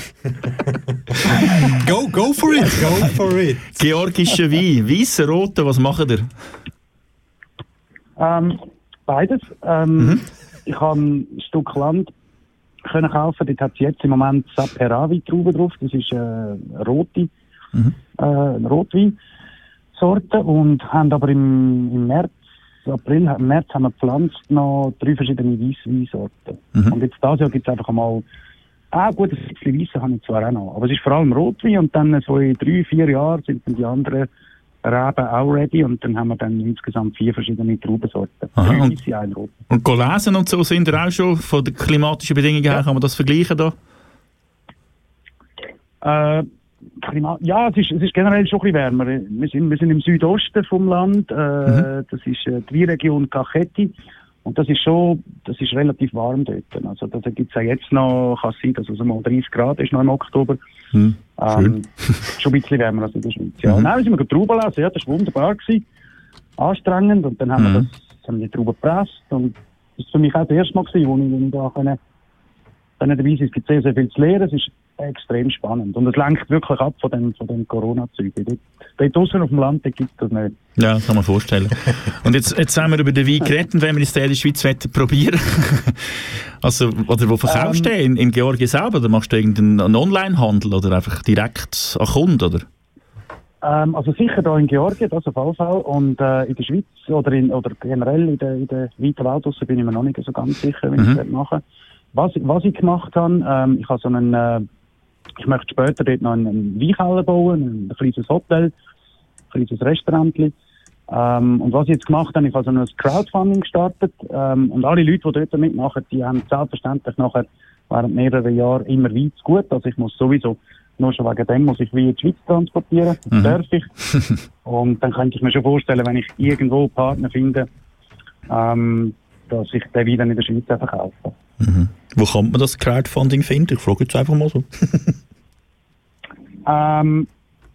[SPEAKER 2] go, go for it, go for it.
[SPEAKER 3] Georgischer Wein, weißer, roter, was macht ihr?
[SPEAKER 11] Ähm, beides. Ähm, Ich habe ein Stück Land können kaufen. Dort hat es jetzt im Moment Saperavi Trauben drauf. Das ist äh, eine rote, äh, eine Rotweinsorte und haben aber im, im März, April, März haben wir gepflanzt noch drei verschiedene Weissweinsorten. Und jetzt dieses Jahr gibt es einfach mal Ah, gut, ein bisschen Weisse habe ich zwar auch noch, aber es ist vor allem Rotwein und dann so in drei, vier Jahren sind dann die anderen Reben auch ready und dann haben wir dann insgesamt vier verschiedene Traubensorten.
[SPEAKER 3] Aha, und-
[SPEAKER 11] ein Rot.
[SPEAKER 3] Und Golesen und so sind ihr auch schon von den klimatischen Bedingungen her, kann man das vergleichen da?
[SPEAKER 11] Äh, ja, es ist, es ist generell schon ein bisschen wärmer. Wir sind, wir sind im Südosten vom Land. Äh, Das ist äh, die Weinregion Kachetti. Und das ist schon, das ist relativ warm dort. Also da gibt es auch jetzt noch, kann es sein, dass es mal 30 Grad ist noch im Oktober.
[SPEAKER 3] Hm,
[SPEAKER 11] Ähm, schon ein bisschen wärmer als in der Schweiz. Ja. Nein, wir sind wir Trauben lesen, ja, das war wunderbar. Gewesen. Anstrengend. Und dann haben wir
[SPEAKER 3] Mhm.
[SPEAKER 11] das, haben wir die Trauben gepresst. Und das war für mich auch das erste Mal, gewesen, wo ich, wo ich da können, können dabei sein Es gibt sehr, sehr viel zu lernen. Es ist extrem spannend. Und es lenkt wirklich ab von dem, von dem Corona-Zeug. Dort, dort draussen auf dem Land gibt es das nicht.
[SPEAKER 3] Ja, das kann man vorstellen. Und jetzt, jetzt haben wir über den Wein geredet wenn wir es in der Schweiz probieren Also, oder wo verkaufst du den? In, in Georgien selber? Oder machst du irgendeinen Online-Handel oder einfach direkt an Kunden, oder?
[SPEAKER 11] Ähm, also sicher da in Georgien, das auf jeden Fall. Und äh, in der Schweiz oder, in, oder generell in der, in der weiten Welt draussen bin ich mir noch nicht so ganz sicher, wie ich
[SPEAKER 3] Mhm.
[SPEAKER 11] das machen was, ich- was ich gemacht habe, ähm, ich habe so einen, äh, ich möchte später dort noch einen, Weinkeller bauen, ein kleines Hotel, ein kleines Restaurant. Ähm, und was ich jetzt gemacht habe, ich habe so ein Crowdfunding gestartet ähm, und alle Leute, die dort mitmachen, die haben selbstverständlich nachher
[SPEAKER 12] während mehrerer Jahre immer weit zu gut. Also ich muss sowieso, nur schon wegen dem muss ich wie in die Schweiz transportieren,
[SPEAKER 13] Mhm.
[SPEAKER 12] darf ich. Und dann könnte ich mir schon vorstellen, wenn ich irgendwo Partner finde, ähm, dass ich den wieder in der Schweiz einfach kaufe.
[SPEAKER 3] Wo kann man das Crowdfunding finden? Ich frage jetzt einfach mal so.
[SPEAKER 12] Ähm,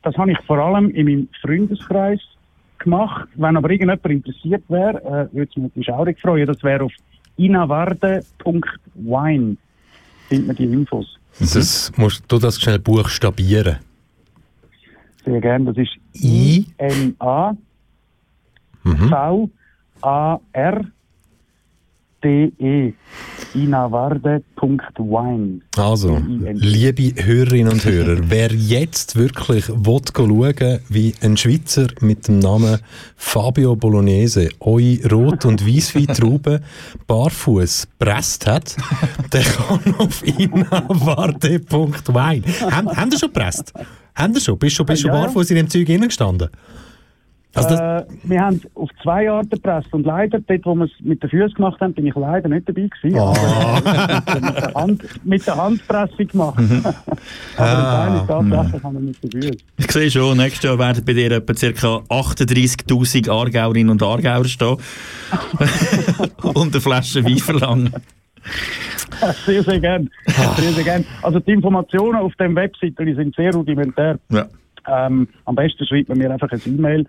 [SPEAKER 12] das habe ich vor allem in meinem Freundeskreis gemacht. Wenn aber irgendjemand interessiert wäre, äh, würde es mich natürlich auch freuen. Das wäre auf inavarde.wine. Findet man die Infos.
[SPEAKER 2] Das musst du das schnell buchstabieren.
[SPEAKER 12] Sehr gerne. Das ist
[SPEAKER 2] I.
[SPEAKER 12] I-N-A. V-A-R D-E. inavarde.wine.
[SPEAKER 2] Also, liebe Hörerinnen und Hörer, wer jetzt wirklich will schauen wie ein Schweizer mit dem Namen Fabio Bolognese eure Rot- und Weissweintrauben barfuß presst hat, der kann auf inavarde.wine. Haben, haben ihr schon presst? Haben ihr schon? Bist du schon, bist du
[SPEAKER 12] Ja.
[SPEAKER 2] barfuß in dem Zeug gestanden? Also das,
[SPEAKER 12] äh, wir haben es auf zwei Arten gepresst und leider, dort wo wir es mit den Füßen gemacht haben, bin ich leider nicht dabei gewesen.
[SPEAKER 2] Ah.
[SPEAKER 12] Aber, äh, mit, der Hand, mit der Handpressung gemacht.
[SPEAKER 2] Mhm.
[SPEAKER 12] Aber
[SPEAKER 3] Ah.
[SPEAKER 12] ein Teil ist tatsächlich haben wir mit den Füßen.
[SPEAKER 3] Ich sehe schon, nächstes Jahr werden bei dir etwa ca. 38'000 Aargauerinnen und Aargauer stehen und eine Flasche Wein verlangen.
[SPEAKER 12] Sehr, sehr gern. Sehr, sehr gern. Also die Informationen auf dem Webseite die sind sehr rudimentär.
[SPEAKER 3] Ja.
[SPEAKER 12] Ähm, am besten schreibt man mir einfach ein E-Mail.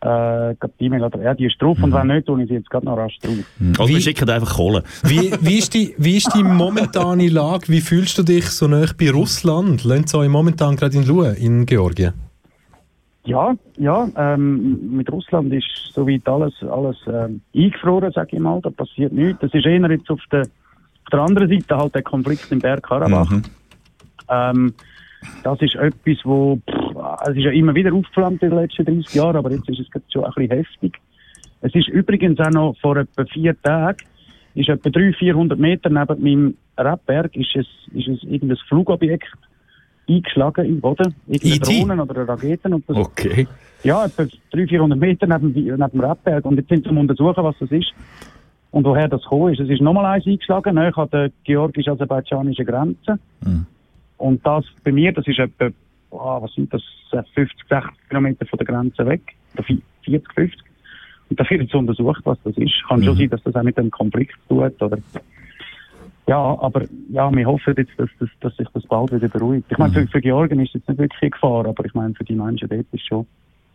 [SPEAKER 12] Äh, die E-Mail oder ja, die ist drauf und wenn nicht, tue ich sie jetzt gerade noch rasch drauf.
[SPEAKER 3] Also wir schicken einfach Kohle.
[SPEAKER 2] wie, wie, ist die, wie ist die momentane Lage? Wie fühlst du dich so nah bei Russland? Lernt euch momentan gerade in Lue, in Georgien?
[SPEAKER 12] Ja, ja, ähm, mit Russland ist soweit alles, alles ähm, eingefroren, sage ich mal. Da passiert nichts. Das ist eher jetzt auf der, auf der anderen Seite halt der Konflikt im Bergkarabach. Ähm, das ist etwas, wo pff, es ist ja immer wieder aufgeflammt in den letzten 30 Jahren, aber jetzt ist es schon ein bisschen heftig. Es ist übrigens auch noch vor etwa vier Tagen, ist etwa 300, 400 Meter neben meinem Rebberg, ist es, ist es irgendein Flugobjekt eingeschlagen im Boden. Irgendeine
[SPEAKER 2] IT?
[SPEAKER 12] Drohnen oder eine Raketen. Und das,
[SPEAKER 3] Okay.
[SPEAKER 12] ja, etwa 300, 400 Meter neben, neben dem Rebberg. Und jetzt sind sie am Untersuchen, was das ist und woher das gekommen ist. Es ist nochmal eins eingeschlagen, nahe an der georgisch-aserbaidschanischen Grenze. Und das bei mir, das ist etwa, ah, was sind das, 50, 60 Kilometer von der Grenze weg. Oder 40, 50. Und da wird untersucht, was das ist. Kann schon sein, dass das auch mit dem Konflikt tut, oder? Ja, aber ja, wir hoffen jetzt, dass, dass, dass sich das bald wieder beruhigt. Ich meine, für, für Georgien ist es jetzt nicht wirklich eine Gefahr, aber ich meine, für die Menschen dort ist es schon,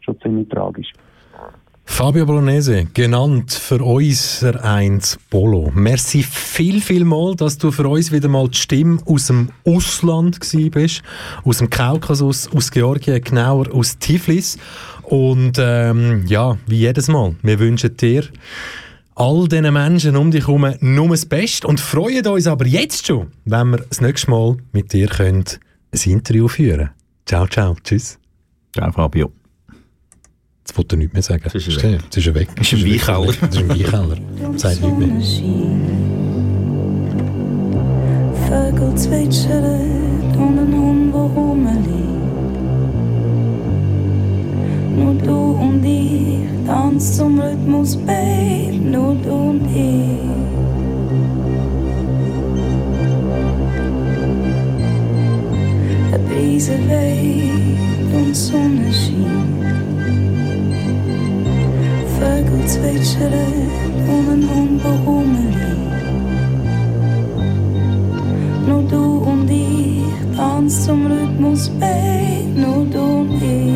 [SPEAKER 12] schon ziemlich tragisch.
[SPEAKER 2] Fabio Bolognese, genannt für uns der 1 Polo. Merci viel, viel mal, dass du für uns wieder mal die Stimme aus dem Ausland gsi bist, aus dem Kaukasus, aus Georgien, genauer aus Tiflis. Und ähm, ja, wie jedes Mal, wir wünschen dir all diesen Menschen um dich herum nur das Beste und freuen uns aber jetzt schon, wenn wir das nächste Mal mit dir können ein Interview führen Ciao, ciao, tschüss.
[SPEAKER 3] Ciao, Fabio.
[SPEAKER 2] Jetzt wollte er nichts mehr sagen.
[SPEAKER 3] Jetzt ist er
[SPEAKER 2] Stell,
[SPEAKER 3] weg.
[SPEAKER 2] Jetzt ist er weg.
[SPEAKER 3] Ist im
[SPEAKER 2] Jetzt er
[SPEAKER 3] Weinkeller.
[SPEAKER 2] weg. Jetzt ist er im Weinkeller. Sagt nichts mehr.
[SPEAKER 11] Vögel zwitschern und ein Hund, der rumliegt. Nur du und ich tanzt zum Rhythmus, Babe, nur du und ich. Der Brise weht und Sonne schien. Vögel zwitschern und ein Hund, der rumliegt. Nur du und ich tanzt zum Rhythmus, Babe, nur du und ich.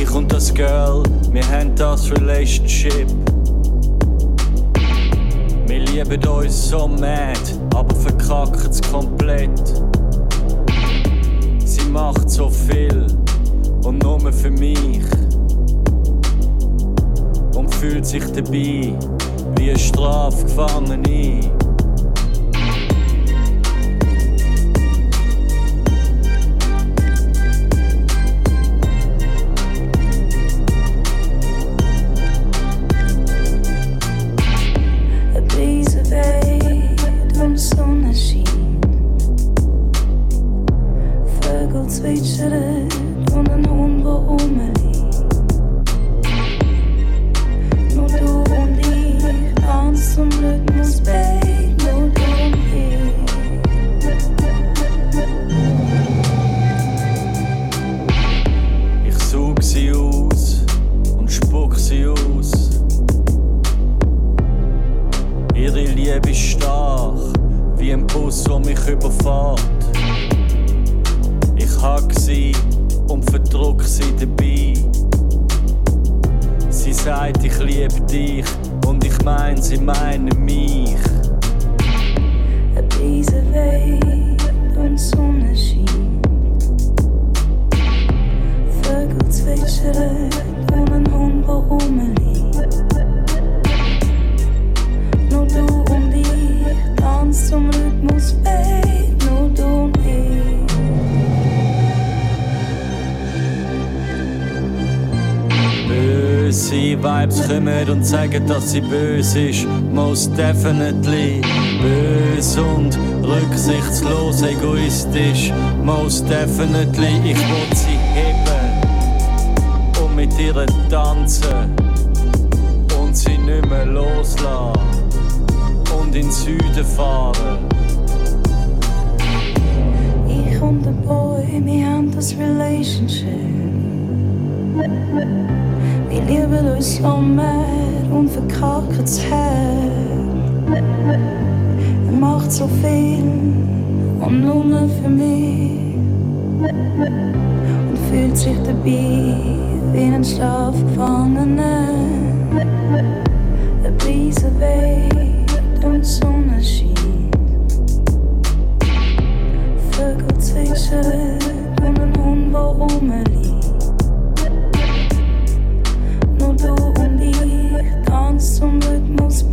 [SPEAKER 14] Ich und das Girl, wir haben das Relationship. Wir lieben uns so mad, aber verkacken es komplett. Macht so viel und nur für mich. Und fühlt sich dabei wie ein Strafgefangene. Sie meinen mich.
[SPEAKER 11] Ein Brise weht und Sonne scheint. Vögel zwitschern und ein Hund, der rumliegt. Nur du und ich tanzen zum Rhythmus, babe.
[SPEAKER 14] Böse Vibes kommen und sagen, dass sie böse ist. Most definitely. Böse und rücksichtslos, egoistisch. Most definitely. Ich will sie heben und mit ihr tanzen. Und sie nicht mehr loslassen. Und in den Süden fahren.
[SPEAKER 11] Ich und der Boy, wir haben das Relationship. Wir lieben uns so mehr und verkacken das Herz. Er macht so viel und nur für mich. Und fühlt sich dabei wie ein Schlafgefangener. Eine Brise weht und Sonne scheint. Vögel zwitschern und ein Hund, der rumliegt. Tanzen zum Rhythmus,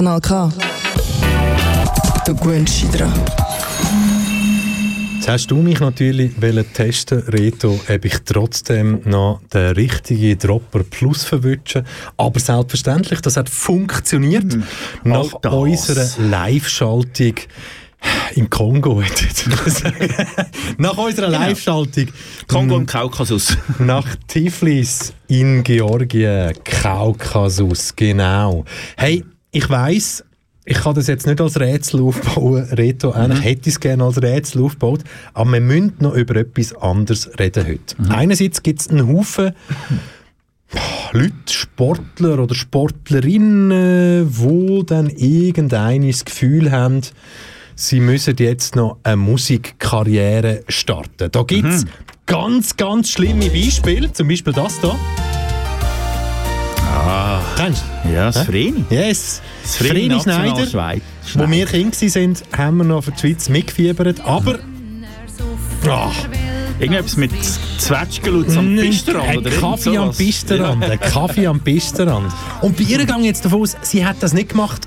[SPEAKER 15] Kanal K. Du gewöhnst dich dran.
[SPEAKER 2] Jetzt hast du mich natürlich wollen testen, Reto, ob ich trotzdem noch den richtigen Dropper Plus verwünsche. Aber selbstverständlich, das hat funktioniert. Nach
[SPEAKER 3] All das.
[SPEAKER 2] unserer Live-Schaltung im Kongo, hätte ich jetzt sagen. Nach unserer Live-Schaltung.
[SPEAKER 3] Kongo
[SPEAKER 2] m,
[SPEAKER 3] im Kaukasus.
[SPEAKER 2] Nach Tiflis in Georgien, Kaukasus, genau. Hey, ich weiss, ich kann das jetzt nicht als Rätsel aufbauen, Reto. Eigentlich hätte ich es gerne als Rätsel aufgebaut. Aber wir müssen noch über etwas anderes reden heute. Einerseits gibt es einen Haufen Leute, Sportler oder Sportlerinnen, die dann irgendein das Gefühl haben, sie müssen jetzt noch eine Musikkarriere starten. Da gibt es ganz, ganz schlimme Beispiele. Zum Beispiel das hier.
[SPEAKER 3] Ah.
[SPEAKER 2] Kennst du?
[SPEAKER 3] Ja, das? Vreni.
[SPEAKER 2] Yes.
[SPEAKER 3] Das Vreni
[SPEAKER 2] Schneider,
[SPEAKER 3] Nationalschweiz.
[SPEAKER 2] wo wir Kinder waren, haben wir noch für die Schweiz mitgefiebert. Aber... Ah,
[SPEAKER 3] Irgendetwas mit Zwetschgenlutz am Pisterrand
[SPEAKER 2] Ein
[SPEAKER 3] oder
[SPEAKER 2] Kaffee am. Pisterrand.
[SPEAKER 3] Ja.
[SPEAKER 2] Ein Kaffee am Pisterrand. Und bei ihr ich jetzt davon aus, sie hat das nicht gemacht,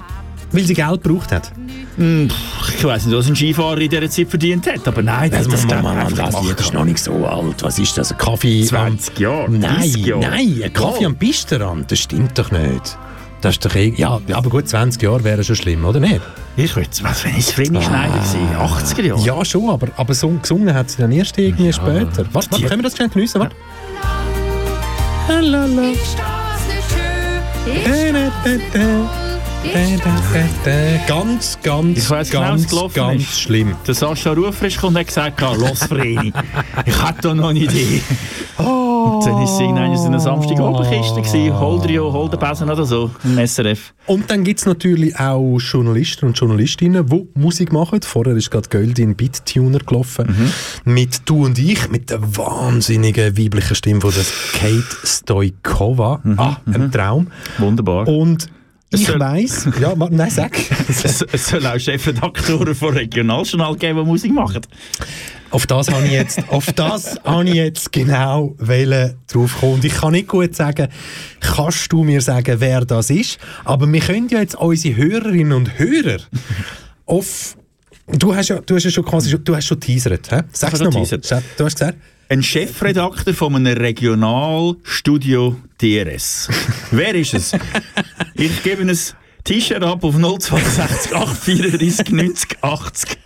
[SPEAKER 2] weil sie Geld gebraucht hat.
[SPEAKER 3] Hm, Ich weiß nicht, was ein Skifahrer in dieser Zeit verdient hat, aber nein, das, das,
[SPEAKER 2] Mann,
[SPEAKER 3] kann
[SPEAKER 2] Mann,
[SPEAKER 3] man
[SPEAKER 2] das, das ist noch nicht so alt. Was ist das? Ein Kaffee
[SPEAKER 3] 20 Jahre,
[SPEAKER 2] Nein,
[SPEAKER 3] 30 Jahre.
[SPEAKER 2] nein, ein Kaffee
[SPEAKER 3] Ja.
[SPEAKER 2] am Pisterrand, das stimmt doch nicht. Das ist doch eh, ja, aber gut, 20 Jahre wäre schon schlimm, oder nicht?
[SPEAKER 3] Ich würde, was, wenn ich Vreni Schneider gewesen, 80er Jahre?
[SPEAKER 2] Ja, schon, aber, aber so, gesungen hat sie dann erst irgendwie später. Warte, warte, können wir das schnell geniessen? Warte. Halala. Ganz, ganz,
[SPEAKER 3] Ich weiss genau, was
[SPEAKER 2] ganz,
[SPEAKER 3] gelaufen
[SPEAKER 2] ganz
[SPEAKER 3] ist.
[SPEAKER 2] schlimm.
[SPEAKER 3] Der Sascha Rufrisch kommt und hat gesagt, «Ah, los Vreni, ich hatte da noch eine Idee. Und dann ist sie irgendwann in einer Samstagabendkiste gewesen, Holdrio, Holdebesen oder so, im SRF.
[SPEAKER 2] Und dann gibt es natürlich auch Journalisten und Journalistinnen, die Musik machen. Vorher ist gerade Göldin Beat-Tuner gelaufen. Mit «Du und ich», mit der wahnsinnigen weiblichen Stimme von der Kate Stoikova. Ah, ein Traum.
[SPEAKER 3] Wunderbar.
[SPEAKER 2] Und
[SPEAKER 3] Es
[SPEAKER 2] ich
[SPEAKER 3] soll-
[SPEAKER 2] weiss... Ja, nein, sag.
[SPEAKER 3] Es, es soll auch Chefredaktoren von Regionaljournal geben, die Musik machen.
[SPEAKER 2] Auf das habe ich jetzt, auf das habe ich jetzt genau drauf kommen. Und ich kann nicht gut sagen, kannst du mir sagen, wer das ist? Aber wir können ja jetzt unsere Hörerinnen und Hörer auf Du hast ja, du hast ja schon quasi, du hast schon teasert, hä? Sag's nochmal. Du hast gesagt,
[SPEAKER 3] ein Chefredakteur von einem Regionalstudio DRS. Wer ist es? Ich gebe ein T-Shirt ab auf 062 834 90 80.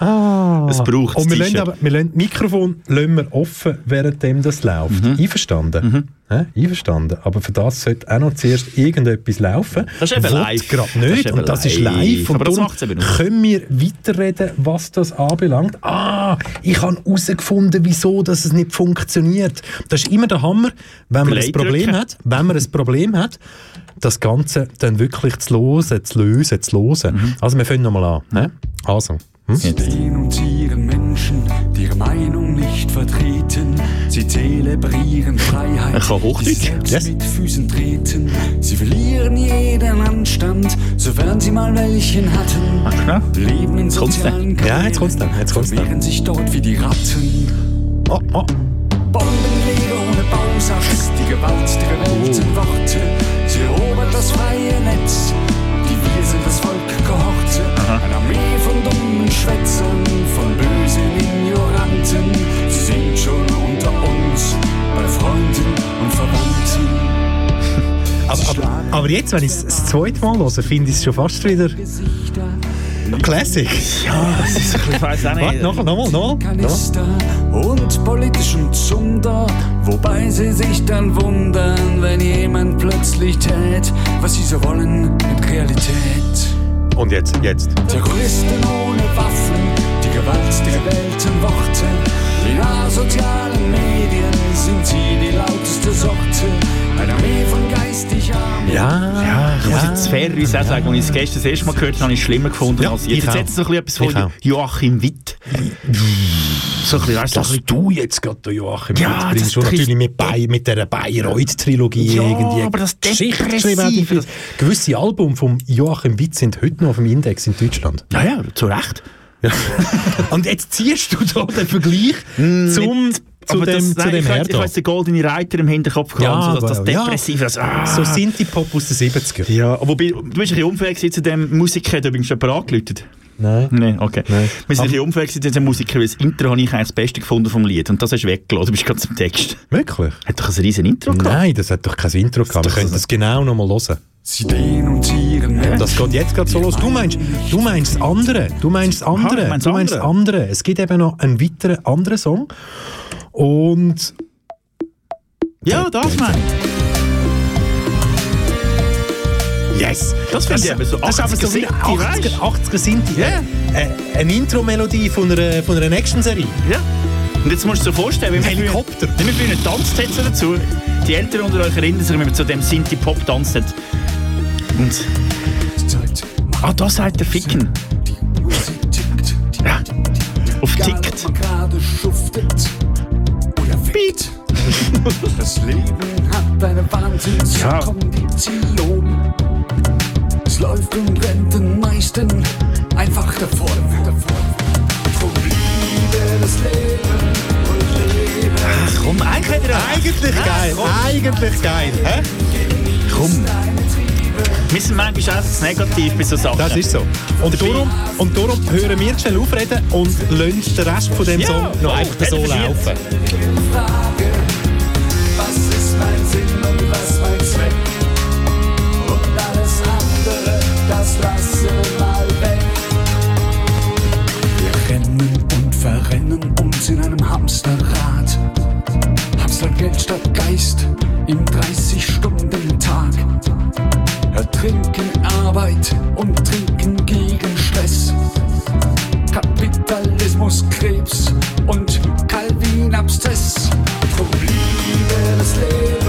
[SPEAKER 2] Ah.
[SPEAKER 3] Es braucht
[SPEAKER 2] Und wir
[SPEAKER 3] das
[SPEAKER 2] lassen, aber, wir lassen das Mikrofon lassen wir offen, währenddem das läuft.
[SPEAKER 3] Mhm.
[SPEAKER 2] Einverstanden? Hä? Einverstanden. Aber für das sollte auch noch zuerst irgendetwas laufen.
[SPEAKER 3] Das ist eben
[SPEAKER 2] Will
[SPEAKER 3] live.
[SPEAKER 2] gerade
[SPEAKER 3] Das ist
[SPEAKER 2] nicht.
[SPEAKER 3] eben
[SPEAKER 2] und das ist
[SPEAKER 3] live.
[SPEAKER 2] live. Und
[SPEAKER 3] Aber das macht's eben nicht.
[SPEAKER 2] können wir weiterreden, was das anbelangt. Ah, ich habe herausgefunden, wieso dass es nicht funktioniert. Das ist immer der Hammer, wenn man ein Problem
[SPEAKER 3] drücken.
[SPEAKER 2] hat. Wenn man ein Problem hat, das Ganze dann wirklich zu losen, zu lösen, zu losen.
[SPEAKER 3] Mhm.
[SPEAKER 2] Also wir fangen nochmal an. Ne? Also. Hm?
[SPEAKER 16] Sie denunzieren Menschen, die ihre Meinung nicht vertreten. Sie zelebrieren Freiheit,
[SPEAKER 3] Ich kann Hochdeutsch.
[SPEAKER 16] die sie selbst
[SPEAKER 3] Yes.
[SPEAKER 16] mit Füßen treten. Sie verlieren jeden Anstand, sofern sie mal welchen hatten. Leben in sozialen
[SPEAKER 2] Ja, jetzt kommt's dann. Jetzt kommt's dann.
[SPEAKER 16] sich dort wie die Ratten.
[SPEAKER 2] Oh, oh.
[SPEAKER 16] Bombenleger ohne Bausatz, die Gewalt der gewählten Worte. Sie erobert das freie Netz, die wir sind das Volk Kohorte. Eine Armee von dummen Schwätzern, von bösen Ignoranten. Sie sind schon unter uns, bei Freunden und Verwandten.
[SPEAKER 2] Aber, aber, aber jetzt, wenn ich es das zweite Mal höre, finde ich es schon fast wieder Classic.
[SPEAKER 3] Ja, das ist ein bisschen, ich auch nicht.
[SPEAKER 2] Nochmal, nochmal, nochmal.
[SPEAKER 16] Kanister und politischen Zunder, wobei sie sich dann wundern, wenn jemand plötzlich tät, was sie so wollen mit Realität.
[SPEAKER 2] Und jetzt, jetzt.
[SPEAKER 16] Terroristen ohne Waffen, die Gewalt der gewählten Worte. In asozialen Medien sind sie die lauteste Sorte. Eine Armee von geistig Armen.
[SPEAKER 2] Ja,
[SPEAKER 3] Ja, ich muss jetzt fairerweise auch sagen, als ich es gestern das erste Mal gehört habe, habe ich es schlimmer gefunden
[SPEAKER 2] Ja,
[SPEAKER 3] als jetzt. Jetzt jetzt so ein bisschen etwas von. Joachim Witt. So ein bisschen, weißt du, so
[SPEAKER 2] Dass
[SPEAKER 3] ein
[SPEAKER 2] du jetzt gerade den Joachim
[SPEAKER 3] Ja,
[SPEAKER 2] mitbringst,
[SPEAKER 3] das
[SPEAKER 2] schon natürlich mit, Bay, mit dieser Bayreuth-Trilogie
[SPEAKER 3] Ja,
[SPEAKER 2] irgendwie
[SPEAKER 3] aber das
[SPEAKER 2] Geschichte
[SPEAKER 3] Depressive,
[SPEAKER 2] geschrieben hat.
[SPEAKER 3] das-
[SPEAKER 2] Gewisse Alben von Joachim Witt sind heute noch auf dem Index in Deutschland.
[SPEAKER 3] Ja, ja, zu Recht.
[SPEAKER 2] Und jetzt ziehst du da den Vergleich zum, zu
[SPEAKER 3] Aber
[SPEAKER 2] dem,
[SPEAKER 3] das,
[SPEAKER 2] zu
[SPEAKER 3] nein,
[SPEAKER 2] dem
[SPEAKER 3] ich ich weiss den goldenen Reiter im Hinterkopf gehabt, so, dass das
[SPEAKER 2] aber- ja.
[SPEAKER 3] Depressive, das, ah.
[SPEAKER 2] So sind die Pop aus den 70er.
[SPEAKER 3] Ja, wobei, du bist ein bisschen unfähig gewesen zu dem Musiker, hat übrigens jemand angeläutet.
[SPEAKER 2] Nein.
[SPEAKER 3] Nein, okay.
[SPEAKER 2] Nein.
[SPEAKER 3] Wir sind ein bisschen unfähig gewesen zu diesem Musiker, weil das Intro habe ich eigentlich das Beste gefunden vom Lied und das hast du weggelassen, du bist gerade zum Text.
[SPEAKER 2] Wirklich?
[SPEAKER 3] Hat doch ein riesen Intro gehabt.
[SPEAKER 2] Nein, das hat doch kein Intro gehabt. Wir können
[SPEAKER 3] so-
[SPEAKER 2] das genau noch mal hören.
[SPEAKER 16] Sie denunzieren Menschen.
[SPEAKER 2] Das geht jetzt gerade so los. Du meinst, du meinst das andere. Du meinst das andere.
[SPEAKER 3] mein's
[SPEAKER 2] du meinst das
[SPEAKER 3] andere.
[SPEAKER 2] andere. Es gibt eben noch einen weiteren anderen Song. Und
[SPEAKER 3] Ja, das meine ich.
[SPEAKER 2] yes!
[SPEAKER 3] Das finde ich eben so
[SPEAKER 2] Das ist aber so
[SPEAKER 3] 80er
[SPEAKER 2] wie
[SPEAKER 3] Sinti,
[SPEAKER 2] 80er,
[SPEAKER 3] weisst
[SPEAKER 2] 80er Sinti.
[SPEAKER 3] Ja.
[SPEAKER 2] Äh, eine Intro-Melodie von einer, von einer Action-Serie.
[SPEAKER 3] Ja. Und jetzt musst du dir so vorstellen, wie wir
[SPEAKER 2] Helikopter.
[SPEAKER 3] Wie wir früher tanzt haben so dazu. Die Eltern unter euch erinnern sich, wie wir zu dem Sinti-Pop tanzt haben. Und... Ah, da sagt der Ficken. Ja. Auf tickt.
[SPEAKER 16] Das Leben hat eine Wahnsinnskondition. Es läuft und rennt den meisten einfach davon. Drum liebe das Leben und lebe.
[SPEAKER 3] Ach komm, eigentlich
[SPEAKER 2] Eigentlich geil. Eigentlich geil. Hä?
[SPEAKER 3] Komm. Wir sind manchmal auch zu negativ bei so Sachen.
[SPEAKER 2] Das ist so. Und darum, und darum hören wir schnell aufreden und lassen den Rest von dem
[SPEAKER 3] Ja,
[SPEAKER 2] Song noch einfach so laufen.
[SPEAKER 16] Hamsterrad. Hamstergeld statt Geist im 30-Stunden-Tag. Ertrinken Arbeit und trinken gegen Stress. Kapitalismus, Krebs und Calvin-Abszess. Drum liebe das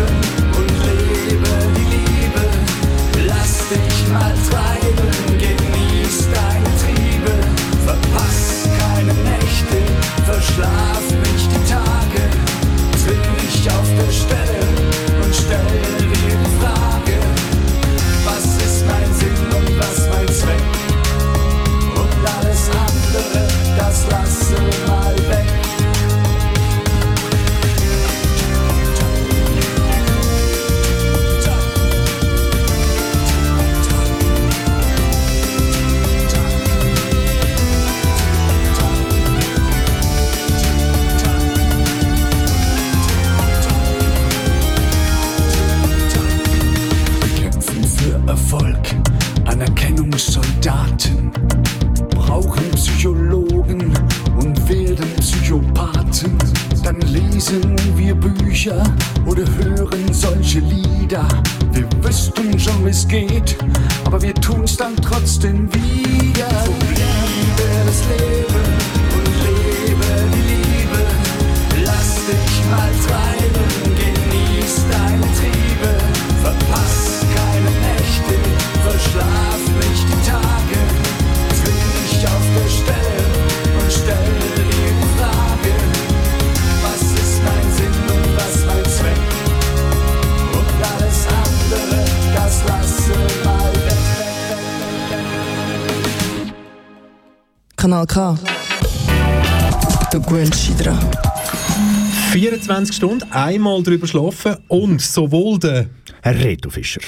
[SPEAKER 16] Bücher oder hören solche Lieder. Wir wüssten schon, wie's geht, aber wir tun's dann trotzdem wieder.
[SPEAKER 15] Kanal K. Du gewöhnst dich dran.
[SPEAKER 2] 24 Stunden, einmal drüber schlafen und sowohl der
[SPEAKER 3] Reto Fischer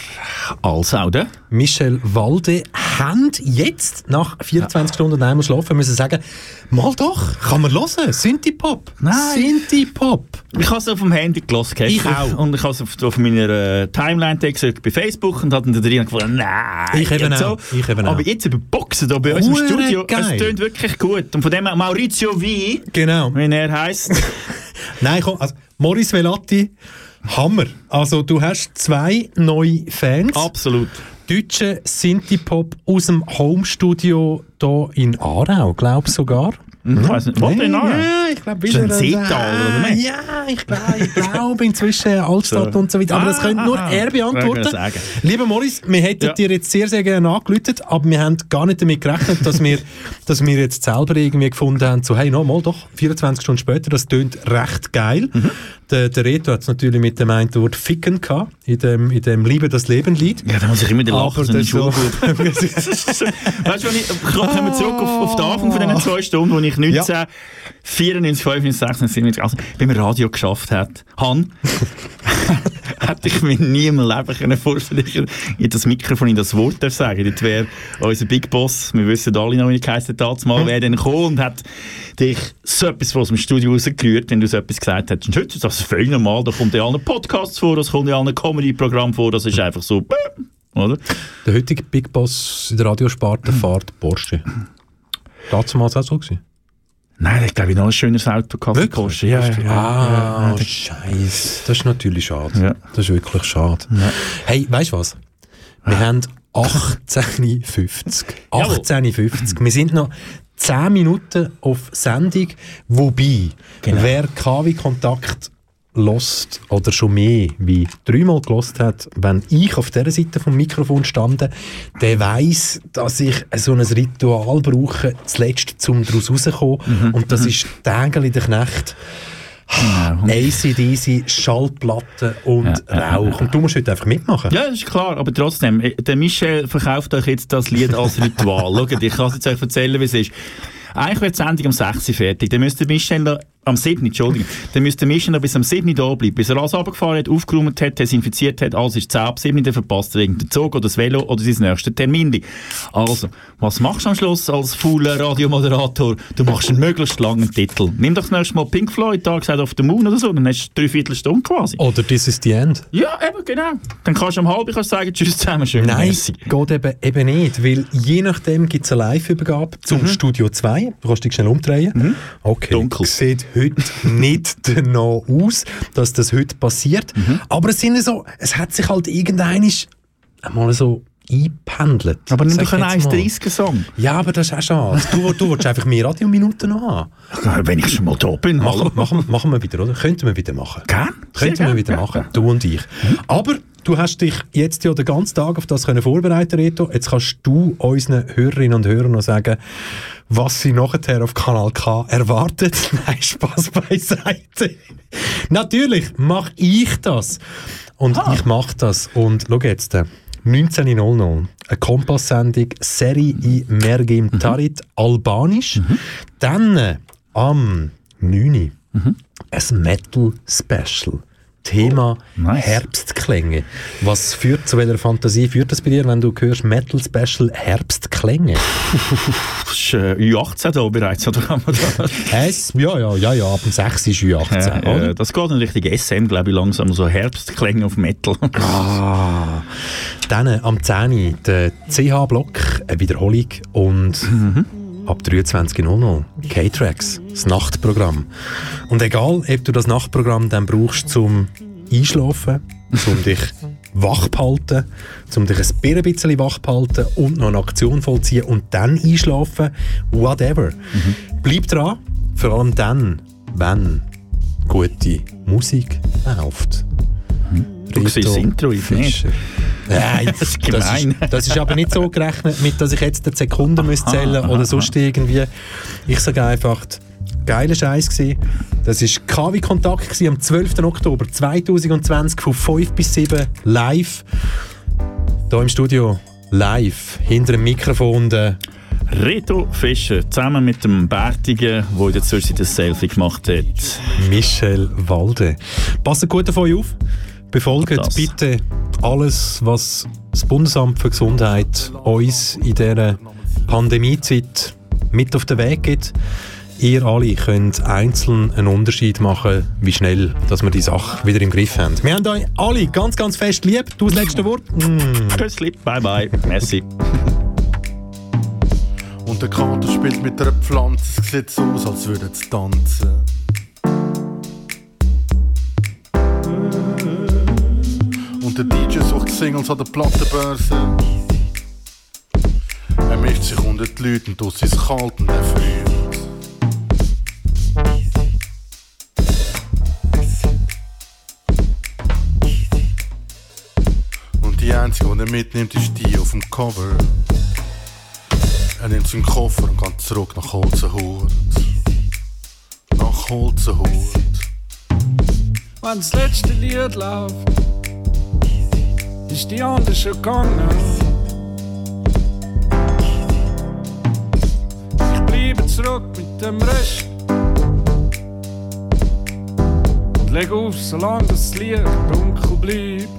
[SPEAKER 3] als auch der
[SPEAKER 2] Michel Walde haben jetzt nach 24 Stunden und einmal schlafen müssen sagen, mal doch, kann man hören, Synthie-Pop.
[SPEAKER 3] Nein.
[SPEAKER 2] Synthie-Pop.
[SPEAKER 3] Ich habe es auf dem Handy gelesen.
[SPEAKER 2] Ich auch.
[SPEAKER 3] Und ich habe es auf, auf meiner äh, Timeline gesagt bei Facebook und habe dann da drin gefunden, nein.
[SPEAKER 2] Ich eben auch. Ich eben
[SPEAKER 3] Aber
[SPEAKER 2] auch.
[SPEAKER 3] jetzt über Boxen hier bei uns im Studio,
[SPEAKER 2] geil.
[SPEAKER 3] es tönt wirklich gut. Und von dem Maurizio V,
[SPEAKER 2] Genau.
[SPEAKER 3] wie er heisst.
[SPEAKER 2] Nein, komm, also Maurice Velati, Hammer. Also du hast zwei neue Fans.
[SPEAKER 3] Absolut.
[SPEAKER 2] Deutsche Synthie-Pop aus dem Homestudio hier in Aarau, glaube ich sogar.
[SPEAKER 3] Ich weiss nicht, wo
[SPEAKER 2] Ja,
[SPEAKER 3] in Aarau?
[SPEAKER 2] Ja, ich glaube,
[SPEAKER 3] Ist das ein Seetal, oder nicht?
[SPEAKER 2] Ja, ich glaube, ich glaube inzwischen Altstadt
[SPEAKER 3] So.
[SPEAKER 2] und so weiter. Aber das
[SPEAKER 3] Ah,
[SPEAKER 2] könnte nur
[SPEAKER 3] ah,
[SPEAKER 2] er
[SPEAKER 3] ah.
[SPEAKER 2] beantworten.
[SPEAKER 3] Ich sagen.
[SPEAKER 2] Lieber Morris, wir hätten
[SPEAKER 3] Ja.
[SPEAKER 2] dir jetzt sehr, sehr gerne angelötet, aber wir haben gar nicht damit gerechnet, dass wir, dass wir jetzt selber irgendwie gefunden haben, so, hey, nochmal doch, 24 Stunden später, das tönt recht geil.
[SPEAKER 3] Mhm.
[SPEAKER 2] Der, der Reto hat es natürlich mit dem einen Wort Ficken gehabt, in dem, in dem Liebe das Leben Lied.
[SPEAKER 3] Ja, da muss ich immer den Lachen, einen
[SPEAKER 2] so-
[SPEAKER 3] Schulbub. weißt du, ich, kommen wir zurück auf, auf den Anfang von diesen zwei Stunden, wo ich 19, 94, 95, 96, 97, also beim Radio geschafft hat, Han, hätte ich mir nie im Leben können vorstellen können, in das Mikrofon in das Wort darf sagen. Dort wäre unser Big Boss, wir wissen alle noch, wie er geheißen hat, mal, wäre dann gekommen und hat dich so etwas aus dem Studio rausgerührt, wenn du so etwas gesagt hättest. Und heute ist das völlig normal, da kommt ja allen Podcasts vor, das kommt ja allen Comedy-Programm vor, das ist einfach so, oder?
[SPEAKER 2] Der heutige Big Boss in der Radiosparte fährt Porsche. Damals auch so gewesen.
[SPEAKER 3] Nein, ich glaube, ich noch ein schönes Auto gehabt.
[SPEAKER 2] Wirklich?
[SPEAKER 3] Porsche. Ja, ja,
[SPEAKER 2] Ah,
[SPEAKER 3] ja, ja.
[SPEAKER 2] Scheiße. Das ist natürlich schade.
[SPEAKER 3] Ja.
[SPEAKER 2] Das ist wirklich schade. Hey, weißt du was? Wir haben 18.50
[SPEAKER 3] Jawohl.
[SPEAKER 2] 18.50 Wir sind noch 10 Minuten auf Sendung. Wobei,
[SPEAKER 3] Genau.
[SPEAKER 2] wer KW Kontakt lost oder schon mehr wie dreimal gelost hat, wenn ich auf dieser Seite vom Mikrofon stande, der weiß, dass ich so ein Ritual brauche, zuletzt zum daraus rauszukommen.
[SPEAKER 3] Mhm.
[SPEAKER 2] Und das ist Tägel in der Knecht.
[SPEAKER 3] Genau.
[SPEAKER 2] ACDC, Schallplatte und Rauch. Und du musst heute einfach mitmachen.
[SPEAKER 3] Ja, das ist klar, aber trotzdem, der Michel verkauft euch jetzt das Lied als Ritual. Schaut, ich kann es jetzt euch erzählen, wie es ist. Eigentlich wird die Sendung um 6 Uhr fertig. Dann müsste Michel noch, am 7. Entschuldigung, dann müsste Michel bis am 7. da bleiben, bis er alles runtergefahren hat, aufgeräumt hat, desinfiziert hat, alles ist 10 ab 7. Dann verpasst er irgendeinen Zug oder das Velo oder sein nächstes Termin. Also, was machst du am Schluss als fauler Radiomoderator? Du machst einen möglichst langen Titel. Nimm doch das nächste Mal Pink Floyd, Dark Side of the Moon oder so, dann hast du drei Viertelstunde quasi.
[SPEAKER 2] Oder This is the End.
[SPEAKER 3] Ja, eben, genau. Dann kannst du am halben kannst sagen, tschüss zusammen, schön.
[SPEAKER 2] Nein,
[SPEAKER 3] merci.
[SPEAKER 2] geht eben, eben nicht, weil je nachdem gibt es eine Live-Übergabe zum Studio 2. Du kannst dich schnell umdrehen. Okay,
[SPEAKER 3] Dunkel.
[SPEAKER 2] sieht heute nicht danach aus, dass das heute passiert. Aber es, sind so, es hat sich halt irgendein einmal so eingependelt.
[SPEAKER 3] Aber nimm doch einen
[SPEAKER 2] ich jetzt mal.
[SPEAKER 3] 1,30er-Song.
[SPEAKER 2] Ja, aber das ist auch schade. Du, du willst einfach mehr Radiominuten noch haben.
[SPEAKER 3] Wenn ich schon mal da bin,
[SPEAKER 2] Machen, machen, machen wir wieder, oder? Könnten wir wieder machen.
[SPEAKER 3] Gern? Sehr
[SPEAKER 2] Könnten wir
[SPEAKER 3] gern,
[SPEAKER 2] wieder
[SPEAKER 3] ja,
[SPEAKER 2] machen, du und ich. Aber du hast dich jetzt ja den ganzen Tag auf das können vorbereiten, Reto. Jetzt kannst du unseren Hörerinnen und Hörern noch sagen, was sie nachher auf Kanal K erwartet. Nein, Spaß beiseite. Natürlich mache ich das. Und ich mache das. Und schau jetzt, äh, 19.00 eine Kompass-Sendung, Serie in Mergim Tarit, Albanisch. Dann äh, am 9. ein Metal-Special. Thema
[SPEAKER 3] nice.
[SPEAKER 2] Herbstklänge. Was führt zu welcher Fantasie führt das bei dir, wenn du hörst Metal Special Herbstklänge?
[SPEAKER 3] Das ist äh, Ü18 da bereits, oder kann man da...
[SPEAKER 2] Es, ja, ja, ja, ja, ab dem 6 ist Ü18,
[SPEAKER 3] Ja,
[SPEAKER 2] oder?
[SPEAKER 3] äh, das geht in Richtung SM, glaube ich, langsam. So Herbstklänge auf Metal.
[SPEAKER 2] Ah. Dann äh, am 10. der CH-Block, eine Wiederholung und ab 23.00 K-Tracks, das Nachtprogramm. Und egal, ob du das Nachtprogramm dann brauchst zum Einschlafen, um dich wach behalten, um dich ein bisschen wach behalten und noch eine Aktion vollziehen und dann einschlafen, whatever. Bleib dran, vor allem dann, wenn gute Musik läuft.
[SPEAKER 3] Du siehst das Intro, ich
[SPEAKER 2] Fischer.
[SPEAKER 3] nicht.
[SPEAKER 2] Nein,
[SPEAKER 3] Das ist
[SPEAKER 2] das, ist, das ist aber nicht so gerechnet, mit, dass ich jetzt die Sekunden müsste zählen oder sonst irgendwie. Ich sage einfach, geiler Scheiß gsi. Das war KW Kontakt gsi am 12. Oktober 2020 von 5 bis 7 live. Hier im Studio live, hinter dem Mikrofon der
[SPEAKER 3] Reto Fischer, zusammen mit dem Bärtigen, der in der Zwischenzeit ein Selfie gemacht hat.
[SPEAKER 2] Michel Walde. Passt gut auf euch auf. Befolgt
[SPEAKER 3] Das.
[SPEAKER 2] bitte alles, was das Bundesamt für Gesundheit uns in dieser Pandemiezeit mit auf den Weg gibt. Ihr alle könnt einzeln einen Unterschied machen, wie schnell dass wir die Sache wieder im Griff haben. Wir haben euch alle ganz, ganz fest lieb. Du das letzte Wort? Mm.
[SPEAKER 3] Bye bye, merci.
[SPEAKER 17] Und der Kater spielt mit einer Pflanze, es sieht so aus, als würde es tanzen. Und der DJ sucht Singles an der Plattenbörse. Er mischt sich unter die Leute und tut sein kalt und er friert. Und die einzige, die er mitnimmt, ist die auf dem Cover. Er nimmt seinen Koffer und geht zurück nach Holzenhut. Nach Holzenhut.
[SPEAKER 16] Wenn das letzte Lied läuft, ist die andere schon gegangen. Ich bleibe zurück mit dem Rest. Und leg auf, solange das Licht dunkel bleibt.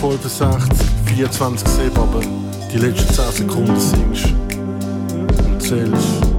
[SPEAKER 17] 365, 24 7, aber die letzten 10 Sekunden singst und zählst.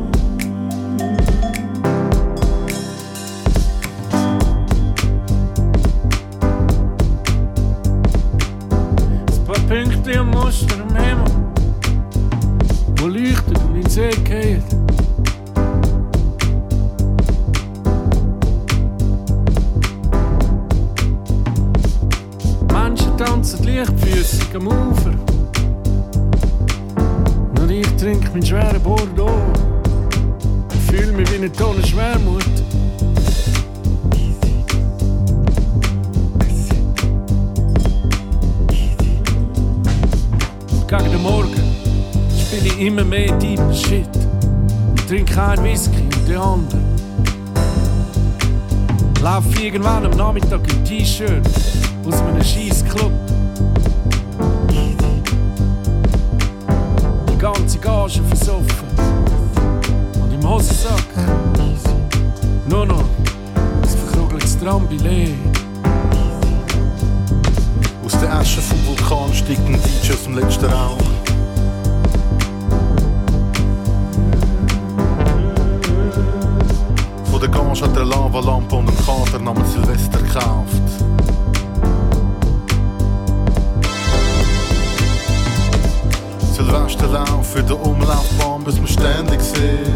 [SPEAKER 17] Umlaufbahn, bis man ständig sieht.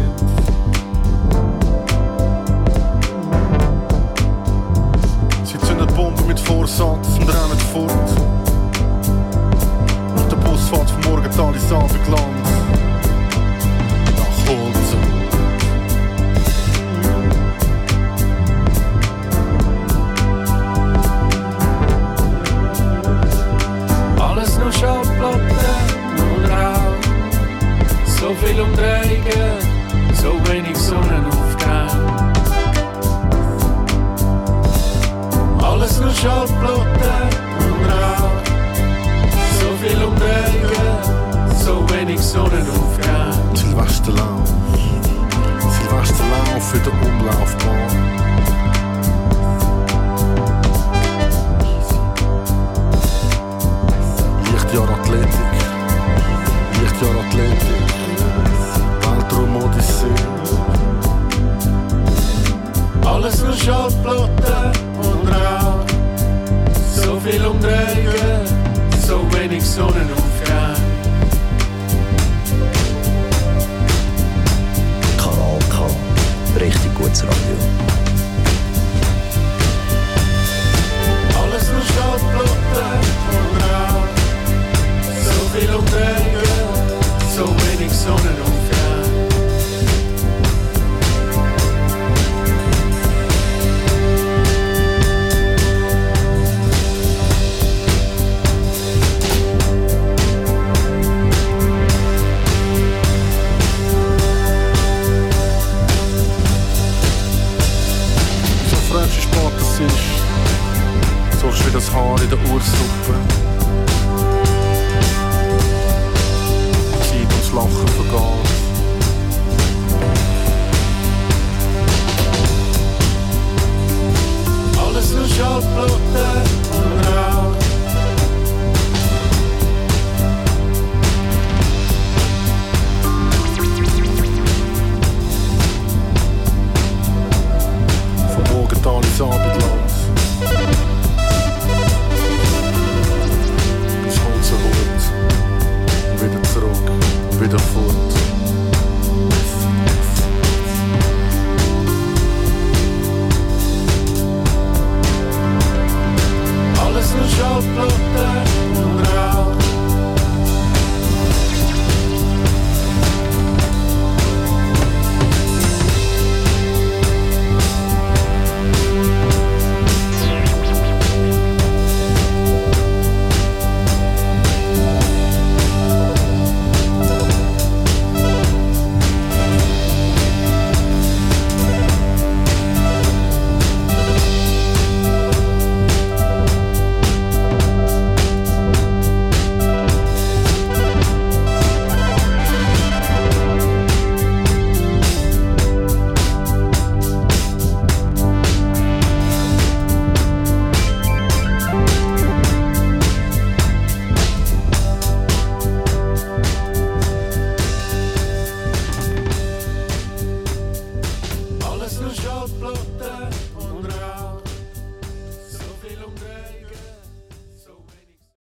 [SPEAKER 17] Sie zünden Bomben mit Vorsatz und rennen fort. Und der Bus fährt vom Morgental ins Abendland. Nach
[SPEAKER 16] viel Umdrehungen, so wenig Sonnenaufgang. Alles nur Schallplatten und Rauch. So viel Umdrehungen, so wenig Sonnenaufgang.
[SPEAKER 17] Silvesterlauf. Silvesterlauf für den Umlaufbahn.
[SPEAKER 16] Schallplatte und Rauch.
[SPEAKER 14] So viel Umdrehungen, so wenig
[SPEAKER 17] Sonnenaufgang. Kanal K, richtig gutes Radio. Haar in der Ursuppe.